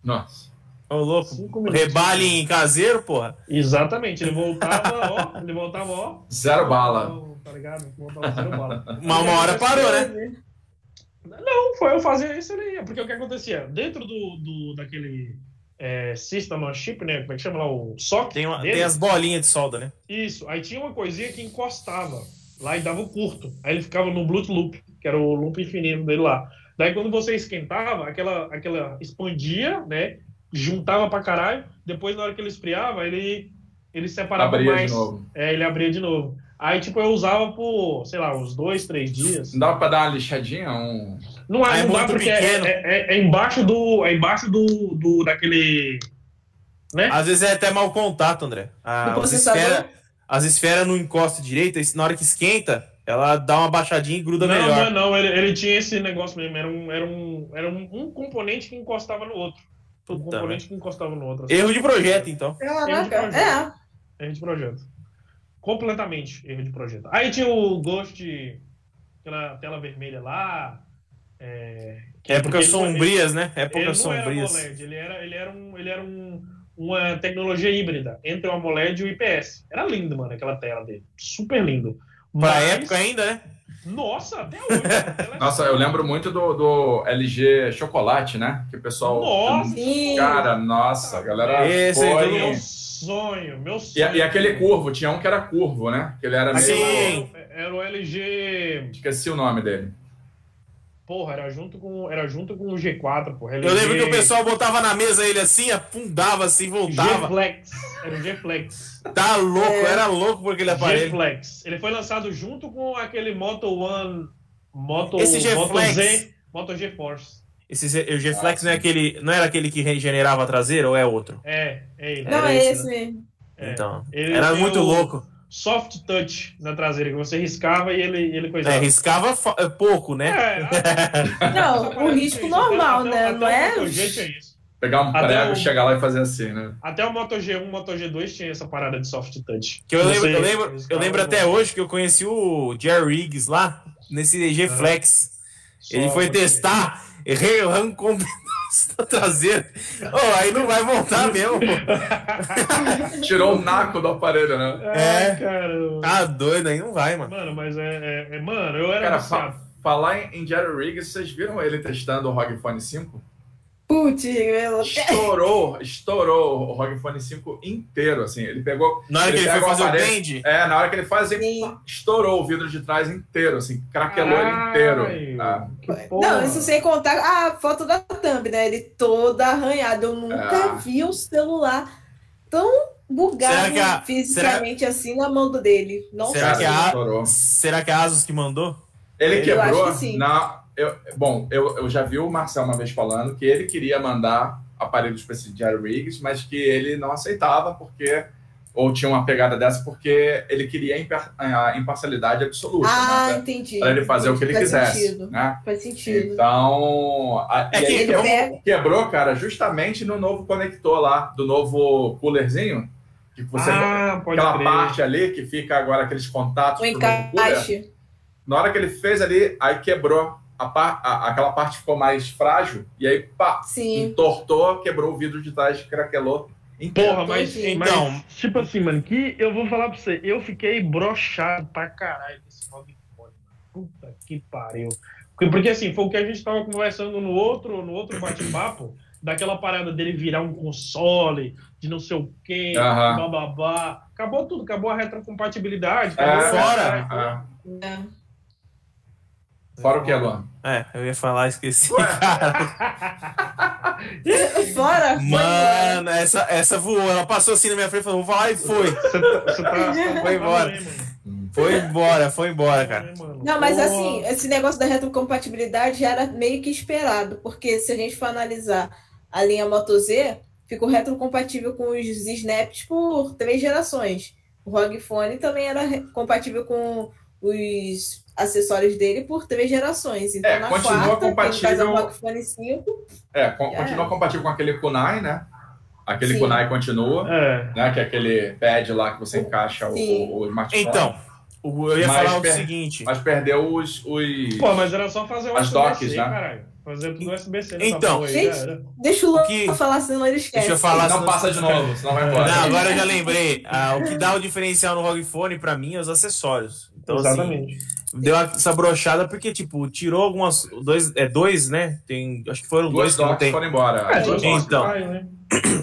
Nossa. Ô, louco. Rebale em caseiro, porra. Exatamente. Ele voltava, ó. Ele voltava, ó. Zero bala. Tá ligado? Voltava zero bala. Uma, uma hora parou, né? Não, foi eu fazer isso ali. Porque o que acontecia? Dentro do, do daquele é, System on Chip, né? Como é que chama lá? O SOC. Tem, uma, tem as bolinhas de solda, né? Isso. Aí tinha uma coisinha que encostava lá e dava o curto. Aí ele ficava no Bluetooth Loop que era o loop infinito dele lá. Daí quando você esquentava, aquela, aquela expandia, né? Juntava pra caralho. Depois, na hora que ele esfriava, ele, ele separava abria mais. De novo. É, ele abria de novo. Aí, tipo, eu usava por, sei lá, uns dois, três dias. Não dá pra dar uma lixadinha? Um... Não, ah, é não dá porque é, é, é, embaixo do. É embaixo do, do daquele. Né? Às vezes é até mau contato, André. Ah, as, esferas, as esferas não encostam direito, na hora que esquenta, ela dá uma baixadinha e gruda não, melhor. Não, não, ele, ele tinha esse negócio mesmo. Era um, era um, era um, um componente que encostava no outro. Puta, um componente né? que encostava no outro. Assim. Erro de projeto, então. Erro de projeto. É. Erro de projeto. Completamente erro de projeto. Aí tinha o Ghost, aquela tela vermelha lá. É, Épocas sombrias, né? Épocas sombrias. Era AMOLED, ele era, ele era, um, ele era um, uma tecnologia híbrida entre o AMOLED e o IPS. Era lindo, mano, aquela tela dele. Super lindo. Pra Mas... época ainda, né? Nossa, até hoje. Nossa, eu lembro muito do, do LG Chocolate, né? Que o pessoal. Nossa! Cara, nossa, a galera. Esse foi... meu sonho, meu sonho. E, e, aquele curvo, tinha um que era curvo, né? Que ele era meio. Sim. era o LG. Esqueci o nome dele. Porra, era junto com, era junto com o G4, porra. LG... Eu lembro que o pessoal botava na mesa ele assim, afundava assim, voltava. G-Flex. Era o G-Flex. Tá louco, é. era louco por aquele aparelho. G-Flex. Ele foi lançado junto com aquele Moto One. Moto, Esse G-Flex. Moto Z, Moto G-Force. Esse o G-Flex ah, não é aquele. Não era aquele que regenerava a traseira ou é outro? É, é ele. Não, é esse né? mesmo. É. Então. Ele era muito louco soft touch na traseira, que você riscava e ele, ele coisava. É, riscava é, pouco, né? É, não, o risco normal, até, né? Até não é? O jeito é isso. Pegar um prego, e chegar lá e fazer assim, né? Até o Moto G1, o Moto G2 tinha essa parada de soft touch. Que eu lembro, eu lembro, eu lembro até hoje que eu conheci o Jerry Riggs lá, nesse G Flex. Ele foi testar, arrancou na traseira. Oh, aí não vai voltar mesmo. Tirou o naco do aparelho, né? É, é cara. Tá doido, aí não vai, mano. Mano, mas é. é, é mano, eu era. Cara, fa falar em, em Jerry Riggs, vocês viram ele testando o ROG Phone 5? Putz, estourou, estourou o ROG Phone 5 inteiro, assim. Ele pegou. Na hora ele que ele foi fazer o bend? É, na hora que ele faz, ele estourou o vidro de trás inteiro, assim, craquelou Ai, ele inteiro. Ah. Não, isso sem contar a foto da thumb, né? Ele todo arranhado. Eu nunca é. vi um celular tão bugado a, fisicamente será, assim na mão dele. Não será, que a, será que é a Asus que mandou? Ele quebrou na eu, bom, eu, eu já vi o Marcel uma vez falando que ele queria mandar aparelhos para esse Jerry Riggs, mas que ele não aceitava porque ou tinha uma pegada dessa porque ele queria a imparcialidade absoluta. Ah, né? entendi. Para ele fazer entendi. o que ele Faz quisesse. Sentido. Né? Faz sentido. Então, a, é que quebrou, quebrou, cara, justamente no novo conector lá, do novo coolerzinho. Que você, ah, aquela crer. parte ali que fica agora aqueles contatos. O encaixe. Na hora que ele fez ali, aí quebrou a a, aquela parte ficou mais frágil, e aí, pá, Sim. entortou, quebrou o vidro de trás, craquelou. Porra, mas, então, mas, tipo assim, mano, que eu vou falar pra você, eu fiquei brochado pra caralho desse ROG Phone, Puta que pariu. Porque, porque, assim, foi o que a gente tava conversando no outro, no outro bate-papo, daquela parada dele virar um console, de não sei o quê, uhum. bababá. Acabou tudo, acabou a retrocompatibilidade. Acabou é, fora. É. é. Fora o que, Luan? É, eu ia falar, esqueci. Fora? Mano, essa, essa voou. Ela passou assim na minha frente e falou, e foi. Você tá, você tá, foi embora. Foi embora, foi embora, cara. Não, mas assim, esse negócio da retrocompatibilidade já era meio que esperado, porque se a gente for analisar a linha Moto Z, ficou retrocompatível com os Snaps por três gerações. O ROG Phone também era compatível com os acessórios dele por três gerações. Então, é, na continua quarta, compatível. Faz 5, é, continua é. compatível com aquele Kunai, né? Aquele Sim. Kunai continua, é. né? Que é aquele pad lá que você encaixa o, o, smartphone. Então, eu ia mas falar o seguinte. Mas perdeu os, os. Pô, mas era só fazer o As docks, né? Caralho. Fazer tudo USB-C. Então, gente, deixa o Luan que... falar, senão ele esquece. Deixa eu falar. Não passa de novo, senão vai embora. Não, agora eu já lembrei. Ah, o que dá o diferencial no ROG Phone, pra mim, é os acessórios. Então, assim, Exatamente. Assim, deu essa brochada porque, tipo, tirou algumas. Dois, é dois, né? Tem, acho que foram dois, dois que tem. foram embora. É, dois então, vai, né?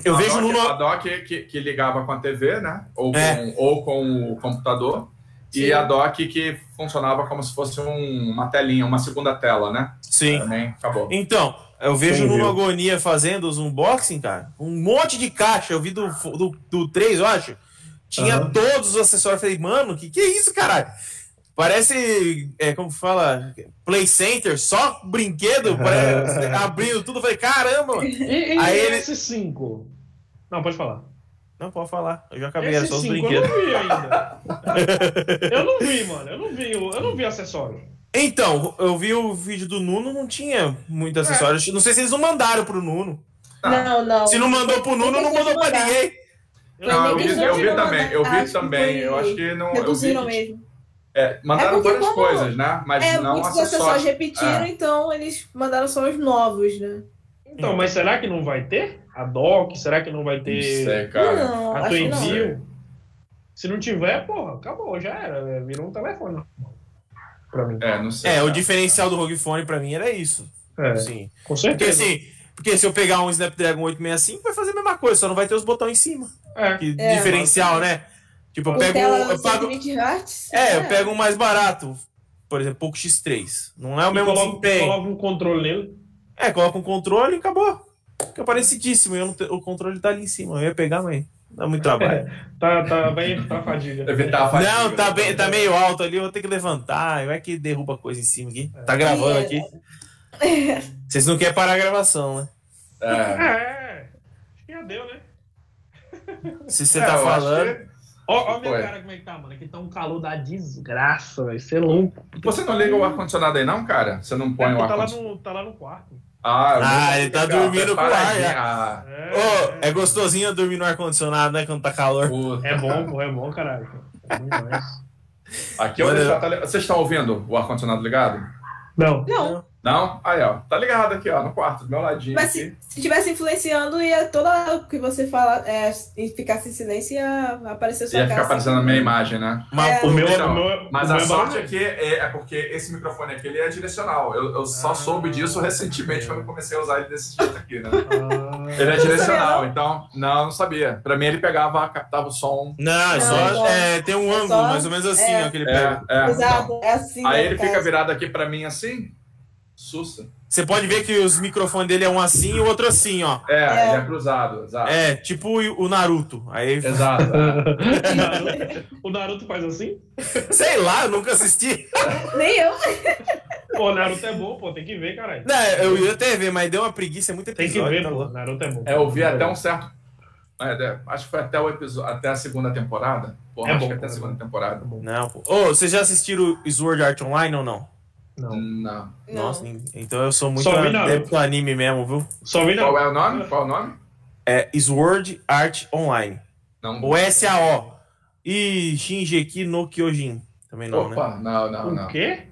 eu a vejo doc, no. A dock que, que ligava com a TV, né? Ou com, é. ou com o computador. Sim. E a dock que funcionava como se fosse um, uma telinha, uma segunda tela, né? Sim. Também acabou. Então, eu vejo no Agonia fazendo os unboxing, cara, um monte de caixa. Eu vi do, do, do 3, eu acho. Tinha uhum. todos os acessórios. Eu falei, mano, que que é isso, caralho? Parece, é, como fala, Play Center, só brinquedo, parece, abrindo tudo. falei, caramba! E, e Aí ele... S5? Não, pode falar. Não, pode falar. Eu já acabei, era só os brinquedos. Eu não vi ainda. eu não vi, mano. Eu não vi, eu não vi acessório. Então, eu vi o vídeo do Nuno, não tinha muito acessório. É. Não sei se eles não mandaram pro Nuno. Não, não. Se não mandou pro Nuno, não mandou pra ninguém. Não, eu vi, eu vi também. Eu vi também. Eu acho que não. Reduziram mesmo. É, mandaram é várias coisas, né? Mas é, não muitos acessórios repetiram, é. então eles mandaram só os novos, né? Então, mas será que não vai ter? A DOC? Será que não vai ter? Não sei, cara. Não, a envio? Se não tiver, porra, acabou, já era. Virou um telefone. Pra mim. É, não sei. É, cara. o diferencial do ROG Phone pra mim era isso. É, sim. Com certeza. Porque, assim, porque se eu pegar um Snapdragon 865, vai fazer a mesma coisa, só não vai ter os botões em cima. É. Que, é, diferencial, né? Tipo, eu pego. Eu pago, é, é, eu pego um mais barato. Por exemplo, Poco X3. Não é o e mesmo coloca, desempenho. Coloca um controle nele. É, coloca um controle e acabou. Fica parecidíssimo. Eu te... o controle tá ali em cima. Eu ia pegar, mas dá muito trabalho. tá, tá bem tá fadiga. Evitar a fadiga. Não, tá, bem, tá meio alto ali. Eu vou ter que levantar. Vai que derruba coisa em cima aqui. É. Tá gravando aqui. Vocês não querem parar a gravação, né? É. é. Acho que já deu, né? Se você é, tá falando. Ó, ó meu cara como é que tá, mano. Aqui tá um calor da desgraça, vai ser louco. Você não liga o ar-condicionado aí, não, cara? Você não põe é, o ar-condicionado? Tá, tá lá no quarto. Ah, ah ele tá dormindo com o ar. É. Ah. É, oh, é gostosinho dormir no ar-condicionado, né? Quando tá calor. Puta. É bom, pô, é bom, caralho. É Aqui onde tá, Vocês estão ouvindo o ar-condicionado ligado? Não. Não. Não? Aí, ó. Tá ligado aqui, ó, no quarto, do meu ladinho. Mas se, se tivesse influenciando, ia toda o que você fala, é, ficasse em silêncio, ia aparecer sua Ia ficar aparecendo a minha imagem, né? Mas, é, o meu, então, o meu, mas o a meu sorte aqui é, é, porque esse microfone aqui ele é direcional. Eu, eu só ah, soube disso recentemente quando comecei a usar ele desse jeito aqui, né? Ah, ele é direcional, então. Não, não sabia. Pra mim ele pegava, captava o som. Não, é só. É, tem um ângulo, mais ou menos assim, ó, que ele pega. Exato, então. é assim. Aí ele fica virado aqui pra mim assim. Sussa. Você pode ver que os microfones dele é um assim e o outro assim, ó. É, é. ele é cruzado, exato. É, tipo o Naruto. Aí... Exato. o Naruto faz assim? Sei lá, eu nunca assisti. Nem eu. Pô, Naruto é bom, pô, tem que ver, caralho. Não, eu ia até ver, mas deu uma preguiça, é muito episódio. Tem que ver, tá pô, Naruto é bom. É, eu vi até um certo... É, acho que foi até o episódio, até a segunda temporada. Porra, é acho bom, que até a segunda temporada. Não, pô. Ô, vocês já assistiram Sword Art Online ou não? Não. Não. Nossa, então eu sou muito adepto anime mesmo, viu? Só vi Qual é o nome? Qual é o nome? É Sword Art Online. Não. O SAO. E Shinjeki no Kyojin. Também não, Opa, né? não, não, não. O quê?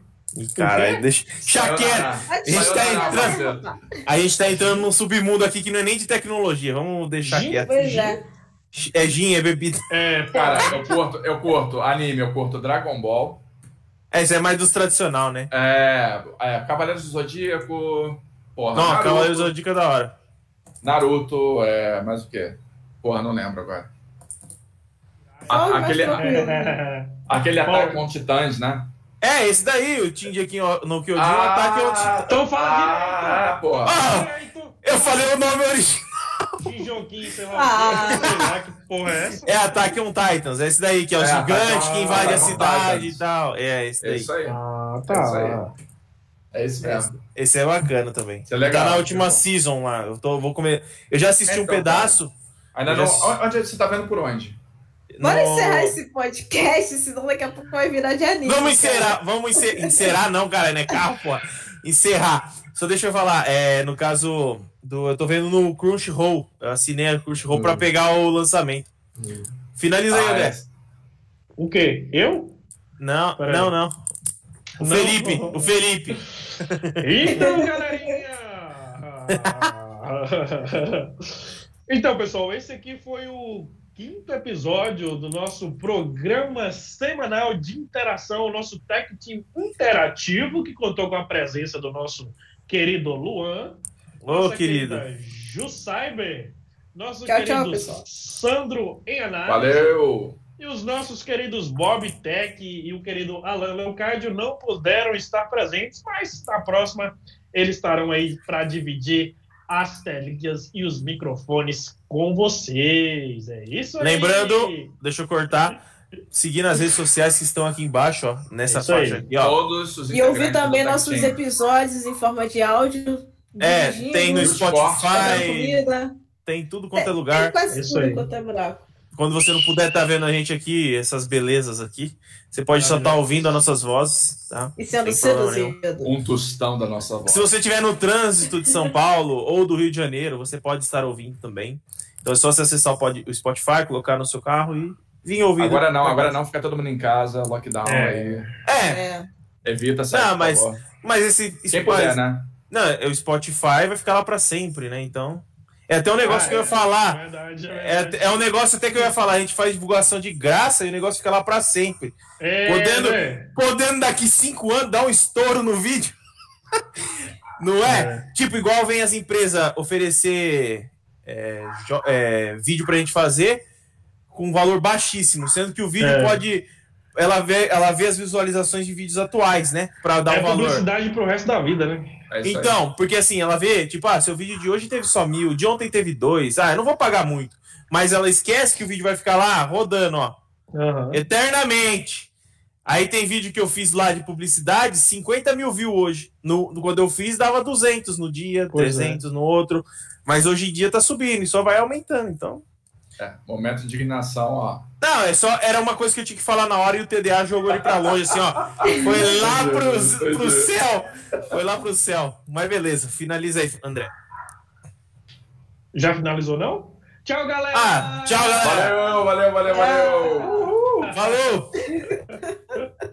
Cara, deixa. Chaqueira! A gente tá entrando. A gente tá entrando num submundo aqui que não é nem de tecnologia. Vamos deixar Gin, quieto. Pois é. É gin, é bebida. É, cara, eu curto, eu curto anime, eu curto Dragon Ball. É, isso é mais dos tradicional, né? É, é Cavaleiros do Zodíaco. Porra, não, Naruto, Cavaleiros do Zodíaco é da hora. Naruto, é. Mais o quê? Porra, não lembro agora. A, aquele aquele ataque com titãs, né? É, esse daí, o aqui no Kyojin, ah, o ataque ao titãs. Então fala ah, porra. Ah, eu falei o nome original. Que joguinho, sei lá, ah. que porra é essa? É Attack on Titans, é esse daí, que é o é, gigante que invade a cidade e tal. É, esse daí. É isso aí. Ah, tá. É isso aí. É isso mesmo. Esse, é bacana também. Esse é legal, tá na última season lá. Eu tô, vou comer. Eu já assisti é, um então, pedaço. Ainda não. Já... Onde você tá vendo por onde? Bora no... encerrar esse podcast, senão daqui a pouco vai virar de anime. Vamos encerrar, vamos encerrar, encerrar não, cara, né? Carro, pô. Encerrar. Só deixa eu falar, é, no caso do. Eu tô vendo no Crunchyroll. Eu assinei a Crunchyroll hum. pra pegar o lançamento. Hum. Finaliza aí, ah, André. É. O quê? Eu? Não, não, não. O não. Felipe, o Felipe. Então, galerinha! então, pessoal, esse aqui foi o quinto episódio do nosso programa semanal de interação, o nosso Tech Team interativo, que contou com a presença do nosso querido Luan, Ô, querido. Ju Cyber, nosso tchau, querido tchau, Sandro em análise. Valeu! E os nossos queridos Bob Tech e o querido Alan Leocádio não puderam estar presentes, mas na próxima eles estarão aí para dividir as telinhas e os microfones com vocês. É isso aí. Lembrando, deixa eu cortar, seguir nas redes sociais que estão aqui embaixo, ó, nessa é faixa aqui, ó. Todos os e ouvir também nossos episódios em forma de áudio é, tem no Spotify. Tem tudo quanto é, é lugar. Tem quase Isso tudo aí. quanto é buraco. Quando você não puder estar tá vendo a gente aqui, essas belezas aqui, você pode só estar tá ouvindo as nossas vozes, tá? E sendo seduzido. Um tostão da nossa voz. Se você estiver no trânsito de São Paulo ou do Rio de Janeiro, você pode estar ouvindo também. Então é só você acessar o Spotify, colocar no seu carro e vir ouvir. Agora não, agora não, fica todo mundo em casa, lockdown é. aí. É. é. Evita sair. Não, mas, mas esse. Quem puder, né? Não, é, o Spotify vai ficar lá para sempre, né? Então. É até um negócio ah, que eu ia é, falar. É, verdade, é, verdade. é, é um negócio até que eu ia falar. A gente faz divulgação de graça e o negócio fica lá para sempre. É, podendo, né? podendo daqui cinco anos dar um estouro no vídeo. Não é? é? Tipo, igual vem as empresas oferecer é, é, vídeo pra gente fazer com um valor baixíssimo, sendo que o vídeo é. pode ela vê, ela vê as visualizações de vídeos atuais, né? Para dar é um valor. publicidade pro resto da vida, né? É então, aí. porque assim, ela vê, tipo, ah, seu vídeo de hoje teve só mil, de ontem teve dois, ah, eu não vou pagar muito. Mas ela esquece que o vídeo vai ficar lá rodando, ó, uhum. eternamente. Aí tem vídeo que eu fiz lá de publicidade, 50 mil views hoje. No, no quando eu fiz, dava 200 no dia, pois 300 é. no outro. Mas hoje em dia tá subindo e só vai aumentando, então. É, momento de indignação, ó. Não, é só, era uma coisa que eu tinha que falar na hora e o TDA jogou ele pra longe, assim, ó. Foi lá pro, pro céu. Foi lá pro céu. Mas beleza, finaliza aí, André. Já finalizou, não? Tchau, galera! Ah, tchau, galera! Valeu, valeu, valeu, valeu! Uhul. Falou!